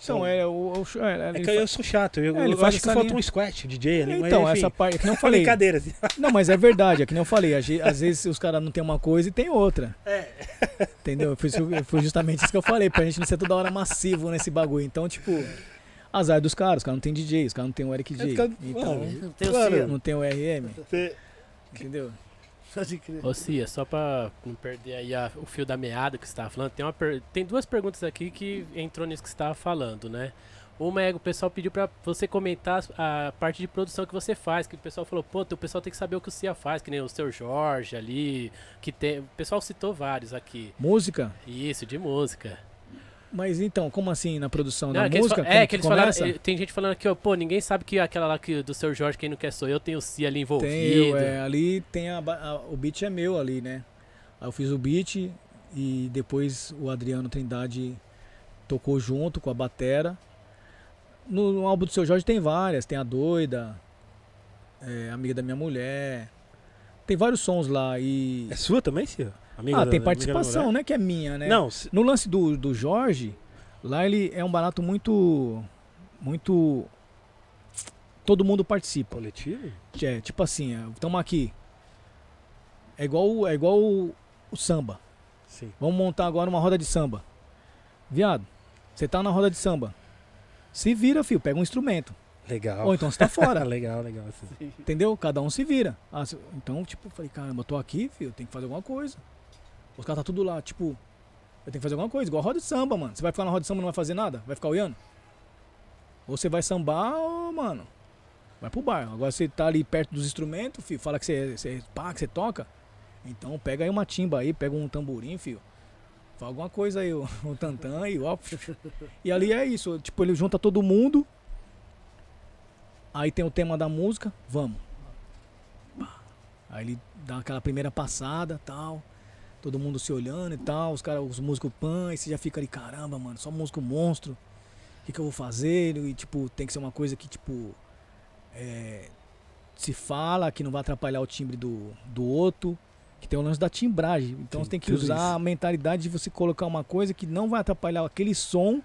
Então, é o. o é, É que eu sou chato, eu, É, ele eu faz acho que linha- um squat, DJ ali, Então, mas enfim, essa parte, que não falei. brincadeira. assim. Não, mas é verdade, é que nem eu falei. às vezes os caras não tem uma coisa e tem outra. É. Entendeu? Foi, foi justamente isso que eu falei, pra gente não ser toda hora massivo nesse bagulho. Então, tipo, azar dos caras, os caras não tem DJ, os caras não tem o Eric J. Os caras- Então, Não tem o Claro. Cia. não tem o RM, entendeu? Pode crer. Ô Cia, só pra não perder aí a- o fio da meada que você tava falando, tem, uma per- tem duas perguntas aqui que entrou nisso que você tava falando, né? Uma é que o pessoal pediu pra você comentar a parte de produção que você faz, que o pessoal falou, pô, o pessoal tem que saber o que o Cia faz, que nem o seu Jorge ali, que tem. O pessoal citou vários aqui. Música? Isso, de música. Mas então, como assim na produção Não, da é que eles música? é, que eles começa? falaram. Tem gente falando aqui, ó, pô, ninguém sabe que aquela lá que, do seu Jorge, quem não quer sou eu, tem o Cia ali envolvido. Tem eu, é, ali tem a, a- o beat é meu ali, né? Aí eu fiz o beat e depois o Adriano Trindade tocou junto com a batera. No, no álbum do seu Jorge tem várias, tem a Doida, é, Amiga da Minha Mulher. Tem vários sons lá e. É sua também, Cia? Amiga ah, da- tem participação, né? Que é minha, né? Não, se- No lance do, do Jorge, lá ele é um barato muito. Muito. Todo mundo participa. coletivo? É, tipo assim, estamos aqui. É igual, é igual o, o samba. Sim. Vamos montar agora uma roda de samba. Viado, você tá na roda de samba. Se vira, filho, pega um instrumento. Legal. Ou então você tá fora. legal, legal. Assim. entendeu? Cada um se vira. Ah, então, tipo, falei, caramba, eu tô aqui, filho, tenho que fazer alguma coisa. Os caras tá tudo lá, tipo, eu tenho que fazer alguma coisa, igual roda de samba, mano. Você vai ficar na roda de samba e não vai fazer nada? Vai ficar olhando? Ou você vai sambar, ou, mano, vai pro bar. Agora você tá ali perto dos instrumentos, filho, fala que você, você, pá, que você toca. Então pega aí uma timba aí, pega um tamborim, filho. Faz alguma coisa aí, o, tantã e ó. E ali é isso, tipo, ele junta todo mundo. Aí tem o tema da música, vamos. Aí ele dá aquela primeira passada tal. Todo mundo se olhando e tal. Os caras, os músicos pan, e você já fica ali, caramba, mano, só músico monstro. O que, que eu vou fazer? E tipo, tem que ser uma coisa que, tipo. é, se fala, que não vai atrapalhar o timbre do, do outro. Que tem o lance da timbragem. Então Sim, você tem que usar isso. a mentalidade de você colocar uma coisa que não vai atrapalhar aquele som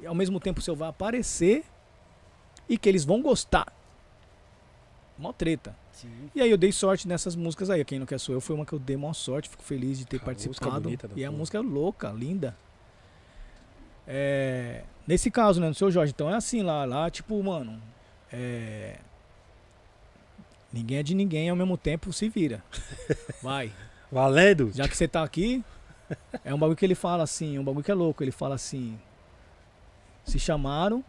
e ao mesmo tempo o seu vai aparecer e que eles vão gostar. Mó treta. Sim. E aí eu dei sorte nessas músicas aí. Quem não quer sou eu foi uma que eu dei maior sorte. Fico feliz de ter A música participado. da e a porra. música é louca, linda. É, nesse caso, né, no seu Jorge, então é assim lá, lá tipo, mano, é, ninguém é de ninguém ao mesmo tempo se vira. Vai. Valendo? Já que você tá aqui, é um bagulho que ele fala assim, um bagulho que é louco, ele fala assim, se chamaram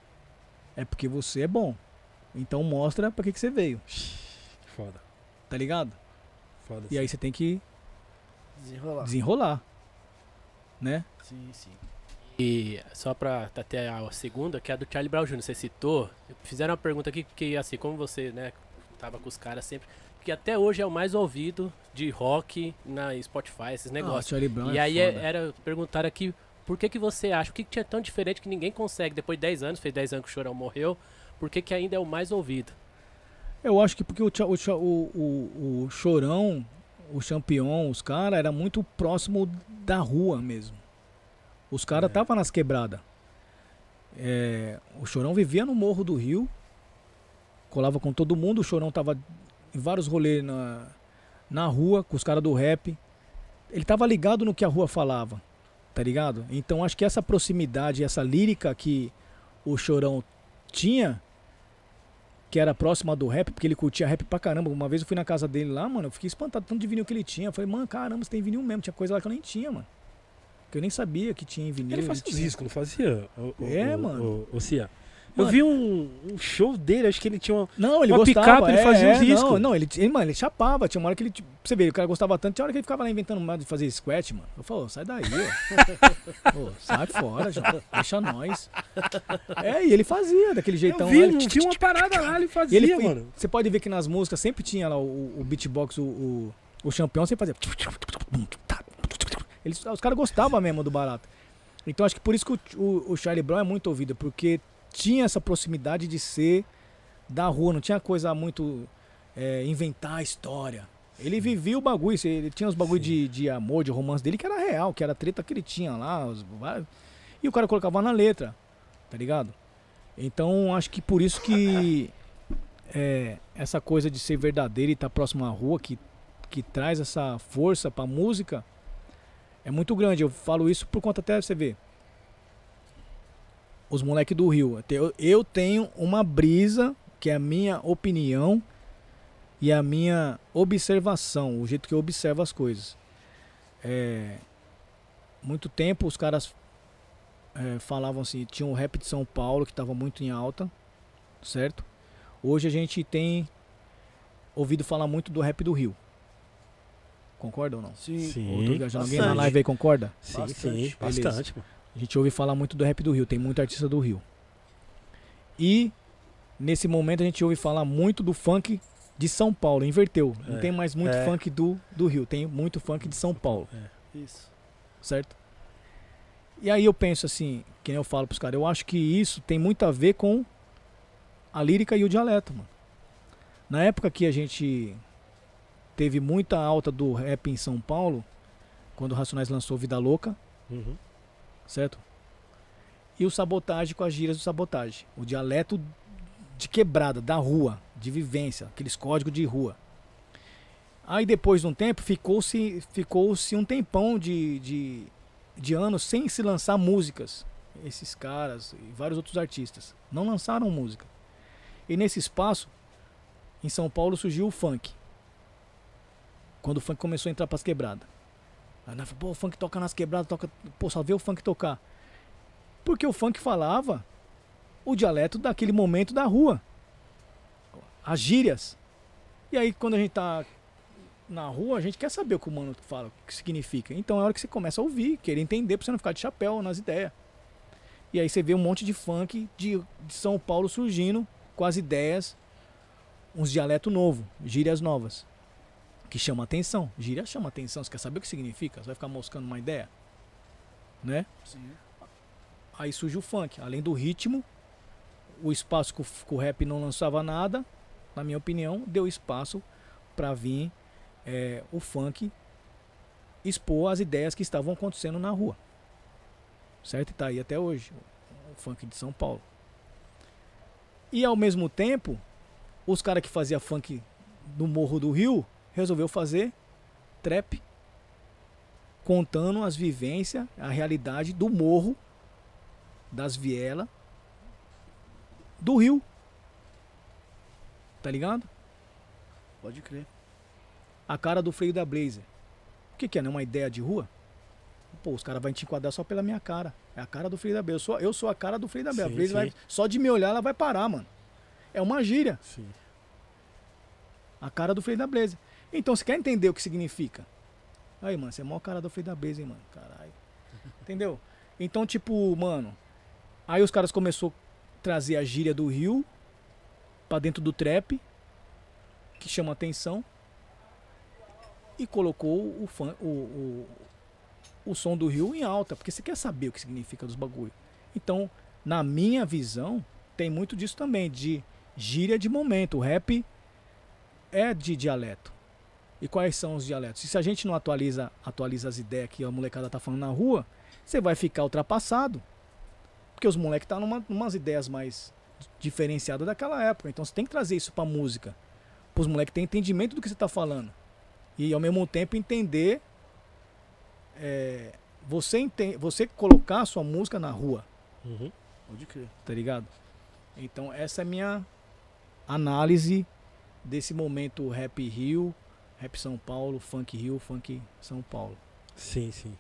é porque você é bom. Então mostra pra que, que você veio, Foda. tá ligado? Foda. E aí você tem que Desenrolar. desenrolar, né? Sim, sim. E só pra até a segunda, que é a do Charlie Brown Jr., você citou. Fizeram uma pergunta aqui que, assim, como você, né, tava com os caras sempre, que até hoje é o mais ouvido de rock na Spotify, esses Ah, negócios. Charlie Brown e é aí é- foda. era perguntar aqui, por que que você acha, o que, que tinha tão diferente que ninguém consegue, depois de 10 anos, fez 10 anos que o Chorão morreu, por que que ainda é o mais ouvido? Eu acho que porque o, o, o, o, Chorão, o Champion, os caras, era muito próximo da rua mesmo. Os caras É. estavam nas quebradas. É, o Chorão vivia no Morro do Rio, colava com todo mundo. O Chorão tava em vários rolês na, na rua, com os caras do rap. Ele tava ligado no que a rua falava, tá ligado? Então acho que essa proximidade, essa lírica que o Chorão tinha, que era próxima do rap, porque ele curtia rap pra caramba. Uma vez eu fui na casa dele lá, mano, eu fiquei espantado tanto de vinil que ele tinha. Eu falei, mano, caramba, você tem vinil mesmo. Tinha coisa lá que eu nem tinha, mano. Que eu nem sabia que tinha em vinil. Ele fazia tinha. discos, não fazia? O, É, o- mano. O, o Cia. Eu Mano. vi um, um show dele, acho que ele tinha uma. Não, ele Uma gostava. picape, ele é, fazia é, uns discos. Não, não, ele, ele, mano, ele chapava. Tinha uma hora que ele. tipo, Você vê, o cara gostava tanto, tinha hora que ele ficava lá inventando modo de fazer squat, mano. Eu falo, "Ô, sai daí, ó. Ô, sai fora, João. Deixa nós. É, e ele fazia daquele jeitão eu vi, lá. ele- um- vi uma parada lá, ele E fazia, ele, e mano. Você pode ver que nas músicas sempre tinha lá o, o beatbox, o, o, o campeão, sempre fazia. Eles, os caras gostavam mesmo do barato. Então acho que por isso que o, o, o Charlie Brown é muito ouvido, porque tinha essa proximidade de ser da rua, não tinha coisa muito é, inventar a história. Ele vivia o bagulho, ele tinha os bagulho de, de amor, de romance dele que era real, que era a treta que ele tinha lá. os- e o cara colocava na letra, tá ligado? Então acho que por isso que é, essa coisa de ser verdadeiro e estar próximo à rua, que, que traz essa força pra música, é muito grande. Eu falo isso por conta até você ver. Os moleques do Rio. Eu, eu tenho uma brisa, que é a minha opinião e a minha observação, o jeito que eu observo as coisas. É, muito tempo os caras é, falavam assim, tinha o rap de São Paulo que estava muito em alta, certo? Hoje a gente tem ouvido falar muito do rap do Rio. Concorda ou não? Sim. Ou tô viajando? Alguém na live aí concorda? Sim, Bastante. sim, bastante, mano. A gente ouve falar muito do rap do Rio, tem muito artista do Rio. E nesse momento a gente ouve falar muito do funk de São Paulo, inverteu. Não É, tem mais muito é. funk do, do Rio, tem muito funk de São Paulo, Isso. certo? E aí eu penso assim, que nem eu falo pros caras, eu acho que isso tem muito a ver com a lírica e o dialeto, mano. Na época que a gente teve muita alta do rap em São Paulo, quando o Racionais lançou Vida Louca, Uhum. Certo? E o sabotagem com as gírias do sabotagem. O dialeto de quebrada, da rua, de vivência, aqueles códigos de rua. Aí depois de um tempo, ficou-se ficou um tempão de, de, de anos sem se lançar músicas. Esses caras e vários outros artistas não lançaram música. E nesse espaço, em São Paulo, surgiu o funk. Quando o funk começou a entrar pras quebradas. Aí nós falamos, pô, o funk toca nas quebradas, toca. Pô, só vê o funk tocar. Porque o funk falava o dialeto daquele momento da rua. As gírias. E aí quando a gente tá na rua, a gente quer saber o que o mano fala, o que significa. Então é hora que você começa a ouvir, querer entender pra você não ficar de chapéu nas ideias. E aí você vê um monte de funk de, de São Paulo surgindo com as ideias, uns dialetos novos, gírias novas. Que chama atenção. Gíria chama atenção. Você quer saber o que significa? Você vai ficar moscando uma ideia? Né? Sim. Aí surge o funk. Além do ritmo, o espaço que o, rap não lançava nada, na minha opinião, deu espaço pra vir é, o funk expor as ideias que estavam acontecendo na rua. Certo? E tá aí até hoje, o, funk de São Paulo. E ao mesmo tempo, os caras que faziam funk do Morro do Rio resolveu fazer trap contando as vivências, a realidade do morro, das vielas, do Rio. Tá ligado? Pode crer. A cara do freio da Blazer. O que, que é? Não é uma ideia de rua? Pô, os caras vão te enquadrar só pela minha cara. É a cara do freio da Blazer. Eu sou, eu sou a cara do freio da Blazer. Sim, A Blazer vai- só de me olhar ela vai parar, mano. É uma gíria. Sim. A cara do freio da Blazer. Então, você quer entender o que significa? Aí, mano, você é mó cara do freio da Blazer, hein, mano. Caralho. Entendeu? Então, tipo, mano. Aí os caras começaram a trazer a gíria do Rio pra dentro do trap, que chama atenção. E colocou o, fã, o, o, o som do Rio em alta, porque você quer saber o que significa dos bagulho. Então, na minha visão, tem muito disso também, de gíria de momento. O rap é de dialeto. E quais são os dialetos? E se a gente não atualiza, atualiza as ideias que a molecada tá falando na rua, você vai ficar ultrapassado. Porque os moleques tá numa umas ideias mais diferenciadas daquela época. Então você tem que trazer isso pra música. Para os moleques terem entendimento do que você tá falando. E ao mesmo tempo entender. é, você, enten- você colocar a sua música na rua Uhum. Pode crer. tá ligado? Então essa é a minha análise desse momento rap Rio, rap São Paulo, funk Rio, funk São Paulo. Sim, sim.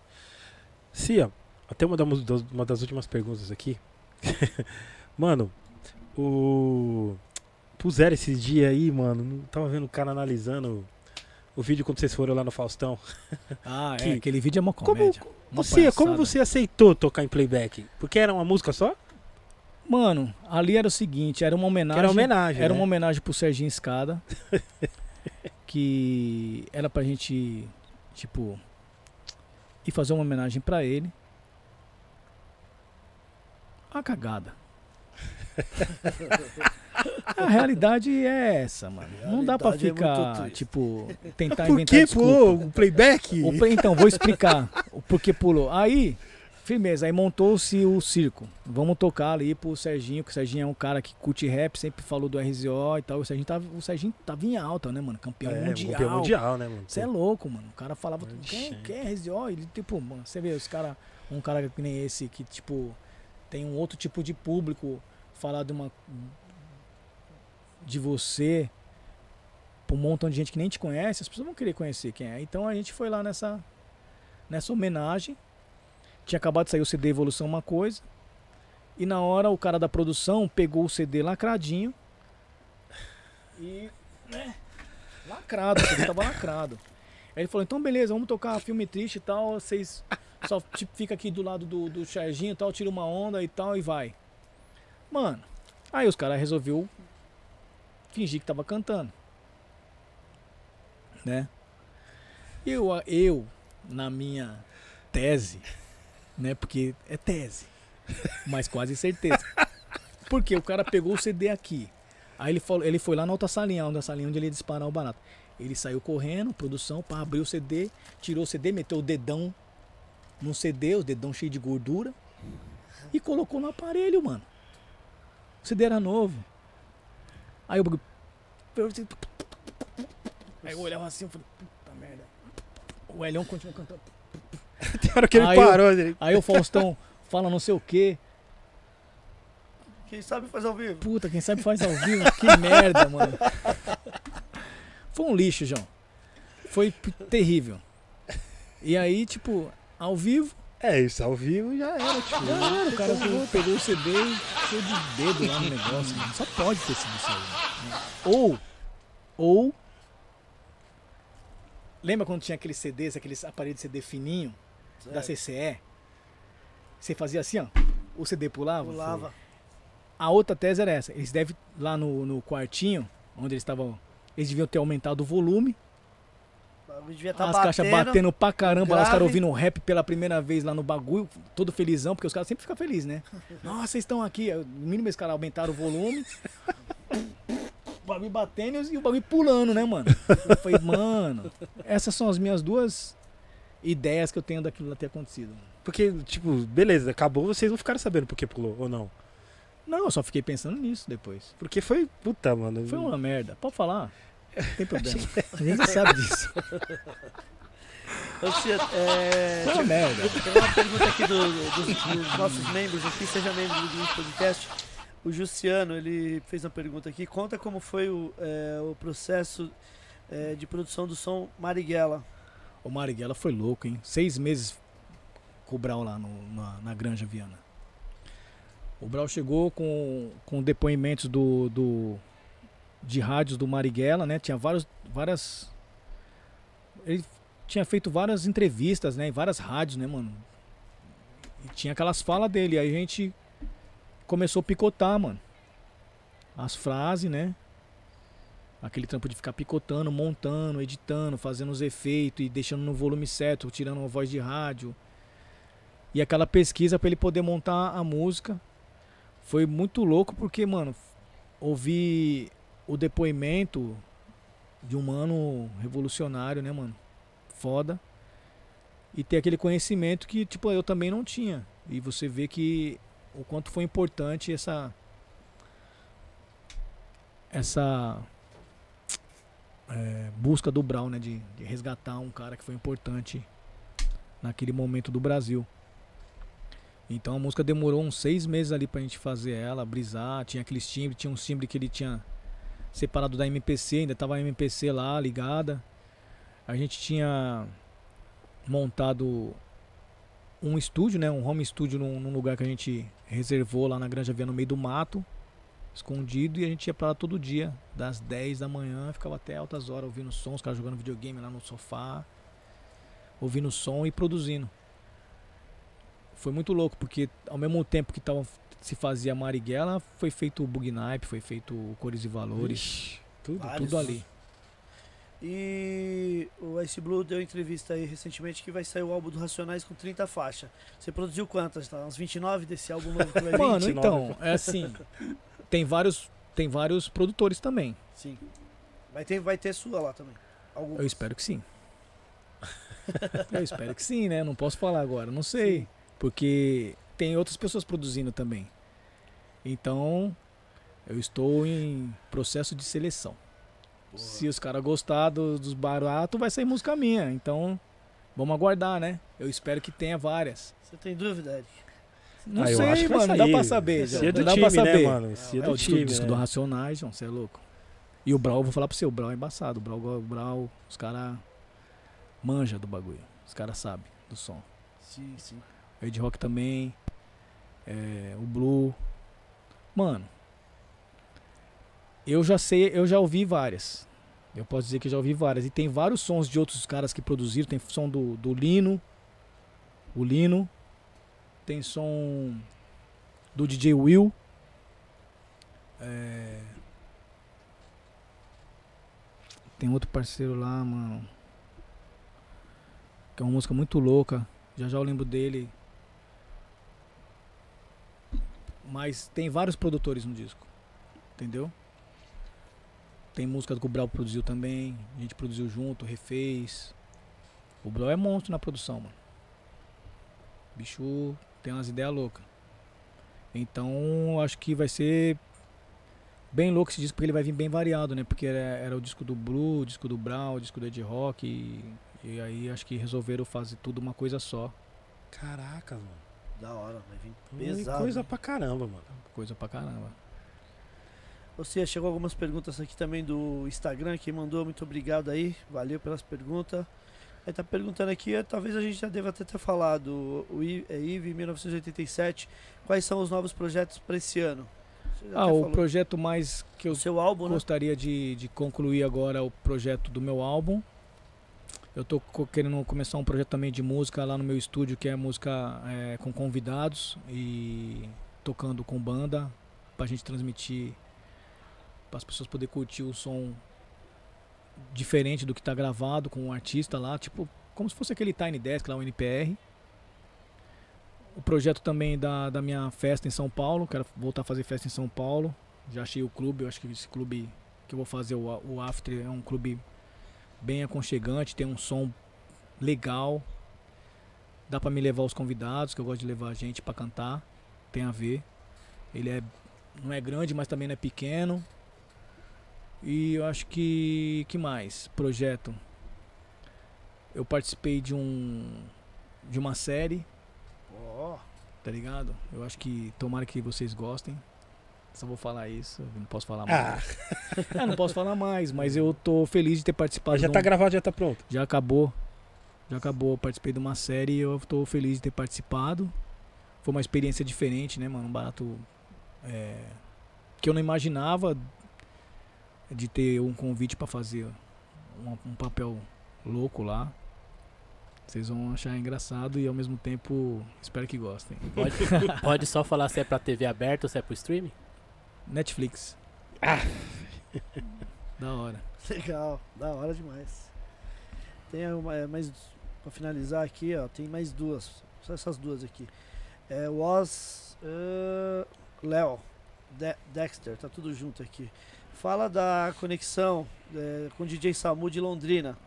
Cia, até uma das, uma das últimas perguntas aqui. mano, o. Puseram esses dias aí, mano. Não tava vendo o cara analisando o vídeo quando vocês foram lá no Faustão. Ah, Que- é, aquele vídeo é uma Como, comédia. uma Cia, como você aceitou tocar em playback? Porque era uma música só? Mano, ali era o seguinte, era uma Que homenagem. era homenagem. Era né? uma homenagem pro Serginho Escada. que era pra gente, tipo, ir fazer uma homenagem pra ele. A cagada. A realidade é essa, mano. Não dá pra é ficar, triste. tipo, tentar Por inventar que desculpa. pulou o playback? O pre- Então, vou explicar o porquê pulou. Aí, firmeza, aí montou-se o circo. Vamos tocar ali pro Serginho, que o Serginho é um cara que curte rap, sempre falou do RZO e tal. O Serginho tava, o Serginho tava em alta, né, mano? Campeão É, mundial. campeão mundial, né, mano? Você é louco, mano. O cara falava, quem, quem é RZO? Ele, tipo, mano, você vê, os cara, um cara que nem esse, que, tipo, tem um outro tipo de público, falar de uma. de você pra um montão de gente que nem te conhece, as pessoas vão querer conhecer quem é. Então a gente foi lá nessa, nessa homenagem. Tinha acabado de sair o CD Evolução Uma Coisa. E na hora o cara da produção pegou o CD lacradinho. E. né? Lacrado, o CD tava lacrado. Aí ele falou, então beleza, vamos tocar filme triste e tal. Vocês só tipo, fica aqui do lado do, do Serginho e tal, tira uma onda e tal e vai. Mano, aí os caras resolveu fingir que tava cantando. Né? Eu, eu, na minha tese, né? Porque é tese, mas quase certeza. Porque o cara pegou o CD aqui. Aí ele, falou, ele foi lá na outra salinha, onde a salinha onde ele ia disparar o barato. Ele saiu correndo, produção, para abrir o CD, tirou o CD, meteu o dedão no CD, o dedão cheio de gordura, e colocou no aparelho, mano. O CD era novo. Aí bagulho. Aí eu olhava assim, eu falei, puta merda. O Elhão continuou cantando. Tem hora que ele Aí eu- parou. ele- Aí o Faustão fala não sei o que. Quem sabe faz ao vivo. Puta, quem sabe faz ao vivo. Que merda, mano. Foi um lixo, João. Foi terrível. E aí, tipo, ao vivo, É, isso ao vivo já era, tio. já era, o cara pegou, pegou o CD cheio de dedo lá no negócio, mano. Só pode ter sido isso aí. né? Ou, ou. Lembra quando tinha aqueles CDs, aqueles aparelhos de CD fininho da CCE? Você fazia assim, ó. O CD pulava? Pulava. A outra tese era essa. Eles devem, lá no, no quartinho, onde eles estavam. Eles deviam ter aumentado o volume. Tá as caixas batendo. batendo pra caramba, lá os caras grave. ouvindo rap pela primeira vez lá no bagulho, todo felizão, porque os caras sempre ficam felizes, né? Nossa, vocês estão aqui. No mínimo os caras aumentaram o volume. o bagulho batendo e o bagulho pulando, né, mano? Eu falei, mano, essas são as minhas duas ideias que eu tenho daquilo ter acontecido. Porque, tipo, beleza, acabou, vocês não ficaram sabendo por que pulou, ou não? Não, eu só fiquei pensando nisso depois. Porque foi, puta, mano. Foi uma merda. Pode falar. Não tem problema. Gente sabe disso. Lucia, é, Foi uma merda. tem uma pergunta aqui do- do- dos, dos nossos membros aqui, seja membro do Podcast. O Jussiano, ele fez uma pergunta aqui. Conta como foi o, é, o processo é, de produção do som Marighella. O Marighella foi louco, hein? Seis meses com o Brau lá no- na, na Granja Viana. O Brau chegou com, com depoimentos do, do de rádios do Marighella, né? Tinha vários, várias. Ele tinha feito várias entrevistas, né? Em várias rádios, né, mano? E tinha aquelas falas dele. Aí a gente começou a picotar, mano. As frases, né? Aquele trampo de ficar picotando, montando, editando, fazendo os efeitos e deixando no volume certo, tirando uma voz de rádio. E aquela pesquisa para ele poder montar a música. Foi muito louco porque, mano, ouvir o depoimento de um mano revolucionário, né, mano? Foda. E ter aquele conhecimento que, tipo, eu também não tinha. E você vê que o quanto foi importante essa essa é, busca do Brown, né, de, de resgatar um cara que foi importante naquele momento do Brasil. Então a música demorou uns seis meses ali pra gente fazer ela, brisar, tinha aqueles timbres, tinha um timbre que ele tinha separado da MPC, ainda tava a MPC lá ligada. A gente tinha montado um estúdio, né, um home studio num, num lugar que a gente reservou lá na Granja Via no meio do mato escondido e a gente ia pra lá todo dia, das 10 da manhã, ficava até altas horas ouvindo som, os caras jogando videogame lá no sofá, ouvindo som e produzindo. Foi muito louco, porque ao mesmo tempo que tava, se fazia Marighella, foi feito o Bugnipe, foi feito o Cores e Valores, Ixi, tudo. Vários. tudo ali. E o Ice Blue deu entrevista aí recentemente que vai sair o álbum do Racionais com 30 faixas. Você produziu quantas? Tá? Uns 29 desse álbum novo que vai vir? Mano, 29. então, é assim, tem vários, tem vários produtores também. Sim. Vai ter, vai ter sua lá também. Algumas. Eu espero que sim. Eu espero que sim, né? Não posso falar agora, não sei. Sim. Porque tem outras pessoas produzindo também. Então, eu estou em processo de seleção. Boa. Se os caras gostar do- dos baratos, vai sair música minha. Então, vamos aguardar, né? Eu espero que tenha várias. Você tem dúvida, Eric? Não Ah, sei, mano, não dá pra saber. Já. é do não dá time, pra saber. né, mano? É É do o disco, time, disco né? do Racionais, João, você é louco. E o Brau, eu vou falar pra você, o Brau é embaçado. O Brau, o Brau os caras manja do bagulho. Os caras sabem do som. Sim, sim. O Ed Rock também. é, o Blue. Mano. Eu já sei, eu já ouvi várias. Eu posso dizer que já ouvi várias. E tem vários sons de outros caras que produziram. Tem som do, do Lino. O Lino. Tem som do DJ Will. É, Tem outro parceiro lá, mano. Que é uma música muito louca. Já já eu lembro dele. Mas tem vários produtores no disco. Entendeu? Tem música que o Brau produziu também. A gente produziu junto, refez. O Brau é monstro na produção, mano. Bicho tem umas ideias loucas. Então acho que vai ser bem louco esse disco, porque ele vai vir bem variado, né? Porque era, era o disco do Blue, o disco do Brown, o disco do Ed Rock. E, e aí acho que resolveram fazer tudo uma coisa só. Caraca, mano. Da hora, vai vir Pesado. pesado. Coisa pra caramba, mano. Coisa pra caramba. Você chegou algumas perguntas aqui também do Instagram, que mandou, muito obrigado aí, valeu pelas perguntas. Aí tá perguntando aqui, eh, talvez a gente já deva até ter falado, o I- é IVE 1987, quais são os novos projetos para esse ano? Ah, o falou. projeto mais que eu seu álbum, né? gostaria de, de concluir agora é o projeto do meu álbum. Eu tô querendo começar um projeto também de música lá no meu estúdio, que é música é, com convidados e tocando com banda, pra gente transmitir, para as pessoas poderem curtir o som diferente do que tá gravado com o artista lá, tipo, como se fosse aquele Tiny Desk lá, o NPR. O projeto também da, da minha festa em São Paulo, quero voltar a fazer festa em São Paulo. Já achei o clube, eu acho que esse clube que eu vou fazer, o, o After, é um clube bem aconchegante, tem um som legal, Dá pra me levar os convidados, que eu gosto de levar a gente pra cantar. Tem a ver. Ele é não é grande, mas também não é pequeno. E eu acho que que mais? Projeto. Eu participei de um de uma série, Ó, tá ligado? Eu acho que tomara que vocês gostem. Só vou falar isso, não posso falar Ah, mais. É, não posso falar mais, mas eu tô feliz de ter participado. já tá um- gravado, já tá pronto. já acabou. Já acabou. Eu participei de uma série e eu tô feliz de ter participado. Foi uma experiência diferente, né, mano? Um barato. é, que eu não imaginava de ter um convite pra fazer um, um papel louco lá. Vocês vão achar engraçado e ao mesmo tempo espero que gostem. Pode, pode só falar se é pra TV aberta ou se é pro streaming? Netflix. Da hora. legal, da hora demais. Tem uma, é, mais, pra finalizar aqui, ó, tem mais duas, só essas duas aqui. É, Was, uh, Léo, De- Dexter, tá tudo junto aqui. Fala da conexão é, com o DJ Samu de Londrina.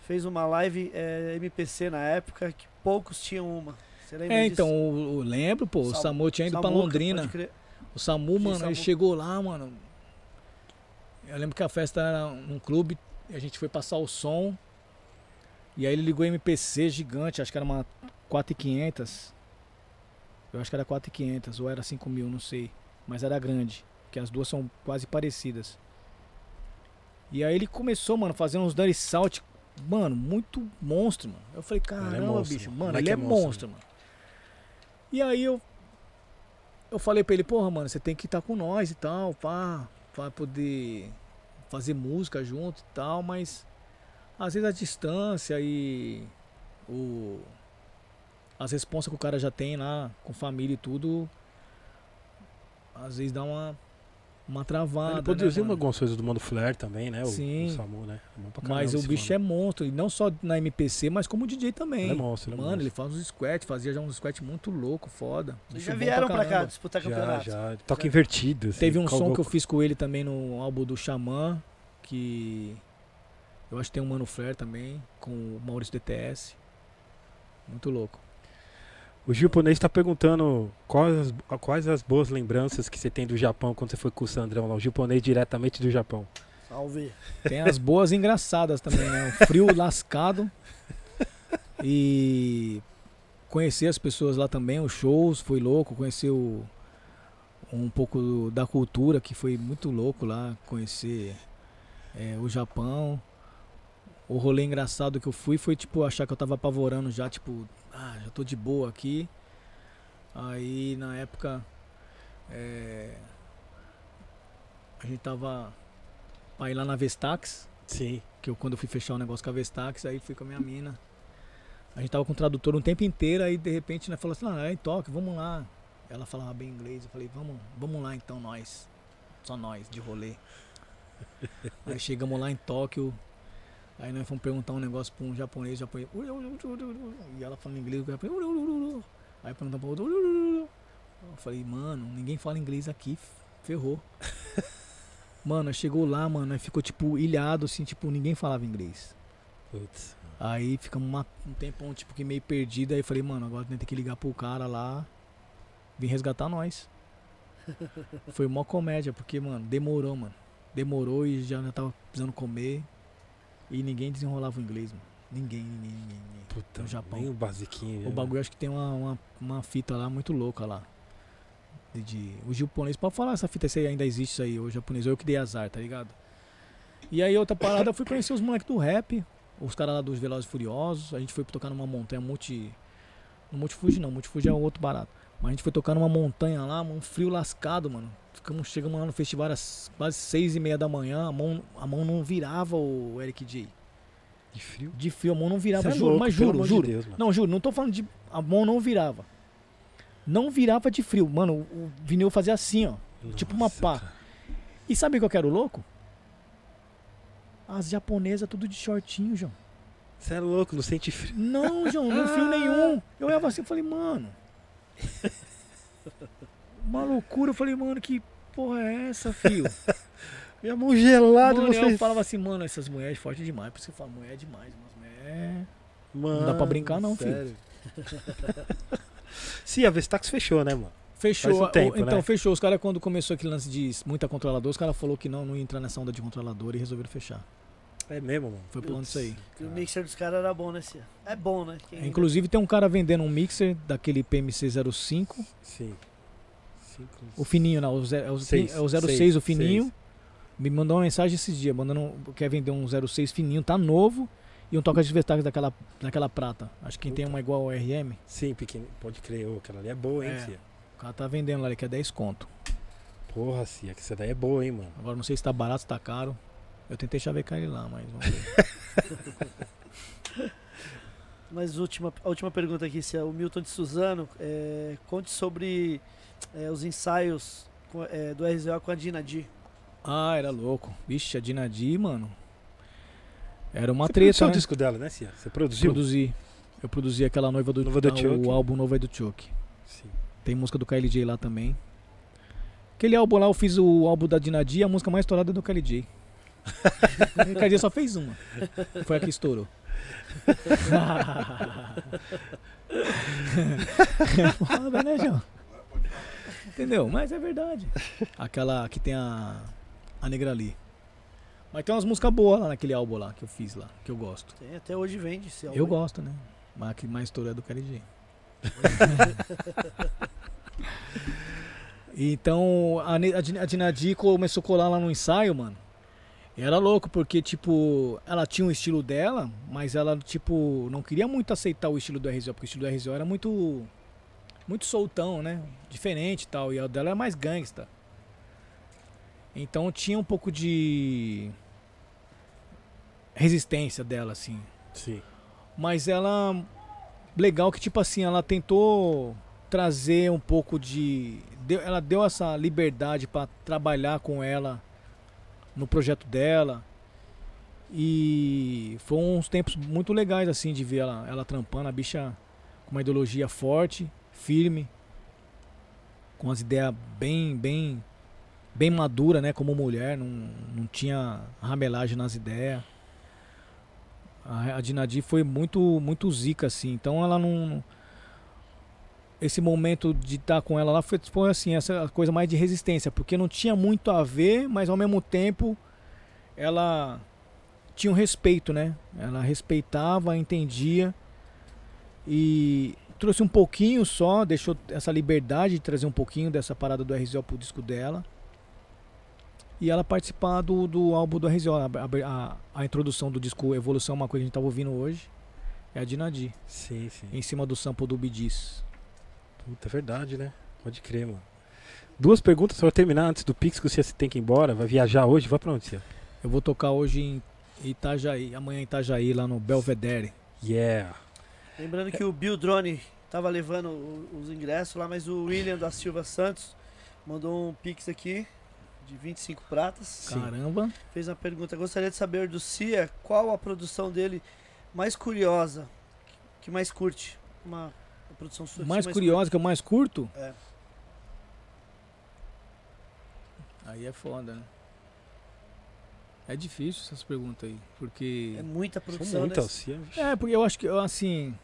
Fez uma live é, MPC na época que poucos tinham uma. Você lembra É, disso? então, o- lembro, pô, o Samu- Samu tinha ido pra Samuca, Londrina. pode crer. O Samu, mano, Samu. ele chegou lá, mano. Eu lembro que a festa era num clube, e a gente foi passar o som. E aí ele ligou MPC gigante, acho que era uma 4500. Eu acho que era 4500 ou era 5000, não sei, mas era grande, que as duas são quase parecidas. E aí ele começou, mano, fazendo uns dirty salt, mano, muito monstro, mano. Eu falei, caramba, monstro, bicho, mano. Moleque ele é, é monstro, monstro, mano. E aí eu eu falei pra ele, porra, mano, você tem que estar com nós e tal, pá, pra poder fazer música junto e tal, mas às vezes a distância e o as responsas que o cara já tem lá com família e tudo, às vezes dá uma uma travada, Ele produziu né, mano? algumas coisas do Mano Flair também, né? O, Sim. o Samu, né? É pra Mas o bicho é monstro, e não só na MPC, mas como DJ também. Ele é monstro, ele é Mano, ele monstro. faz uns squat, fazia já uns squat muito louco, foda. Eles Bicho já vieram pra cá caramba. disputar Já, campeonato. já. Ele Toca invertido. assim, Teve um som que eu fiz com ele também no álbum do Xamã, que eu acho que tem um Mano Flair também, com o Maurício DTS. Muito louco. O japonês tá perguntando quais as, quais as boas lembranças que você tem do Japão quando você foi com o Sandrão lá. O japonês diretamente do Japão. Salve. Tem as boas e engraçadas também, né? O frio lascado. E conhecer as pessoas lá também, os shows, foi louco. Conhecer o- um pouco do- da cultura, que foi muito louco lá. Conhecer é, o Japão. O rolê engraçado que eu fui foi, tipo, achar que eu tava apavorando já, tipo, ah, já tô de boa aqui. Aí, na época, é, a gente tava ir lá na Vestax, Sim. que eu quando eu fui fechar o negócio com a Vestax, aí fui com a minha mina. A gente tava com o tradutor um tempo inteiro, aí de repente né, falou assim, ah, é em Tóquio, vamos lá. Ela falava bem inglês, eu falei, vamos, vamos lá então nós. Só nós, de rolê. aí chegamos lá em Tóquio, aí nós fomos perguntar um negócio pra um japonês, japonês. E ela falando inglês, o japonês. Aí perguntamos pra outro. Eu falei, mano, ninguém fala inglês aqui, ferrou. Mano, chegou lá, mano, aí ficou tipo ilhado, assim, tipo, ninguém falava inglês. Putz. Aí ficamos uma- um tempão, tipo, que meio perdido. Aí falei, mano, agora tem que ligar pro cara lá. Vim resgatar nós. Foi mó comédia, porque, mano, demorou, mano. Demorou e já tava precisando comer. E ninguém desenrolava o inglês, mano. Ninguém, ninguém, ninguém. ninguém. Puta, No Japão. bem o basiquinho. O né? bagulho acho que tem uma, uma, uma fita lá muito louca lá. De, de- o japonês, pode falar essa fita se ainda existe isso aí, o japonês, eu que dei azar, tá ligado? E aí outra parada, eu fui conhecer os moleques do rap, os caras lá dos Velozes e Furiosos, a gente foi tocar numa montanha multi... No Multifuji não, Multifuji é outro barato. Mas a gente foi tocar numa montanha lá, um frio lascado, mano. Ficamos, chegamos lá no festival às quase seis e meia da manhã, a mão, a mão não virava o Eric J. De frio. De frio, a mão não virava, Cê é juro, louco, mas juro, amor de juro. Deus. Não, juro, não tô falando de. A mão não virava. Não virava de frio. Mano, o, o vinil fazia assim, ó. tipo uma Nossa, pá. cara. E sabe o que eu quero louco? As japonesas tudo de shortinho, João. Você é louco, não sente frio. Não, João, não frio nenhum. Eu olhava assim e falei, mano. Uma loucura. Eu falei, mano, que porra é essa, fio? Minha mão gelada, Mano, você. eu falava assim, mano, essas mulheres fortes demais. Por isso que eu falo, mulher é demais, mas mulher. Mano, dá pra brincar não, filho. sério. Sim, a Vestax fechou, né, mano? Fechou. Um tempo, então, né? fechou. Os caras, quando começou aquele lance de muita controladora, os caras falaram que não, não ia entrar nessa onda de controlador e resolveram fechar. É mesmo, mano. Foi pulando isso aí. O mixer dos caras era bom, né, Cia? É bom, né? Quem- Inclusive, tem um cara vendendo um mixer daquele PMC05, Sim. Cinco, o fininho, não, o, ze- é o, Seis, é o 06, seis, o fininho. seis. Me mandou uma mensagem esses dias, mandando, um- quer vender um 06 fininho, tá novo, e um toca de Vestax daquela, daquela prata. Acho que quem tem uma igual ao RM, Sim, pequeno. Pode crer. Ô, aquela ali é boa, hein, É. Cia? o cara tá vendendo lá, ele quer 10 conto. Porra, Cia, que essa daí é boa, hein, mano. Agora não sei se tá barato, se tá caro. Eu tentei chavecar ele lá, mas vamos ver. Mas última, a última pergunta aqui, Cia. O Milton de Suzano, é, conte sobre é, os ensaios com- é, do RZO com a Dina D. ah, era louco. Vixe, a Dinadi, mano. Era uma Você treta, produziu né? o disco dela, né, Cia? Você produziu? Produzi. Eu produzi aquela noiva do, Noiva do ah, Chuck. O álbum novo aí do Chuck. Sim. Tem música do KLJ lá também. Aquele álbum lá eu fiz o álbum da Dinadi, a música mais estourada é do KLJ. o KLJ só fez uma. Foi a que estourou. Foda, né, João? Entendeu? Mas é verdade. Aquela que tem a, a Negra ali. Mas tem umas músicas boas lá naquele álbum lá que eu fiz lá, que eu gosto. Tem, até hoje vende esse álbum. Eu aí. gosto, né? Mas a que mais estourou é do KLJ. então, a, a, a Dinadi começou a colar lá no ensaio, mano. E era louco, porque, tipo, ela tinha um estilo dela, mas ela, tipo, não queria muito aceitar o estilo do RZO, porque o estilo do RZO era muito. Muito soltão, né? Diferente e tal. E a dela é mais gangsta. Então tinha um pouco de. resistência dela, assim. Sim. Mas ela. Legal que, tipo assim, ela tentou trazer um pouco de. deu- ela deu essa liberdade pra trabalhar com ela no projeto dela. E foi uns tempos muito legais, assim, de ver ela, ela trampando. A bicha com uma ideologia forte, firme, com as ideias bem, bem, bem madura, né? Como mulher, não, não tinha ramelagem nas ideias. A, a Dinadi foi muito, muito zica, assim. Então ela não. Esse momento de estar com ela lá foi, foi assim, essa coisa mais de resistência, porque não tinha muito a ver, mas ao mesmo tempo ela tinha um respeito, né? Ela respeitava, entendia e trouxe um pouquinho só, deixou essa liberdade de trazer um pouquinho dessa parada do RZO pro disco dela. E ela participar do, do álbum do RZO, a, a, a introdução do disco Evolução, uma coisa que a gente tava ouvindo hoje, é a Dinadi, Sim, sim. em cima do sample do Bidis. Puta, é verdade, né? Pode crer, mano. Duas perguntas pra terminar antes do Pix, que você tem que ir embora. Vai viajar hoje? Vai pra onde, Cia? Eu vou tocar hoje em Itajaí, amanhã em Itajaí, lá no Belvedere. Yeah. Lembrando que o Bill Drone tava levando os ingressos lá, mas o William da Silva Santos mandou um pix aqui de 25 pratas. Caramba. Fez uma pergunta. Gostaria de saber do Cia qual a produção dele mais curiosa, que mais curte. Uma, uma produção sua. mais curiosa, que eu mais curto? É. Aí é foda, né? É difícil essas perguntas aí, porque... É muita São produção, muitas, né? Cia. É, porque eu acho que, assim...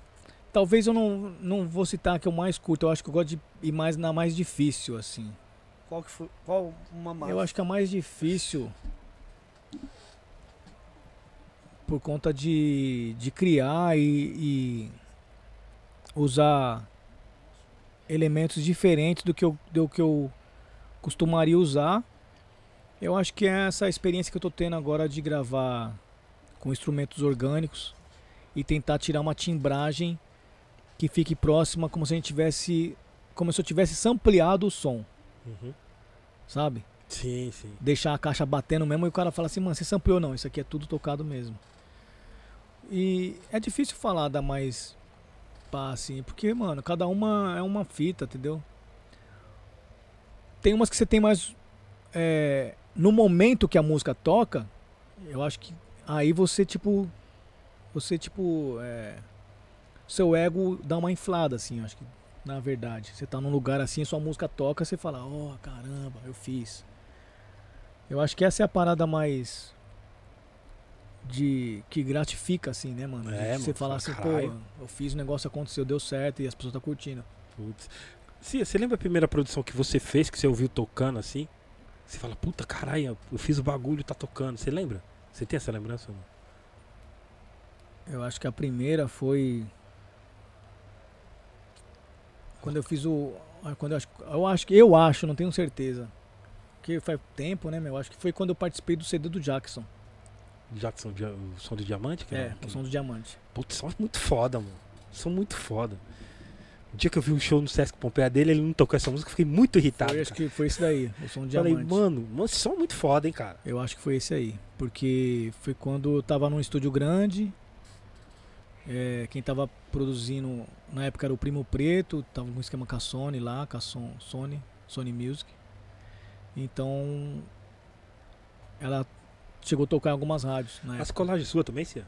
Talvez eu não, não vou citar que eu mais curto, eu acho que eu gosto de ir mais na mais difícil, assim. Qual que foi? Qual uma mais? Eu acho que a mais difícil... Por conta de, de criar e, e usar elementos diferentes do que, eu, do que eu costumaria usar. Eu acho que é essa experiência que eu tô tendo agora de gravar com instrumentos orgânicos e tentar tirar uma timbragem que fique próxima como se a gente tivesse como se eu tivesse sampleado o som, Uhum. sabe? Sim, sim. Deixar a caixa batendo mesmo e o cara fala assim, mano, você sampleou não, isso aqui é tudo tocado mesmo. E é difícil falar da mais pá assim, porque, mano, cada uma é uma fita, entendeu? Tem umas que você tem mais é, no momento que a música toca, eu acho que aí você tipo você tipo é, seu ego dá uma inflada assim, eu acho que na verdade, você tá num lugar assim, sua música toca, você fala: "Oh, caramba, eu fiz". Eu acho que essa é a parada mais de que gratifica, assim, né, mano? É, você mano, falar assim, pô, "Caralho." eu fiz o negócio aconteceu, deu certo e as pessoas estão curtindo. Putz. Cia, você lembra a primeira produção que você fez, que você ouviu tocando assim? Você fala, puta caralho, eu fiz o bagulho, tá tocando. Você lembra? Você tem essa lembrança? Mano? Eu acho que a primeira foi. Quando eu fiz o. ah, Quando eu, acho, eu acho que. Eu acho, não tenho certeza. Porque faz tempo, né, meu? Eu acho que foi quando eu participei do CD do Jackson. Jackson, o som do diamante? Que É, o som do diamante. Putz, som muito foda, mano. Som muito foda. O dia que eu vi um show no Sesc Pompeia dele, ele não tocou essa música, eu fiquei muito irritado. Foi, acho que foi esse daí, o som do Falei, diamante. mano, mano, esse som é muito foda, hein, cara. Eu acho que foi esse aí. Porque foi quando eu tava num estúdio grande. É, quem tava produzindo na época era o Primo Preto, tava com um esquema Sony lá, com a Son- Sony, Sony Music. Então ela chegou a tocar em algumas rádios na As colagens suas também, Cia?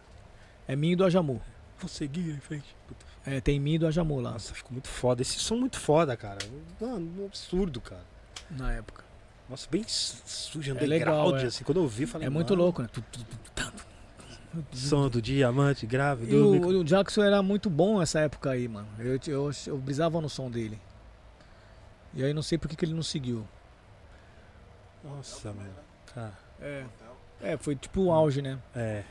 É minha e do Ajamu. Vou seguir em frente. Puta, É, tem minha e do Ajamu lá Nossa, ficou muito foda. Esse som é muito foda, cara. Mano, um absurdo, cara. na época. Nossa, bem su- sujo, É legal, é. assim. Quando eu ouvi, eu falei, É muito mano, louco, né? Tu- tu- tu- tanto. Som do diamante, grave, E do o, micro- o Jackson era muito bom nessa época aí, mano. Eu, eu, eu brisava no som dele. E aí não sei por que, que ele não seguiu. Nossa, mano. Cara, É. É, foi tipo o auge, né? é.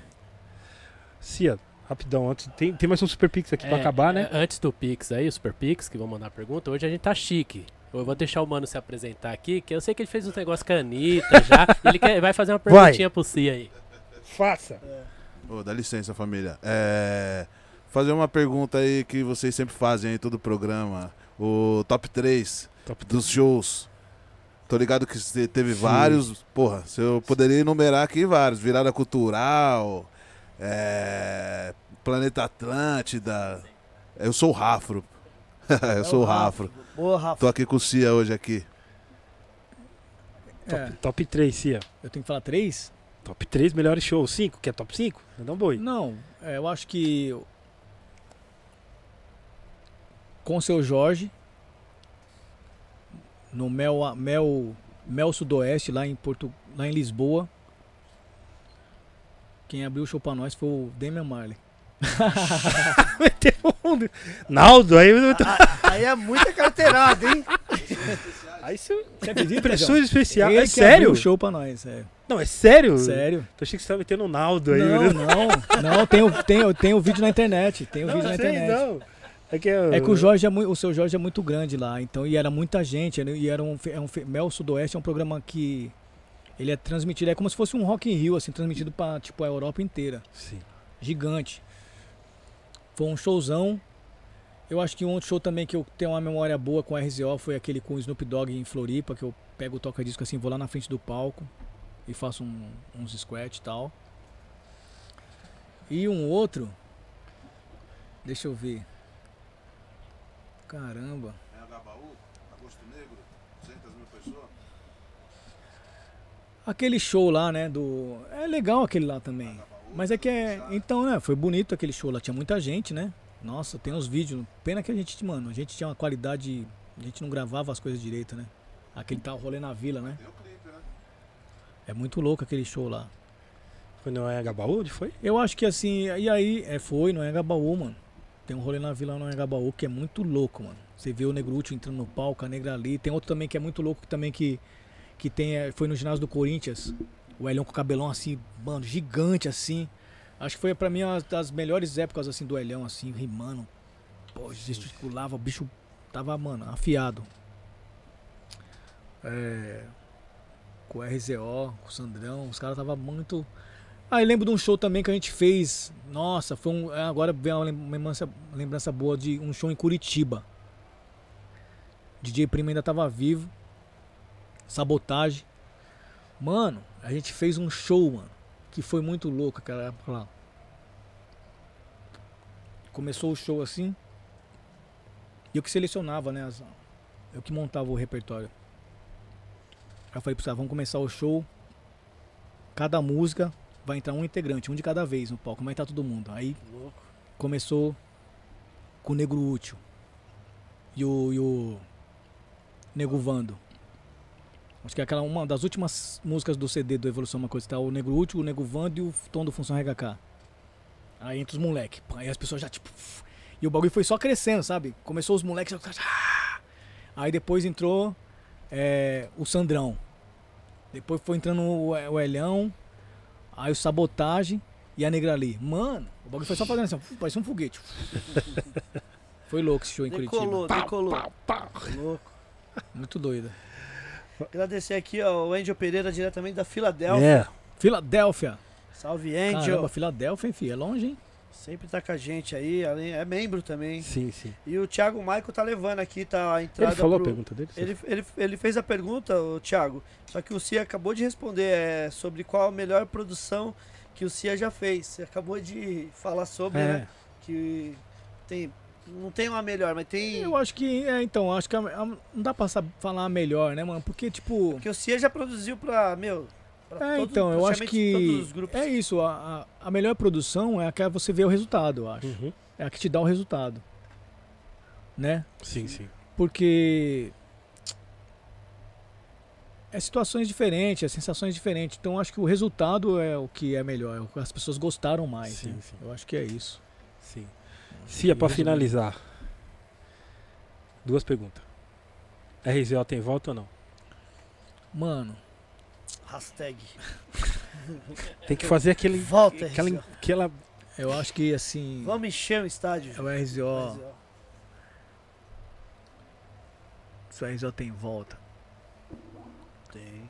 Cia, rapidão, antes, tem, tem mais um Super Pix aqui pra É, acabar, né? é, Antes do Pix aí, o Super Pix, que vão mandar a pergunta, hoje a gente tá chique. Eu vou deixar o mano se apresentar aqui, que eu sei que ele fez uns negócios com a Anitta já. ele quer, vai fazer uma Vai. perguntinha pro Cia aí. Faça. Ô, dá licença, família. É, fazer uma pergunta aí que vocês sempre fazem aí em todo o programa. O top 3 Top dos shows. Tô ligado que você teve Sim. vários. Porra, se eu poderia enumerar aqui vários. Virada Cultural, é, Planeta Atlântida. Eu sou o Rafro. eu sou o Rafro. Boa, Rafa. Tô aqui com o Cia hoje aqui. É, Top, top 3, Cia. eu tenho que falar três? Top 3 melhores shows. 5, que é top 5? Não boi. Não, é, eu acho que. Com o seu Jorge. No Mel, Mel, Mel Sudoeste, lá em, Porto, lá em Lisboa. Quem abriu o show pra nós foi o Damian Marley. Naldo, aí. Ah, Aí é muita carteirada, hein? Aí você. Você acredita? Impressões especiais. É sério? o show pra nós, é. Não, é sério? Sério. Eu achei que você tava metendo o Naldo aí. Não, né? não, não, tem o, tem, o- tem o vídeo na internet. Tem o Não, vídeo na sei, internet. não. É que, eu- É que o Jorge é muito, o seu Jorge é muito grande lá, então e era muita gente, e era um, é um Mel Sudoeste é um programa que ele é transmitido, é como se fosse um Rock in Rio assim, transmitido para tipo a Europa inteira, Sim. gigante. Foi um showzão. Eu acho que um outro show também que eu tenho uma memória boa com o RZO foi aquele com o Snoop Dogg em Floripa, que eu pego o toca-disco assim, vou lá na frente do palco e faço um- uns scratch e tal. E um outro, deixa eu ver. Caramba. É Agabaú, Agosto Negro, 200 mil pessoas. Aquele show lá, né, do... É legal aquele lá também. Mas é que é... Então, né, foi bonito aquele show lá. Tinha muita gente, né? Nossa, tem uns vídeos. Pena que a gente, mano, a gente tinha uma qualidade... A gente não gravava as coisas direito, né? Aquele tal rolê na vila, né? Clipe, né? É muito louco aquele show lá. Foi no? Onde foi? Eu acho que assim... E aí, é, foi no Engabaú, mano. Tem um rolê na vila no Engabaú que é muito louco, mano. Você vê o Negrúcio entrando no palco, a Negra ali. Tem outro também que é muito louco que também que... Que tem... é, Foi no ginásio do Corinthians. O Elhão com o cabelão assim, mano, gigante assim. Acho que foi pra mim uma das melhores épocas assim do Elhão, assim, rimando. Pô, gesticulava, o bicho tava, mano, afiado. É. Com o RZO, com o Sandrão, os caras tava muito. Ah, eu lembro de um show também que a gente fez. Nossa, foi um. Agora vem uma lem- uma lembrança, lembrança boa de um show em Curitiba. DJ Primo ainda tava vivo. Sabotagem. Mano, a gente fez um show, mano, que foi muito louco aquela época lá. Começou o show assim. E eu que selecionava, né? as- eu que montava o repertório. Aí eu falei pra você, vamos começar o show. Cada música vai entrar um integrante, um de cada vez no palco, vai entrar todo mundo. Aí começou com o Negro Útil. E o, e o Nego Vando. Acho que é aquela uma das últimas músicas do CD do Evolução uma coisa, tá? O Nego Útil, o Nego Vando e o Tom do Função RHK. Aí entra os moleques. Aí as pessoas já, tipo. E o bagulho foi só crescendo, sabe? Começou os moleques. já-! Aí depois entrou é, o Sandrão. Depois foi entrando o, o Elhão. Aí o Sabotagem e a Negra ali. Mano, o bagulho foi só fazendo assim, parecia um foguete. foi louco esse show em Decolou, Curitiba. decolou. Louco. Muito doido. Agradecer aqui, ó, o Angel Pereira, diretamente da Filadélfia. É, Filadélfia. Salve, Angel. Caramba, Filadélfia, filho? É longe, hein? Sempre tá com a gente aí, além- é membro também. sim, sim. E o Thiago Maico tá levando aqui, tá a entrada Ele falou a pro- pergunta dele? Ele, ele, ele fez a pergunta, o Thiago, só que o Cia acabou de responder é, sobre qual a melhor produção que o Cia já fez. Você acabou de falar sobre, É. né? Que tem. Não tem uma melhor, mas tem. Eu acho que, é, então, acho que a- a- não dá pra falar melhor, né, mano? Porque, tipo. Porque o Cia já produziu pra, meu. pra É, todos- então, eu acho que. É isso, a, a, a melhor produção é a que você vê o resultado, eu acho. Uhum. É a que te dá o resultado. Né? Sim, sim. Porque. É situações diferentes, é sensações diferentes. Então, eu acho que o resultado é o que é melhor, é o que as pessoas gostaram mais. Sim, né? sim. Eu acho que é isso. Sim. Cia, pra Resumindo. finalizar. Duas perguntas. RZO tem volta ou não? Mano, Hashtag. Tem que fazer aquele. Volta, Aquela, RZO. aquela eu acho que assim. Vamos encher o estádio. É o RZO. RZO. Se o RZO tem volta. Tem,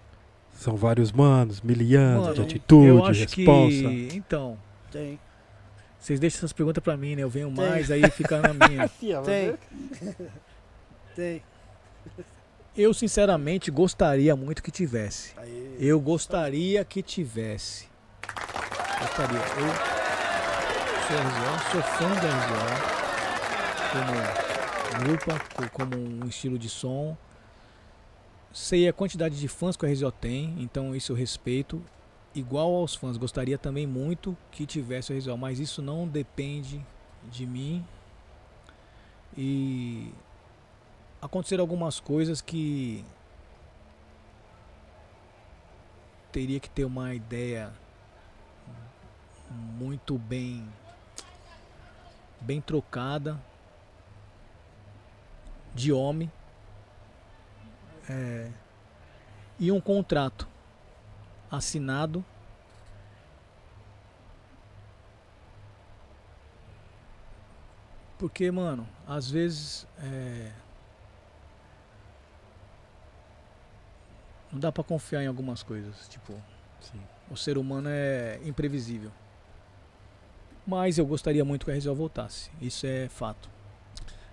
São vários manos, milianos, Mano, de atitude, eu acho responsa. que. Então, tem, vocês deixam essas perguntas pra mim, né? Eu venho Tem. mais, aí fica na minha. tem. tem. Eu, sinceramente, gostaria muito que tivesse. Eu gostaria que tivesse. Gostaria. Eu sou RZO, sou fã da RZO. Como grupo, co- como um estilo de som. Sei a quantidade de fãs que o RZO tem, então isso eu respeito. Igual aos fãs, gostaria também muito que tivesse o RZO, mas isso não depende de mim. E aconteceram algumas coisas que teria que ter uma ideia muito bem bem trocada de homem. É, e um contrato assinado porque mano às vezes é, não dá pra confiar em algumas coisas tipo Sim. o ser humano é imprevisível. Mas eu gostaria muito que a RZO voltasse. Isso é fato.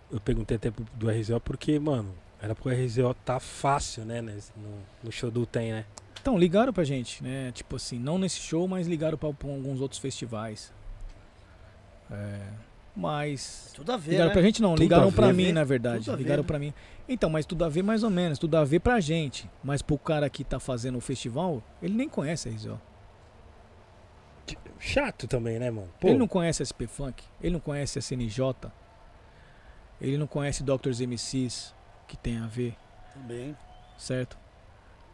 Eu perguntei até do RZO porque, mano, era pro RZO tá fácil, né? nesse- No, no show do Tem, né? Então, ligaram pra gente, né? Tipo assim, não nesse show, mas ligaram pra, pra alguns outros festivais. É, mas. Tudo a ver, Ligaram né? pra gente não, Tudo ligaram a pra ver, mim, né? na verdade. Tudo a ver, ligaram né? pra mim. Então, mas tudo a ver mais ou menos, tudo a ver pra gente. Mas pro cara que tá fazendo o festival, ele nem conhece a RZO. Chato também, né, mano? Pô, Ele não conhece SP Funk, ele não conhece a CNJ, ele não conhece Doctors MCs, que tem a ver, Também. certo?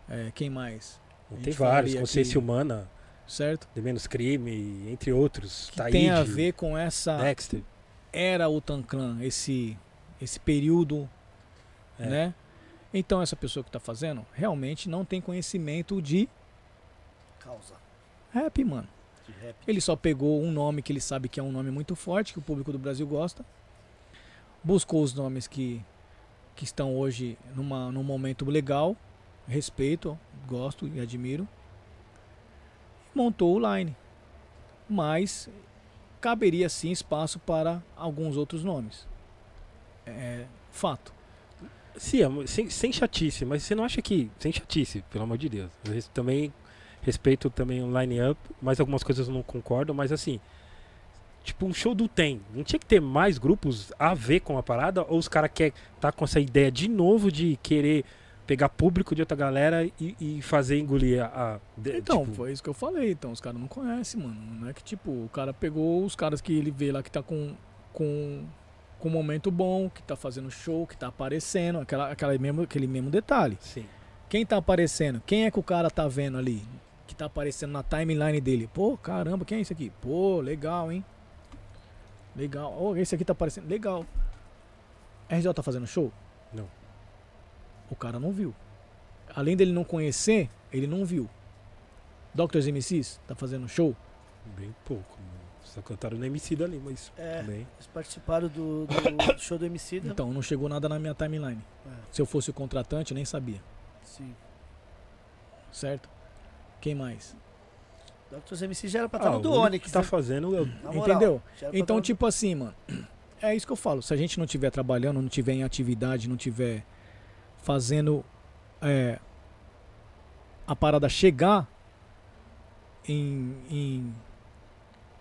É, quem mais? tem vários. Consciência que- Humana, Certo? De Menos Crime, entre outros. Que Taíde, tem a ver com essa Dexter. era o Tanclan, esse esse período, É. né? Então essa pessoa que tá fazendo realmente não tem conhecimento de Causa rap, mano. de rap. Ele só pegou um nome que ele sabe que é um nome muito forte, que o público do Brasil gosta. Buscou os nomes que, que estão hoje numa, num momento legal. Respeito, gosto e admiro. Montou o line. Mas caberia sim espaço para alguns outros nomes. É fato. Sim, é, sem, sem chatice, mas você não acha que. Sem chatice, pelo amor de Deus. Eu também respeito também o line-up, mas algumas coisas eu não concordo, mas assim. Tipo, um show do Tem. Não tinha que ter mais grupos a ver com a parada? Ou os caras querem tá com essa ideia de novo de querer pegar público de outra galera e, e fazer engolir a. a- de- Então, tipo, foi isso que eu falei. Então, os caras não conhecem, mano. Não é que, tipo, o cara pegou os caras que ele vê lá que tá com, com, com um momento bom, que tá fazendo show, que tá aparecendo, aquela, aquela mesmo, aquele mesmo detalhe. Sim. Quem tá aparecendo? Quem é que o cara tá vendo ali? Que tá aparecendo na timeline dele? Pô, caramba, quem é esse aqui? Pô, legal, hein? Legal. Oh, esse aqui tá aparecendo. Legal. RJ tá fazendo show? Não. O cara não viu. Além dele não conhecer, ele não viu. Doctors MCs tá fazendo show? Bem pouco. mano. Só cantaram no MC dali, mas É, também. eles participaram do, do- show do MC. Então, não chegou nada na minha timeline. É, Se eu fosse o contratante, eu nem sabia. sim. Certo? Quem mais? Doctors MC já era pra estar Ah, no do o único Onyx, que tá né? fazendo é Na moral, Entendeu? pra Então, tá- tipo assim, mano. É isso que eu falo. Se a gente não estiver trabalhando, não tiver em atividade, não tiver fazendo é, a parada chegar em, em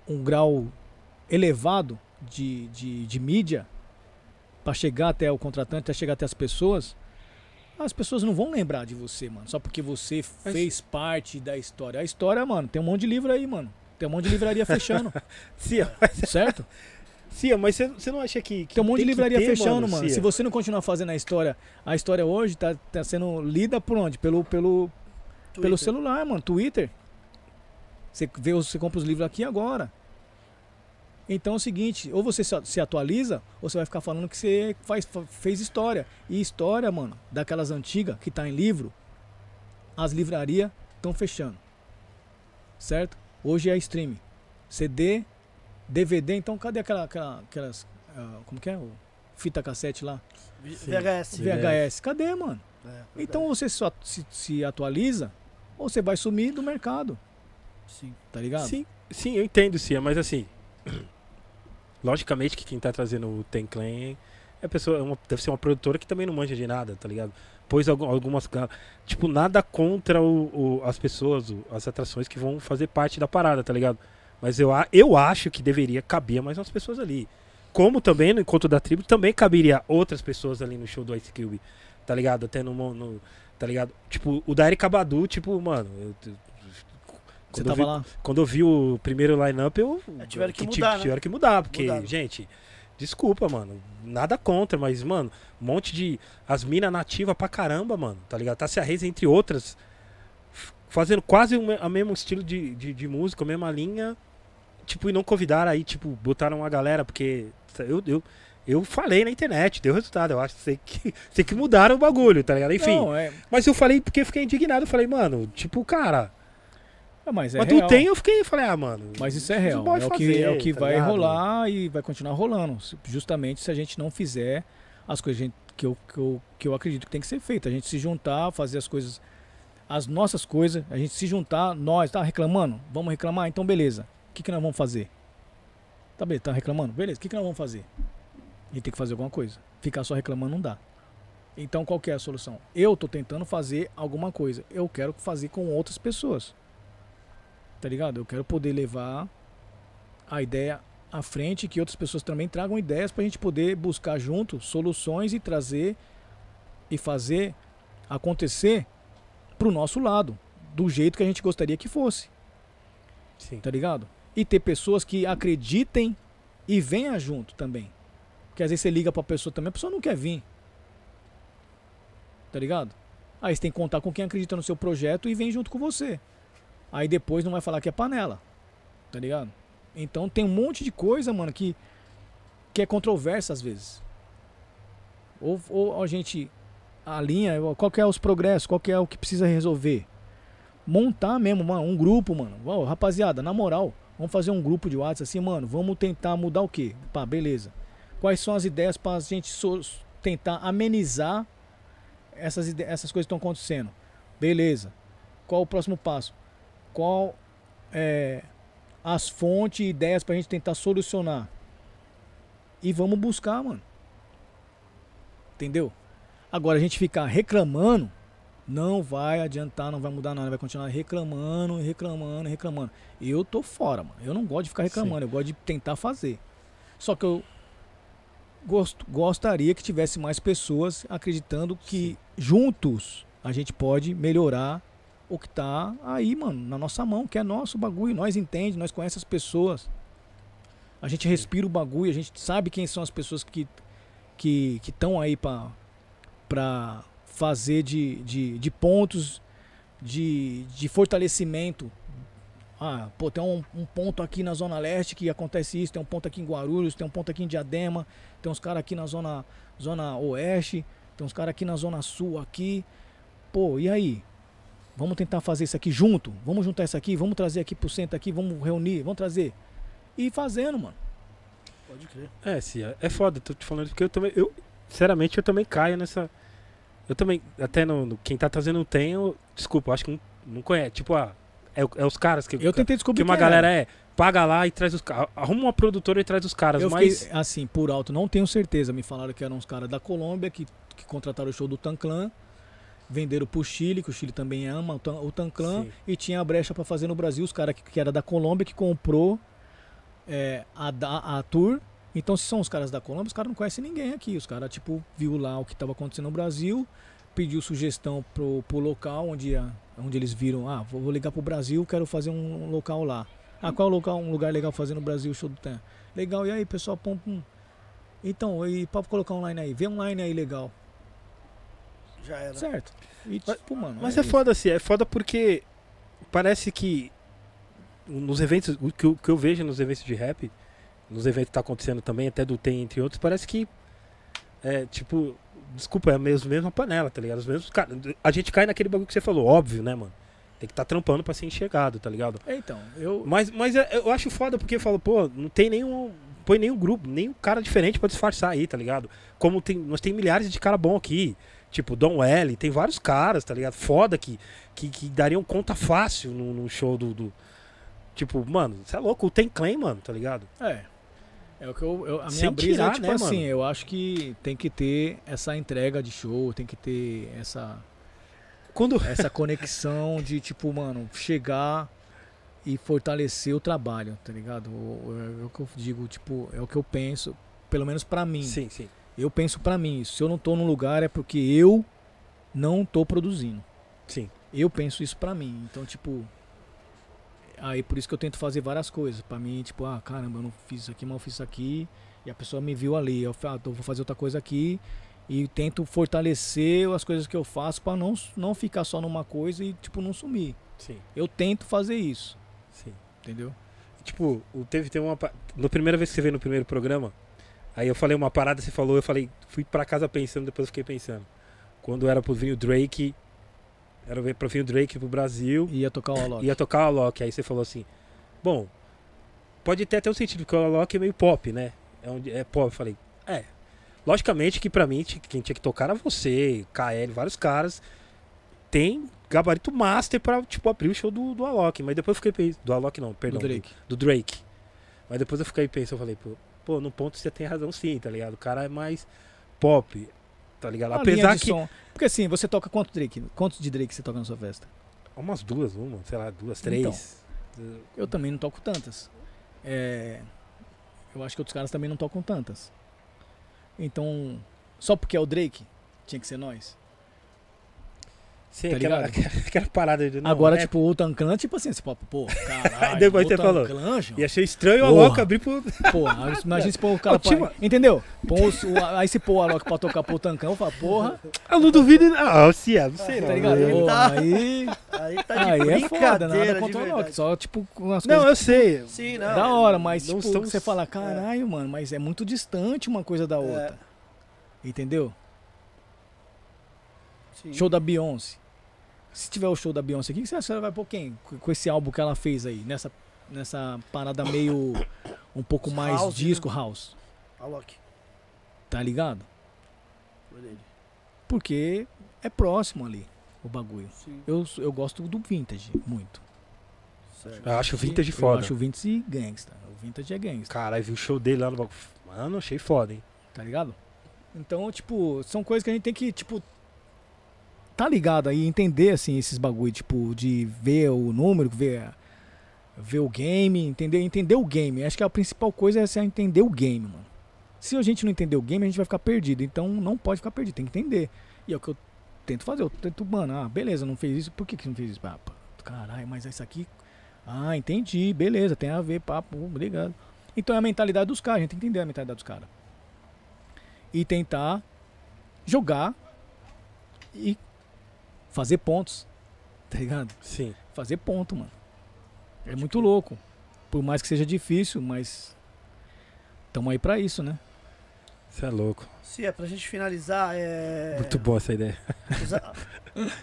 um grau elevado de, de, de mídia para chegar até o contratante, até chegar até as pessoas, as pessoas não vão lembrar de você, mano. Só porque você Mas- fez parte da história. A história, mano, tem um monte de livro aí, mano. Tem um monte de livraria fechando, mas, certo? Cia, mas você, não acha que, que Tem um monte de que livraria ter, fechando, mano. Cia? Se você não continuar fazendo a história, a história hoje tá, tá sendo lida por onde? Pelo, pelo, Twitter. pelo celular, mano. Twitter. Você vê, os- você compra os livros aqui agora. Então é o seguinte, ou você se atualiza, ou você vai ficar falando que você faz, fa- fez história. E história, mano, daquelas antigas que tá em livro, as livrarias estão fechando. Certo? Hoje é streaming. CD, DVD, então cadê aquela, aquela- aquelas. ah, como que é? O fita cassete lá? VHS. VHS. Cadê, mano? É, verdade. Então você só se, se atualiza, ou você vai sumir do mercado, Sim. tá ligado? Sim, sim, eu entendo, Cia, mas assim. Logicamente que quem tá trazendo o Ten Clan é pessoa, é uma- deve ser uma produtora que também não manja de nada, tá ligado? Pois algu- algumas. Tipo, nada contra o, o- as pessoas, as atrações que vão fazer parte da parada, tá ligado? Mas eu, a- eu acho que deveria caber mais umas pessoas ali. Como também no Encontro da Tribo, também caberia outras pessoas ali no show do Ice Cube, tá ligado? Até no. no tá ligado? Tipo, o da Erika Badu, tipo, mano. eu- Você quando eu tava vi- lá. quando eu vi o primeiro line-up, eu. É, tiveram que ti- mudar, né? Tiveram que mudar, porque, Mudaram. gente, desculpa, mano. Nada contra, mas, mano, um monte de. As minas nativas pra caramba, mano, tá ligado? Tássia Reis, entre outras, fazendo quase o me- a mesmo estilo de, de, de música, a mesma linha. Tipo, e não convidaram aí, tipo, botaram uma galera, porque. Eu, eu, eu falei na internet, deu resultado. Eu acho que sei que, sei que mudaram o bagulho, tá ligado? Enfim. Não, é, Mas eu falei porque fiquei indignado. Eu falei, mano, tipo, cara. mas é mas real. tu tem, eu fiquei, falei, ah, mano. Mas isso é real. É o que, fazer, é o que tá vai ligado? rolar e vai continuar rolando. Justamente se a gente não fizer as coisas que eu, que, eu, que eu acredito que tem que ser feito. A gente se juntar, fazer as coisas, as nossas coisas, a gente se juntar, nós, tá reclamando? Vamos reclamar? Então beleza. O que, que nós vamos fazer? Tá bem, tá reclamando? Beleza, o que, que nós vamos fazer? A gente tem que fazer alguma coisa. Ficar só reclamando não dá. Então qual que é a solução? Eu tô tentando fazer alguma coisa. Eu quero fazer com outras pessoas. Tá ligado? Eu quero poder levar a ideia à frente, que outras pessoas também tragam ideias pra gente poder buscar junto soluções e trazer e fazer acontecer pro nosso lado, do jeito que a gente gostaria que fosse, Sim. tá ligado? E ter pessoas que acreditem e venha junto também. Porque às vezes você liga pra pessoa também, a pessoa não quer vir. Tá ligado? Aí você tem que contar com quem acredita no seu projeto e vem junto com você. Aí depois não vai falar que é panela. Tá ligado? Então tem um monte de coisa, mano, que, que é controversa às vezes. Ou, ou a gente alinha, qual que é os progressos, qual que é o que precisa resolver. Montar mesmo, mano, um grupo, mano. Rapaziada, na moral, vamos fazer um grupo de WhatsApp assim, mano, vamos tentar mudar o quê? Pá, beleza. Quais são as ideias pra gente so- tentar amenizar essas, essas coisas que estão acontecendo? Beleza. Qual o próximo passo? Qual é as fontes e ideias pra gente tentar solucionar? E vamos buscar, mano. Entendeu? Agora a gente ficar reclamando não vai adiantar, não vai mudar nada, vai continuar reclamando, reclamando, reclamando. Eu tô fora, mano. Eu não gosto de ficar reclamando, eu gosto de tentar fazer. Só que eu gosto, gostaria que tivesse mais pessoas acreditando que juntos a gente pode melhorar o que tá aí, mano, na nossa mão, que é nosso bagulho. Nós entende, nós conhecemos as pessoas. A gente respira o bagulho, a gente sabe quem são as pessoas que que estão aí pra fazer de, de, de pontos de, de fortalecimento. Ah, pô, tem um, um ponto aqui na Zona Leste que acontece isso, tem um ponto aqui em Guarulhos, tem um ponto aqui em Diadema, tem uns caras aqui na Zona, zona Oeste, tem uns caras aqui na Zona Sul aqui. Pô, e aí? Vamos tentar fazer isso aqui junto? Vamos juntar isso aqui? Vamos trazer aqui pro centro aqui? Vamos reunir? Vamos trazer? E ir fazendo, mano. Pode crer. É, sim, é- é foda, tô te falando porque eu também, eu, sinceramente, eu também caio nessa. Eu também, até no, no- quem tá trazendo não tem, eu, desculpa, eu acho que não, não conhece. Tipo, ah, é, é os caras que. Eu tentei descobrir que uma galera era. é, paga lá e traz os caras. Arruma uma produtora e traz os caras, Eu mas. fiquei, assim, por alto, não tenho certeza. Me falaram que eram uns caras da Colômbia que, que contrataram o show do Tanclan, venderam pro Chile, que o Chile também ama o, Tan, o Tanclan, e tinha a brecha pra fazer no Brasil. Os caras que, que era da Colômbia que comprou é, a, da- a tour. Então, se são os caras da Colômbia, os caras não conhecem ninguém aqui. Os caras, tipo, viu lá o que tava acontecendo no Brasil, pediu sugestão pro, pro local onde, a- onde eles viram, ah, vou, vou ligar pro Brasil, quero fazer um, local lá. Ah, qual é o local, um lugar legal fazer no Brasil o show do Tan? Legal, e aí, pessoal, pum, pum. Então, e pra colocar online aí, vê online aí legal. Já era. Certo. E Mas- tipo, mano. Mas é isso. foda assim, é foda porque parece que nos eventos, o que que eu vejo nos eventos de rap, nos eventos que tá acontecendo também, até do Tem, entre outros, parece que é tipo, desculpa, é a mesma, panela, tá ligado? Os mesmos caras. A gente cai naquele bagulho que você falou, óbvio, né, mano? Tem que estar tá trampando pra ser enxergado, tá ligado? É, Então, eu. Mas, mas é- eu acho foda porque eu falo, pô, não tem nenhum. Põe nenhum grupo, nenhum cara diferente pra disfarçar aí, tá ligado? Como tem. Nós tem milhares de cara bom aqui. Tipo, Don L, tem vários caras, tá ligado? Foda que, que, que dariam conta fácil no, no show do, do- Tipo, mano, você é louco, o Tem Claim, mano, tá ligado? É. É o que eu. eu- a minha Sem brisa tirar, é tipo né, assim, mano? eu acho que tem que ter essa entrega de show, tem que ter essa. Quando. essa conexão de tipo, mano, chegar e fortalecer o trabalho, tá ligado? É o que eu digo, tipo, é o que eu penso, pelo menos pra mim. Sim, sim. Eu penso pra mim, se eu não tô num lugar é porque eu não tô produzindo. Sim. Eu penso isso pra mim. Então, tipo, aí por isso que eu tento fazer várias coisas. Pra mim, tipo, ah, caramba, eu não fiz isso aqui, mas eu fiz isso aqui. E a pessoa me viu ali. Eu falo, ah, então vou fazer outra coisa aqui. E tento fortalecer as coisas que eu faço pra não, não ficar só numa coisa e, tipo, não sumir. Sim, Eu tento fazer isso, sim. entendeu? Tipo, teve, teve uma. Na primeira vez que você veio no primeiro programa, aí eu falei uma parada, você falou, eu falei, fui pra casa pensando, depois eu fiquei pensando. Quando era pro vir o Drake, era pra vir o Drake pro Brasil, Ia tocar o Alok. ia tocar o Alok. Aí você falou assim, bom, pode ter até um sentido, porque o Alok é meio pop, né? É, onde, é pop. Eu falei, é. Logicamente que pra mim, quem tinha que tocar era você, KL, vários caras. Tem gabarito master pra, tipo, abrir o show do, do Alok. Mas depois eu fiquei pensando. Do Alok não, perdão. do- Drake. do Drake. Mas depois eu fiquei pensando, eu falei, pô, pô, no ponto você tem razão sim, tá ligado? O cara é mais pop, tá ligado? Uma Apesar de que. som. Porque assim, você toca quanto Drake? Quantos de Drake você toca na sua festa? Umas duas, uma, sei lá, duas, três. Eu também não toco tantas. É, eu acho que outros caras também não tocam tantas. Então, só porque é o Drake, tinha que ser nós. Sim, Tá aquela, aquela, aquela parada de. não, Agora, é- tipo, o Tanclan, tipo assim, esse papo, pô, caralho. Depois o você falou. E achei estranho o. Alok abrir pro. Porra, imagina se pôr o cara. Ô, pra- Entendeu? Põe os- o- aí se pôr o Alok pra tocar pro Tancão, eu falo, porra, Eu não duvido. Ah, se é, não sei tá não. ligado? Ele Pô, tá- aí, Aí tá de aí é foda, nada contra o Alok. Só, tipo, com as Não, coisas eu sei. Sim, não. da hora, mas não tipo, estamos- você fala, caralho, mano, mas é muito distante uma coisa da outra. Entendeu? Sim. Show da Beyoncé. Se tiver o show da Beyoncé aqui, o que você acha que ela vai pôr quem? Com- esse álbum que ela fez aí, nessa, nessa parada meio. um pouco mais House, disco house. Alok. Tá ligado? Foi dele. Porque é próximo ali o bagulho. Sim. Eu, eu gosto do vintage muito. Certo. Eu acho o vintage Eu foda. acho o vintage gangsta. O vintage é gangsta, Caralho, vi o show dele lá no bagulho. Mano, achei foda, hein? tá ligado? Então, tipo, são coisas que a gente tem que, tipo, tá ligado aí, entender, assim, esses bagulho, tipo, de ver o número, ver, ver o game, entender, entender o game. Acho que a principal coisa é você entender o game, mano. Se a gente não entender o game, a gente vai ficar perdido. Então, não pode ficar perdido, tem que entender. E é o que eu tento fazer. Eu tento, mano, ah, beleza, não fez isso, por que que não fez isso? Ah, caralho, mas isso aqui... Ah, entendi, beleza, tem a ver, papo, obrigado. Então é a mentalidade dos caras, a gente tem que entender a mentalidade dos caras. E tentar jogar e fazer pontos. Tá ligado? Sim. Fazer ponto, mano. É muito louco. Por mais que seja difícil, mas. Tamo aí pra isso, né? Isso é louco. Sim, é pra gente finalizar. É... Muito boa essa ideia.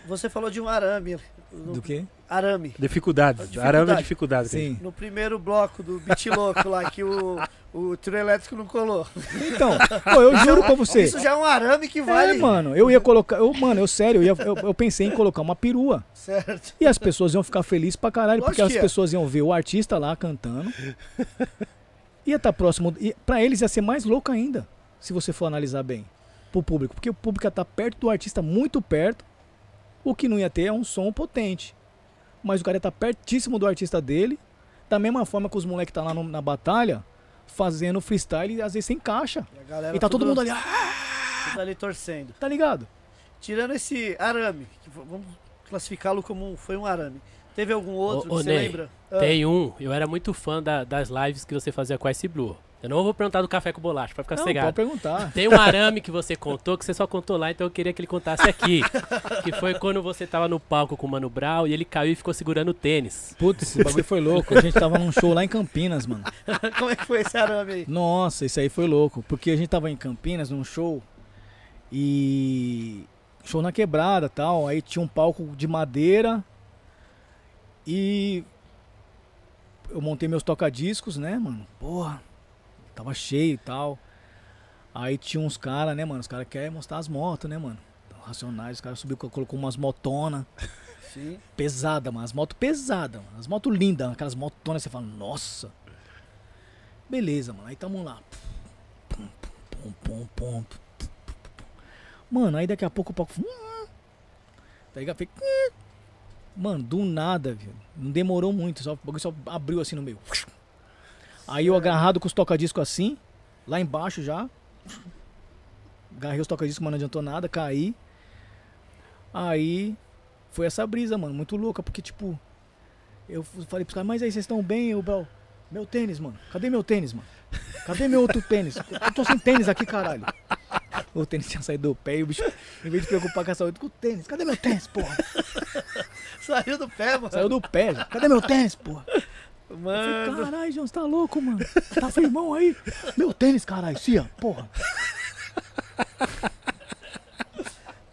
Você falou de um arame. No... Do quê? Arame. Dificuldades. Dificuldade. Arame é dificuldade. Sim. No primeiro bloco do Beat Louco lá, que o, o trio elétrico não colou. Então, pô, eu juro pra você. Isso já é um arame que É, vale. mano, eu ia colocar. Eu, mano, eu sério, eu, ia- eu, eu pensei em colocar uma perua. Certo. E as pessoas iam ficar felizes pra caralho, Lógico porque as é. pessoas iam ver o artista lá cantando. Ia estar próximo. E pra eles ia ser mais louco ainda, se você for analisar bem. Pro público. Porque o público ia estar perto do artista, muito perto. O que não ia ter é um som potente. Mas o cara ia estar pertíssimo do artista dele. Da mesma forma que os moleques tá lá no- na batalha, fazendo freestyle e às vezes sem caixa. E, E tá todo mundo ali, ah, tudo ali torcendo. tá ligado? Tirando esse arame, vamos classificá-lo como um, foi um arame. Teve algum outro Ô, ô, que você Ney, lembra? Ah, Tem um, eu era muito fã da- das lives que você fazia com a Ice Blue. Eu não vou perguntar do café com bolacha, pra ficar Não, cegado. pode perguntar. Tem um arame que você contou, que você só contou lá, então eu queria que ele contasse aqui. que foi quando você tava no palco com o Mano Brown e ele caiu e ficou segurando o tênis. Putz, esse bagulho foi louco. A gente tava num show lá em Campinas, mano. Como é que foi esse arame aí? Nossa, isso aí foi louco. Porque a gente tava em Campinas num show e. Show na quebrada tal. Aí tinha um palco de madeira e. Eu montei meus tocadiscos, né, mano? Porra, tava cheio e tal. Aí tinha uns caras, né, mano? Os caras querem mostrar as motos, né, mano? Racionais, os caras subiu, colocou umas motonas. Sim. Pesada, mano. As motos pesadas, mano. As motos lindas, aquelas motonas, você fala, nossa. Beleza, mano. Aí tamo lá. Pum, pum, pum, pum, pum. Mano, aí daqui a pouco o palco. hum. Daí fica. Mano, do nada, viu? Não demorou muito. Só, só abriu assim no meio. Aí eu agarrado com os tocadiscos assim, lá embaixo já. Agarrei os tocadiscos, mas não adiantou nada, caí. Aí foi essa brisa, mano, muito louca, porque tipo, eu falei pros caras, mas aí vocês estão bem, eu, Bel? Meu tênis, mano. Cadê meu tênis, mano? Cadê meu outro tênis? Eu tô sem tênis aqui, caralho. O tênis tinha saído do pé e o bicho, em vez de preocupar com a saúde, com o tênis. Cadê meu tênis, porra? Saiu do pé, mano. Saiu do pé. já. Cadê meu tênis, porra? Mano. caralho, João, você tá louco, mano? Tá firmão aí? Meu tênis, caralho, cia, porra.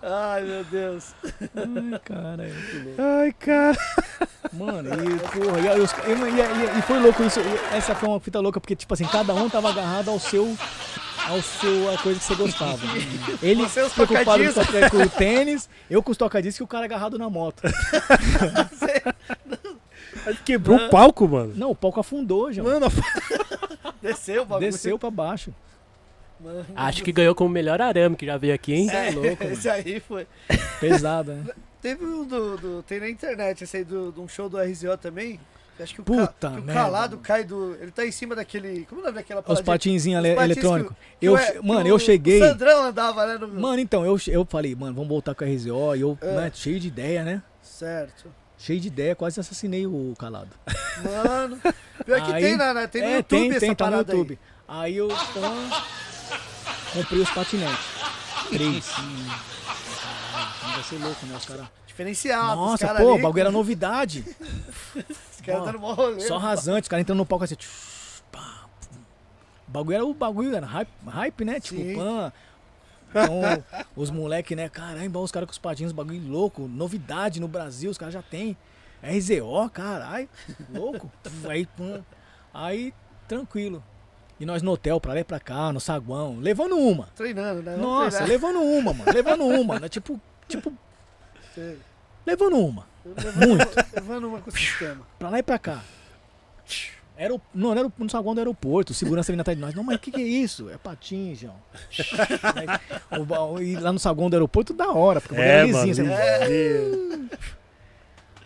Ai, meu Deus. Ai, caralho, que louco. Ai, cara. Mano, e porra, e, e- e- e- foi louco isso. Essa foi uma fita louca, porque, tipo assim, cada um tava agarrado ao seu. Ao seu, a coisa que você gostava. Ele Você os preocupado com o tênis, eu com os tocadiscos e o cara agarrado na moto. Quebrou o palco, mano. Não, o palco afundou, já. Mano, Desceu o bagulho. Desceu pra baixo. Mano. Acho que ganhou como melhor arame que já veio aqui, hein? Cê é louco, mano. Esse aí foi. Pesado, né? Teve um do, do- Tem na internet esse aí do, de um show do RZO também. Acho que o, Puta ca, que o calado cai do. Ele tá em cima daquele. Como é o nome daquela Os patinzinhos Os patins eletrônicos. o- Eu, o- que mano, o- eu cheguei. O Sandrão andava, né? No... Mano, então, eu, eu falei, mano, vamos voltar com a RZO. E eu, É. né, cheio de ideia, né? Certo. Cheio de ideia, quase assassinei o calado. Mano. Pior que Aí- tem, na, tem no é, YouTube tem, essa tem, tá no YouTube. Aí, eu pã, comprei os patinetes. Três. Caralho, vai ser louco, né? Os caras. aí. Diferenciado. os Nossa, cara pô, o bagulho era novidade. Os caras dando mó rolê. Só rasante, os caras entrando no palco assim. tchus, pá, pum. O bagulho era o bagulho, era hype, hype né? Tipo, Sim. Então, os moleque, né? Caramba, os caras com os patinhos, bagulho louco. Novidade no Brasil, os caras já tem. RZO, caralho. Louco. Aí, pum. Aí, tranquilo. E nós no hotel, pra lá e pra cá, no saguão, levando uma. Treinando, né? Vamos Nossa, treinar. levando uma, mano. Levando uma. Né? Tipo, tipo, Sei. levando uma. Levando, Muito. levando uma com o sistema. Pra lá e pra cá. Era o, não, era o- no saguão do aeroporto. Segurança vindo atrás de nós. Não, mas o que, que é isso? É patins, João. E lá no saguão do aeroporto, da hora. Porque É, era mano. você- É.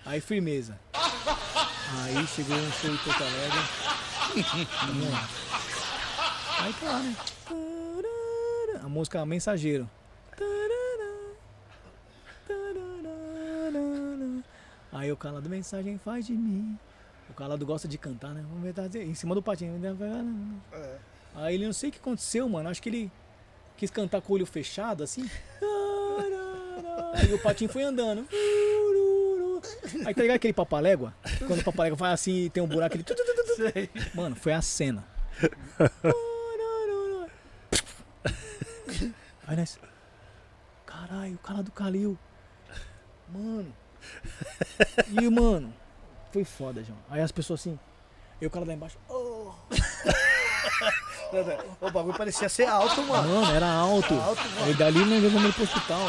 Aí, firmeza. Aí chegou um show em Porto Alegre. Aí tá lá, né? A música Mensageiro. Aí o calado mensagem faz de mim. O calado gosta de cantar, né? Vamos ver, tá em cima do patinho. É. Aí ele não sei o que aconteceu, mano. Acho que ele quis cantar com o olho fechado, assim. Aí o patinho foi andando. Aí tá ligado aquele papalégua? Quando o papalégua faz assim e tem um buraco, ele... Sei. Mano, foi a cena. Aí nós. Caralho, o cara do Calil. Mano. E, mano, foi foda, João. Aí as pessoas assim. E o cara lá embaixo. "Oh". O bagulho parecia ser alto, mano. Mano, era alto. Alto, mano. Aí dali nós levamos ele pro hospital.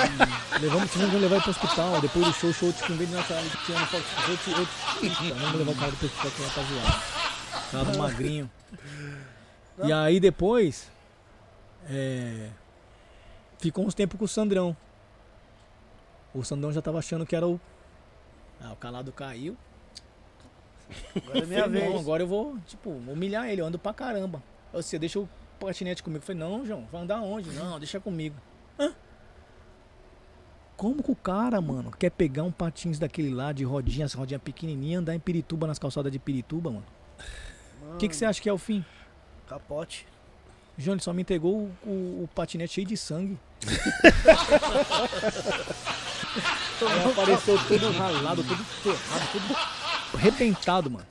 levamos, tivemos que levar ele pro hospital. Depois do show, show, tipo, em vez de nós falar que tinha foto, eu eu vamos levar o cara pro hospital que ele tá zoado. Do magrinho. E aí depois. É, ficou uns tempos com o Sandrão. O Sandrão já tava achando que era o. Ah, o calado caiu. Agora é minha Falei, não, vez. agora eu vou, tipo, humilhar ele, eu ando pra caramba. Você deixa o patinete comigo. Eu falei, não, João, vai andar onde? Não, deixa comigo. Hã? Como que o cara, mano, quer pegar um patins daquele lá de rodinha, essa rodinha pequenininha, andar em Pirituba, nas calçadas de Pirituba, mano? O que, que você acha que é o fim? Capote. João, ele só me entregou o, o- o patinete cheio de sangue. Aí apareceu todo ralado, todo ferrado, todo arrebentado, mano.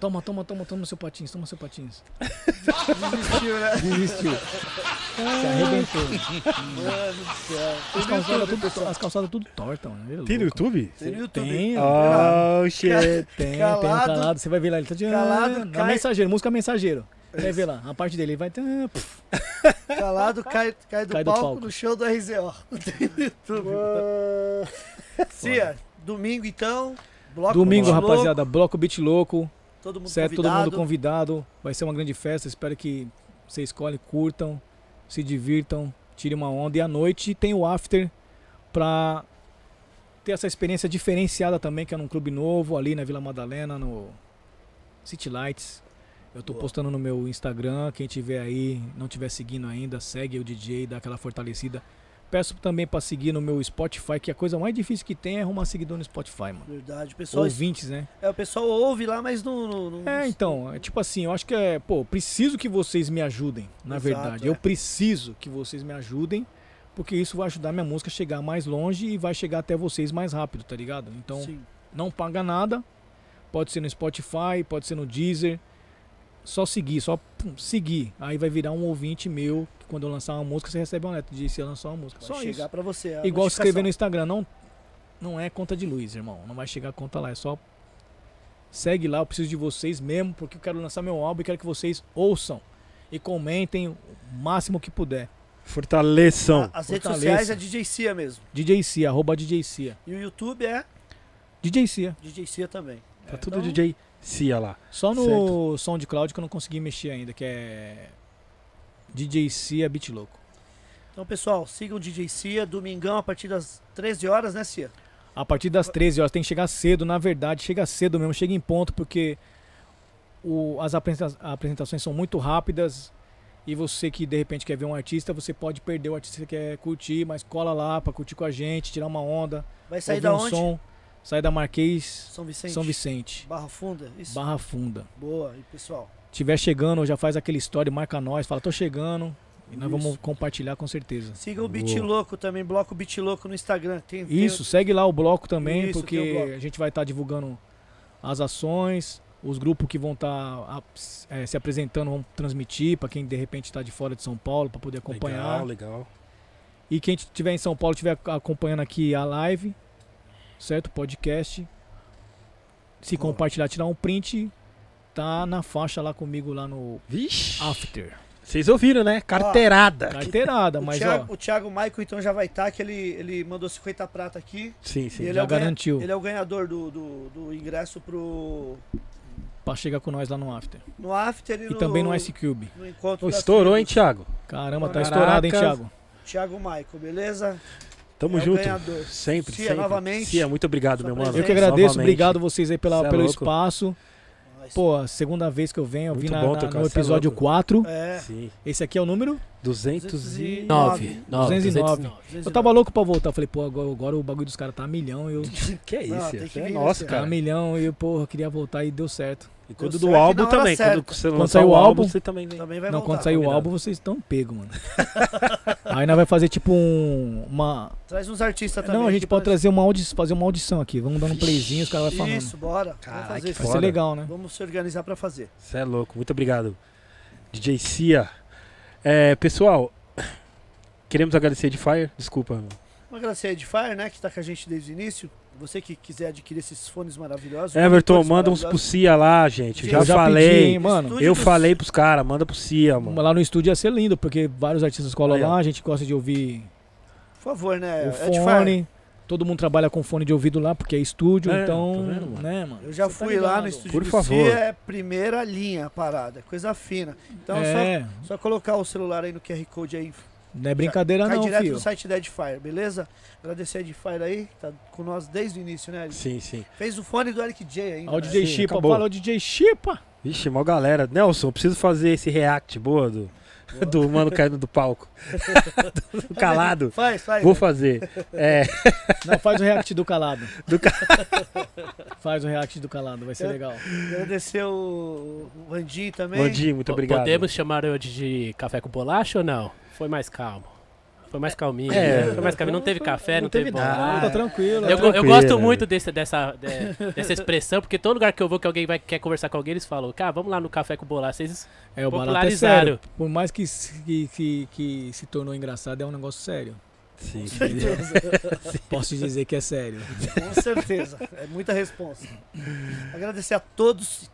Toma, toma, toma, toma seu patins, toma seu patins. Desistiu, né? Desistiu. Se arrebentou. Mano do céu. As calçadas tudo, as calçadas tudo tortas, mano. É Tem no. YouTube? Tem no YouTube. Tem, Oh, shit. tem, tem um calado- calado. Você vai ver lá, ele tá de calado, cai- mensageiro, música mensageiro. Vai ver lá, a parte dele, ele vai. pff, Calado, cai, cai, do, Cai do palco palco. no show do RZO. No YouTube. Cia, domingo então. Bloco Domingo, rapaziada, bloco beat louco. Todo mundo Certo, todo convidado. mundo convidado. Vai ser uma grande festa. Espero que vocês escolhem, curtam, se divirtam, tirem uma onda. E à noite tem o after pra ter essa experiência diferenciada também, que é num clube novo, ali na Vila Madalena, no City Lights. Eu tô Boa. postando no meu Instagram. Quem tiver aí, não tiver seguindo ainda, segue o DJ, dá aquela fortalecida. Peço também pra seguir no meu Spotify, que a coisa mais difícil que tem é arrumar seguidor no Spotify, mano. Verdade. Pessoal, Ouvintes, né? é, o pessoal ouve lá, mas não. não, não- É, então, é tipo assim, eu acho que é, pô, preciso que vocês me ajudem, na Exato, verdade. é. Eu preciso que vocês me ajudem, porque isso vai ajudar minha música a chegar mais longe e vai chegar até vocês mais rápido, tá ligado? Então, Sim. não paga nada. Pode ser no Spotify, pode ser no Deezer. Só seguir, só pum, seguir. Aí vai virar um ouvinte meu, que quando eu lançar uma música, você recebe um alerta de se eu lançar uma música. Vai só chegar pra você. a Igual se escrever no. Instagram, não, não é conta de luz, irmão. Não vai chegar a conta lá, é só segue lá, eu preciso de vocês mesmo, porque eu quero lançar meu álbum e quero que vocês ouçam e comentem o máximo que puder. Fortaleçam. As redes Fortaleça. sociais é DJ Cia mesmo. DJ Cia, arroba DJ Cia. E o YouTube é DJ Cia. DJ Cia também. Tá tudo então- DJ Cia lá. Só no SoundCloud que eu não consegui mexer ainda, que é DJ Cia Beat Louco. Então, pessoal, sigam o DJ Cia, domingão a partir das 13 horas, né, Cia? A partir das 13 horas, tem que chegar cedo, na verdade, chega cedo mesmo, chega em ponto, porque o- as apresenta- apresentações são muito rápidas e você que de repente quer ver um artista, você pode perder o artista que quer curtir, mas cola lá pra curtir com a gente, tirar uma onda, Vai sair ouvir da um onde? som, sair da Marquês, São Vicente. São Vicente, Barra Funda. Isso. Barra Funda. Boa. E pessoal, Tiver chegando, já faz aquele story, marca nós, fala, tô chegando, e nós Isso. vamos compartilhar com certeza. siga o Beat. Louco também, bloco Beat Louco no Instagram. Tem, tem- Isso, segue lá o bloco também, Isso, porque bloco. a gente vai estar divulgando as ações, os grupos que vão estar se apresentando vão transmitir para quem de repente está de fora de São Paulo para poder acompanhar. Legal, legal. E quem estiver em São Paulo estiver acompanhando aqui a live, certo? Podcast. Se Boa. compartilhar, tirar um print, tá na faixa lá comigo lá no Vixe. After. Vocês ouviram, né? Carteirada. Carteirada, O mas Thiago, ó, o Thiago Michael então já vai estar, que ele, ele mandou 50 prata aqui. Sim, sim. E ele já é o ganha- garantiu Ele é o ganhador do, do, do ingresso pro. pra chegar com nós lá no After. No After e, E no, também no Ice Cube. no estourou, hein. Thiago? Caramba, tá Caraca. estourado, hein, Thiago? Thiago Michael, beleza? Tamo É o junto. ganhador. Sempre, Cia, sempre. novamente. Cia, muito obrigado, meu mano. Eu que agradeço, Novamente. obrigado vocês aí pela, Cê é pelo louco. espaço. Pô, segunda vez que eu venho, eu vim na- bom na- no é episódio louco. 4. É. Sim. Esse aqui é o número? 200 e... 9. 209. 209. Eu tava louco pra voltar. Eu falei, pô, agora, agora o bagulho dos caras tá a milhão. E eu, Que é Não, isso? tem que Cia? vir, é né, nosso, Cia? tá a cara. milhão e, porra, eu queria voltar e deu certo. E quando do álbum também. Quando você Quando sair o o álbum, você também vem. Também vai Não, voltar. quando sair o combinado. álbum, vocês estão pego, mano. Aí nós vai fazer tipo um, uma. Traz uns artistas também. Não, a gente pode pra- trazer uma audição, fazer uma audição aqui. Vamos dando um playzinho, os caras vão falando. Isso, bora. Caralho, Vamos fazer isso. Vai ser legal, né? Vamos se organizar pra fazer. Você é louco. Muito obrigado. DJ Cia. É, pessoal, queremos agradecer de Fire. Desculpa. Vamos agradecer a Edifier, né, que tá com a gente desde o início. Você que quiser adquirir esses fones maravilhosos. Everton, manda uns pro. Cia lá, gente. Já, já falei. pedi, hein, mano. Estúdio Eu dos- falei pros caras, manda pro Cia, mano. Lá no estúdio ia ser lindo, porque vários artistas colam Aí, lá, a gente gosta de ouvir Por favor, né? o Edifier. fone. Todo mundo trabalha com fone de ouvido lá, porque é estúdio, É, então. tá vendo, mano? né, mano? Eu já Você tá fui lá no estúdio Por do favor. Cia, é primeira linha a parada, coisa fina. Então é, só, só colocar o celular aí no QR Code aí, não é brincadeira cai não, direto filho. no site da Edifier, beleza? Agradecer a Edifier aí, tá com nós desde o início, né? Ele Sim, sim. fez o fone do Eric J ainda. Ó o né? DJ Sim, Chipa, acabou. fala o DJ Chipa. Vixe, mó galera. Nelson, eu preciso fazer esse react boa do, do mano caindo do palco. do calado. Faz, faz. Vou né? fazer. É, Não, faz o react do calado. Do ca- Faz o react do calado, vai ser legal. Agradecer o Vandinho também. Vandinho, muito obrigado. Podemos chamar hoje de café com bolacha ou não? Foi mais calmo. Foi mais calminho. É. Foi mais calminho. Não teve café, não, teve, bolacha. nada. Ah, tá tranquilo. Eu, é. go- eu tranquilo, gosto né? muito desse, dessa, de- dessa expressão, porque todo lugar que eu vou que alguém vai, quer conversar com alguém, eles falam, cara, vamos lá no café com bolacha. Vocês É, o é popularizaram. sério. Por mais que, se- que, que, que se tornou engraçado, é um negócio sério. Sim. Posso te dizer que é sério. Com certeza. É muita responsa. Agradecer a todos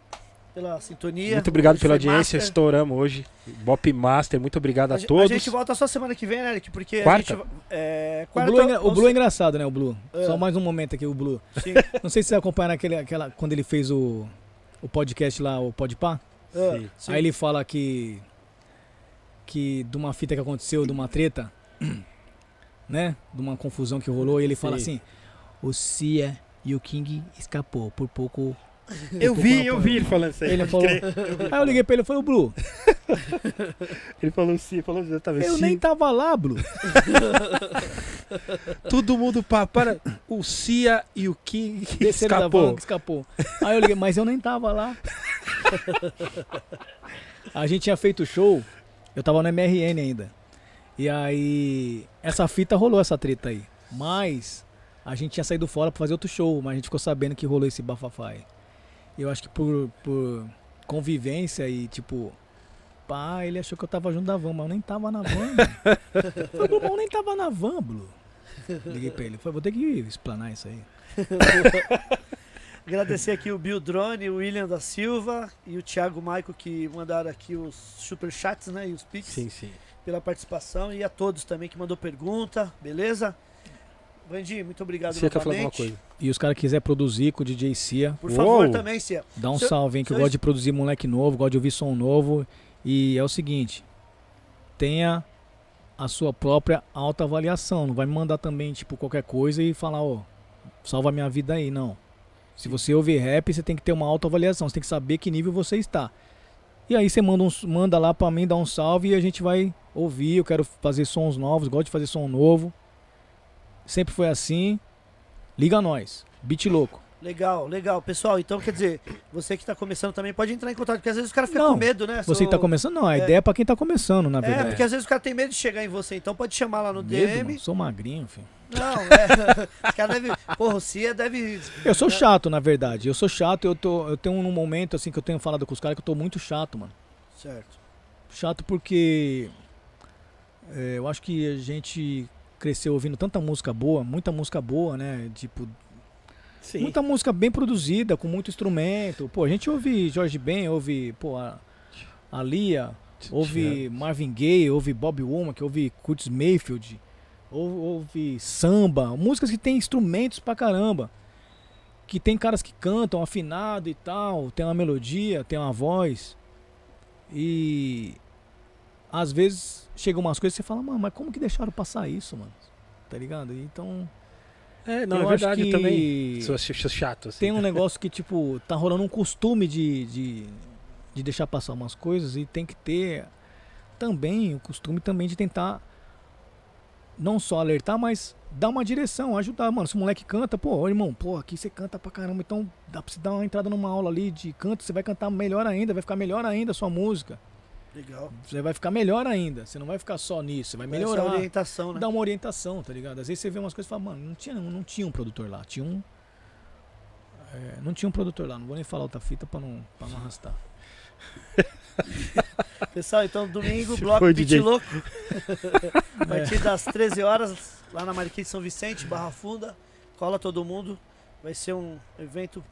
pela sintonia. Muito obrigado pela foi audiência. master. Estouramos hoje. Bop Master, muito obrigado a, A, todos. a gente volta só semana que vem, né, Eric? Porque Quarta? a gente. É, O quarta, Blue, é, o Blue é engraçado, né? O Blue. É. Só mais um momento aqui, o Blue. Sim. Não sei se você acompanharam aquele, aquela, quando ele fez o, o podcast lá, o Podpah. Ah, Sim. sim. Aí ele fala que. Que de uma fita que aconteceu, de uma treta, né? De uma confusão que rolou, e ele fala Sim. assim: O Cia e o King escapou, por pouco. Eu vi, eu vi ele falando isso aí. Ele falou. crer. Aí eu liguei pra ele e falei: Ô Blue, Ele falou sim, falou exatamente eu sim. nem tava lá, Blue. Todo mundo pa- para. O Cia e o King Desceram da van, escapou. que escapou. Aí eu liguei, mas eu nem tava lá. A gente tinha feito show, eu tava no MRN ainda. E aí, essa fita rolou essa treta aí. Mas a gente tinha saído fora pra fazer outro show, mas a gente ficou sabendo que rolou esse bafafá aí. Eu acho que por, por convivência e tipo. Pá, ele achou que eu tava junto da van, mas eu nem tava na van. Eu falei, "Blue, mas eu nem tava na van, Blue. Liguei pra ele, falei, vou ter que explanar isso aí. Agradecer aqui o Bill Drone, o William da Silva e o Thiago Maico que mandaram aqui os superchats, né? E os pics Sim, sim. pela participação. E a todos também que mandou pergunta, beleza? Vandinho, muito obrigado Você quer falar alguma coisa? E os caras quiser produzir com o DJ Cia, Por Uou. favor, também, Cia. dá um Se eu- salve, hein, que eu se eu- gosto de produzir moleque novo, gosto de ouvir som novo. E é o seguinte, tenha a sua própria autoavaliação. Não vai me mandar também, tipo, qualquer coisa e falar, ó, salva minha vida aí, não. Se você ouvir rap, você tem que ter uma autoavaliação, você tem que saber que nível você está. E aí você manda, uns, manda lá pra mim, dá um salve e a gente vai ouvir. Eu quero fazer sons novos, gosto de fazer som novo. Sempre foi assim. Liga a nós. Beat louco. Legal, legal. Pessoal, então quer dizer, você que tá começando também pode entrar em contato, porque às vezes os caras ficam Não, com medo, né? Você que tá Sou- começando, não. A É. ideia é pra quem tá começando, na É, verdade. porque às vezes os caras têm medo de chegar em você, então pode chamar lá no Medo, DM. mano. Sou magrinho, filho. Não, é. Os caras devem. Porra, o Cia deve. Eu sou chato, na verdade. Eu sou chato, eu, tô, eu tenho um momento assim que eu tenho falado com os caras que eu tô muito chato, mano. Certo. Chato porque é, eu acho que a gente cresceu ouvindo tanta música boa, muita música boa, né? Tipo, Sim. muita música bem produzida, com muito instrumento. Pô, a gente ouve Jorge Ben, ouve, pô, a, a Lia, ouve Marvin Gaye, ouve Bob Womack, ouve Curtis Mayfield, ouve, ouve samba, músicas que tem instrumentos pra caramba. Que tem caras que cantam afinado e tal, tem uma melodia, tem uma voz. E às vezes chegam umas coisas que você fala, mano, mas como que deixaram passar isso, mano? Tá ligado? Então, É, não, eu é acho verdade que também. Sou, chato, assim. tem um negócio que, tipo, tá rolando um costume de, de, de deixar passar umas coisas e tem que ter também o costume também de tentar não só alertar, mas dar uma direção, ajudar, mano. Se o moleque canta, pô, irmão, pô, aqui você canta pra caramba, então dá pra você dar uma entrada numa aula ali de canto, você vai cantar melhor ainda, vai ficar melhor ainda a sua música. Legal. Você vai ficar melhor ainda. Você não vai ficar só nisso, você vai melhorar. orientação, né? Dá uma orientação, tá ligado? Às vezes você vê umas coisas e fala, mano, não tinha, não tinha um produtor lá. Tinha um. é, não tinha um produtor lá. Não vou nem falar outra fita pra não, pra não arrastar. Pessoal, então domingo, Se bloco DJ. Louco. A É. partir das 13 horas, lá na Marquês de São Vicente, Barra Funda. Cola todo mundo. Vai ser um evento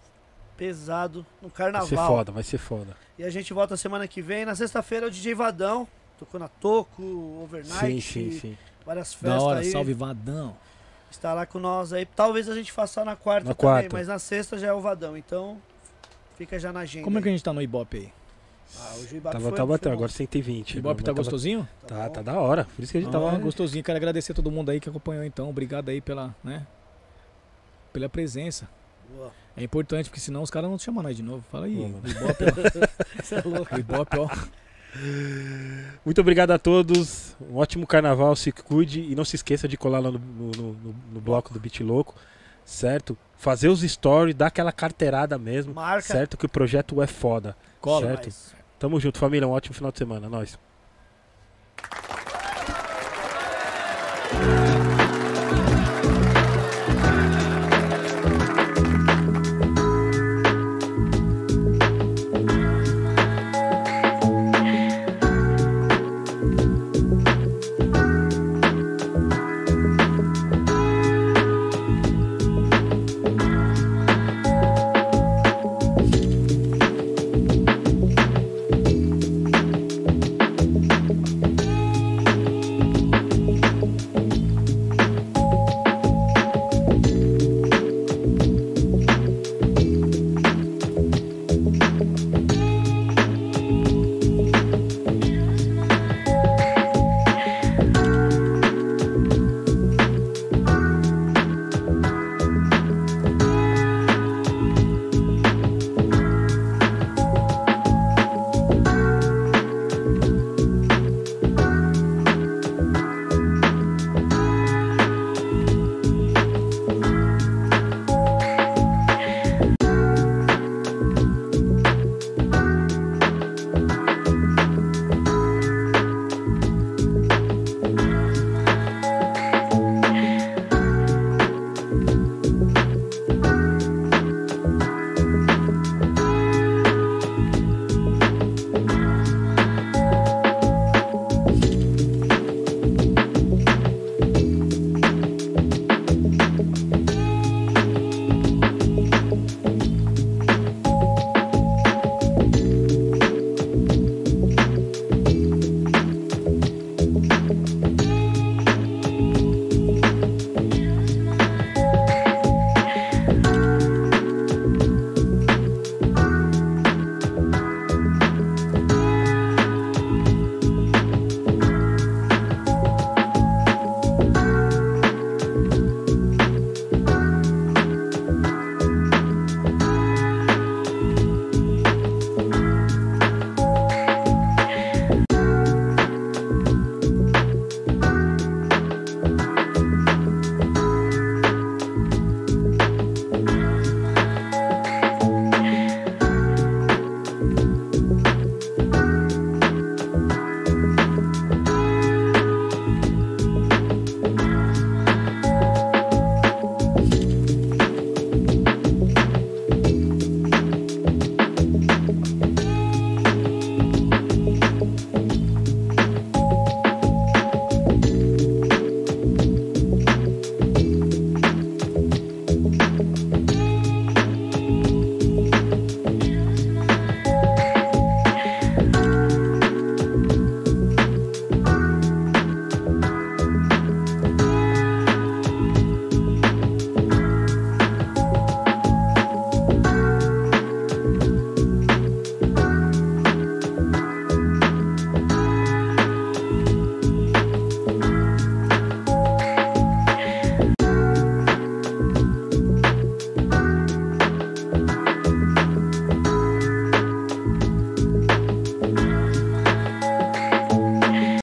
pesado no Vai ser carnaval. foda, vai ser foda. E a gente volta semana que vem. Na sexta-feira é o DJ Vadão. Tocou na Toco, Overnight, Sim, sim, sim. várias Da festas hora, aí. salve Vadão. Está lá com nós aí. Talvez a gente faça na quarta Na também, quarta. mas na sexta já é o Vadão. Então, fica já na agenda. Como é que a gente tá no Ibope aí? Ah, o Ibope Tava, foi- tava foi agora 120. O Ibope tá Tava- gostosinho? Tá, bom. tá da hora. Por isso que a gente Ah, tava. gostosinho. Quero agradecer a todo mundo aí que acompanhou então. Obrigado aí pela, né? Pela presença. Boa. É importante, porque senão os caras não te chamam nós de novo. Fala aí, o Ibope, ó. Você é louco. O Ibope, ó. Muito obrigado a todos. Um ótimo carnaval, se cuide e não se esqueça de colar lá no, no, no- no bloco do Beat Louco, certo? Fazer os stories, dar aquela carteirada mesmo, Marca. certo? Que o projeto é foda. Cola. Certo. Tamo junto, família. Um ótimo final de semana. Nós.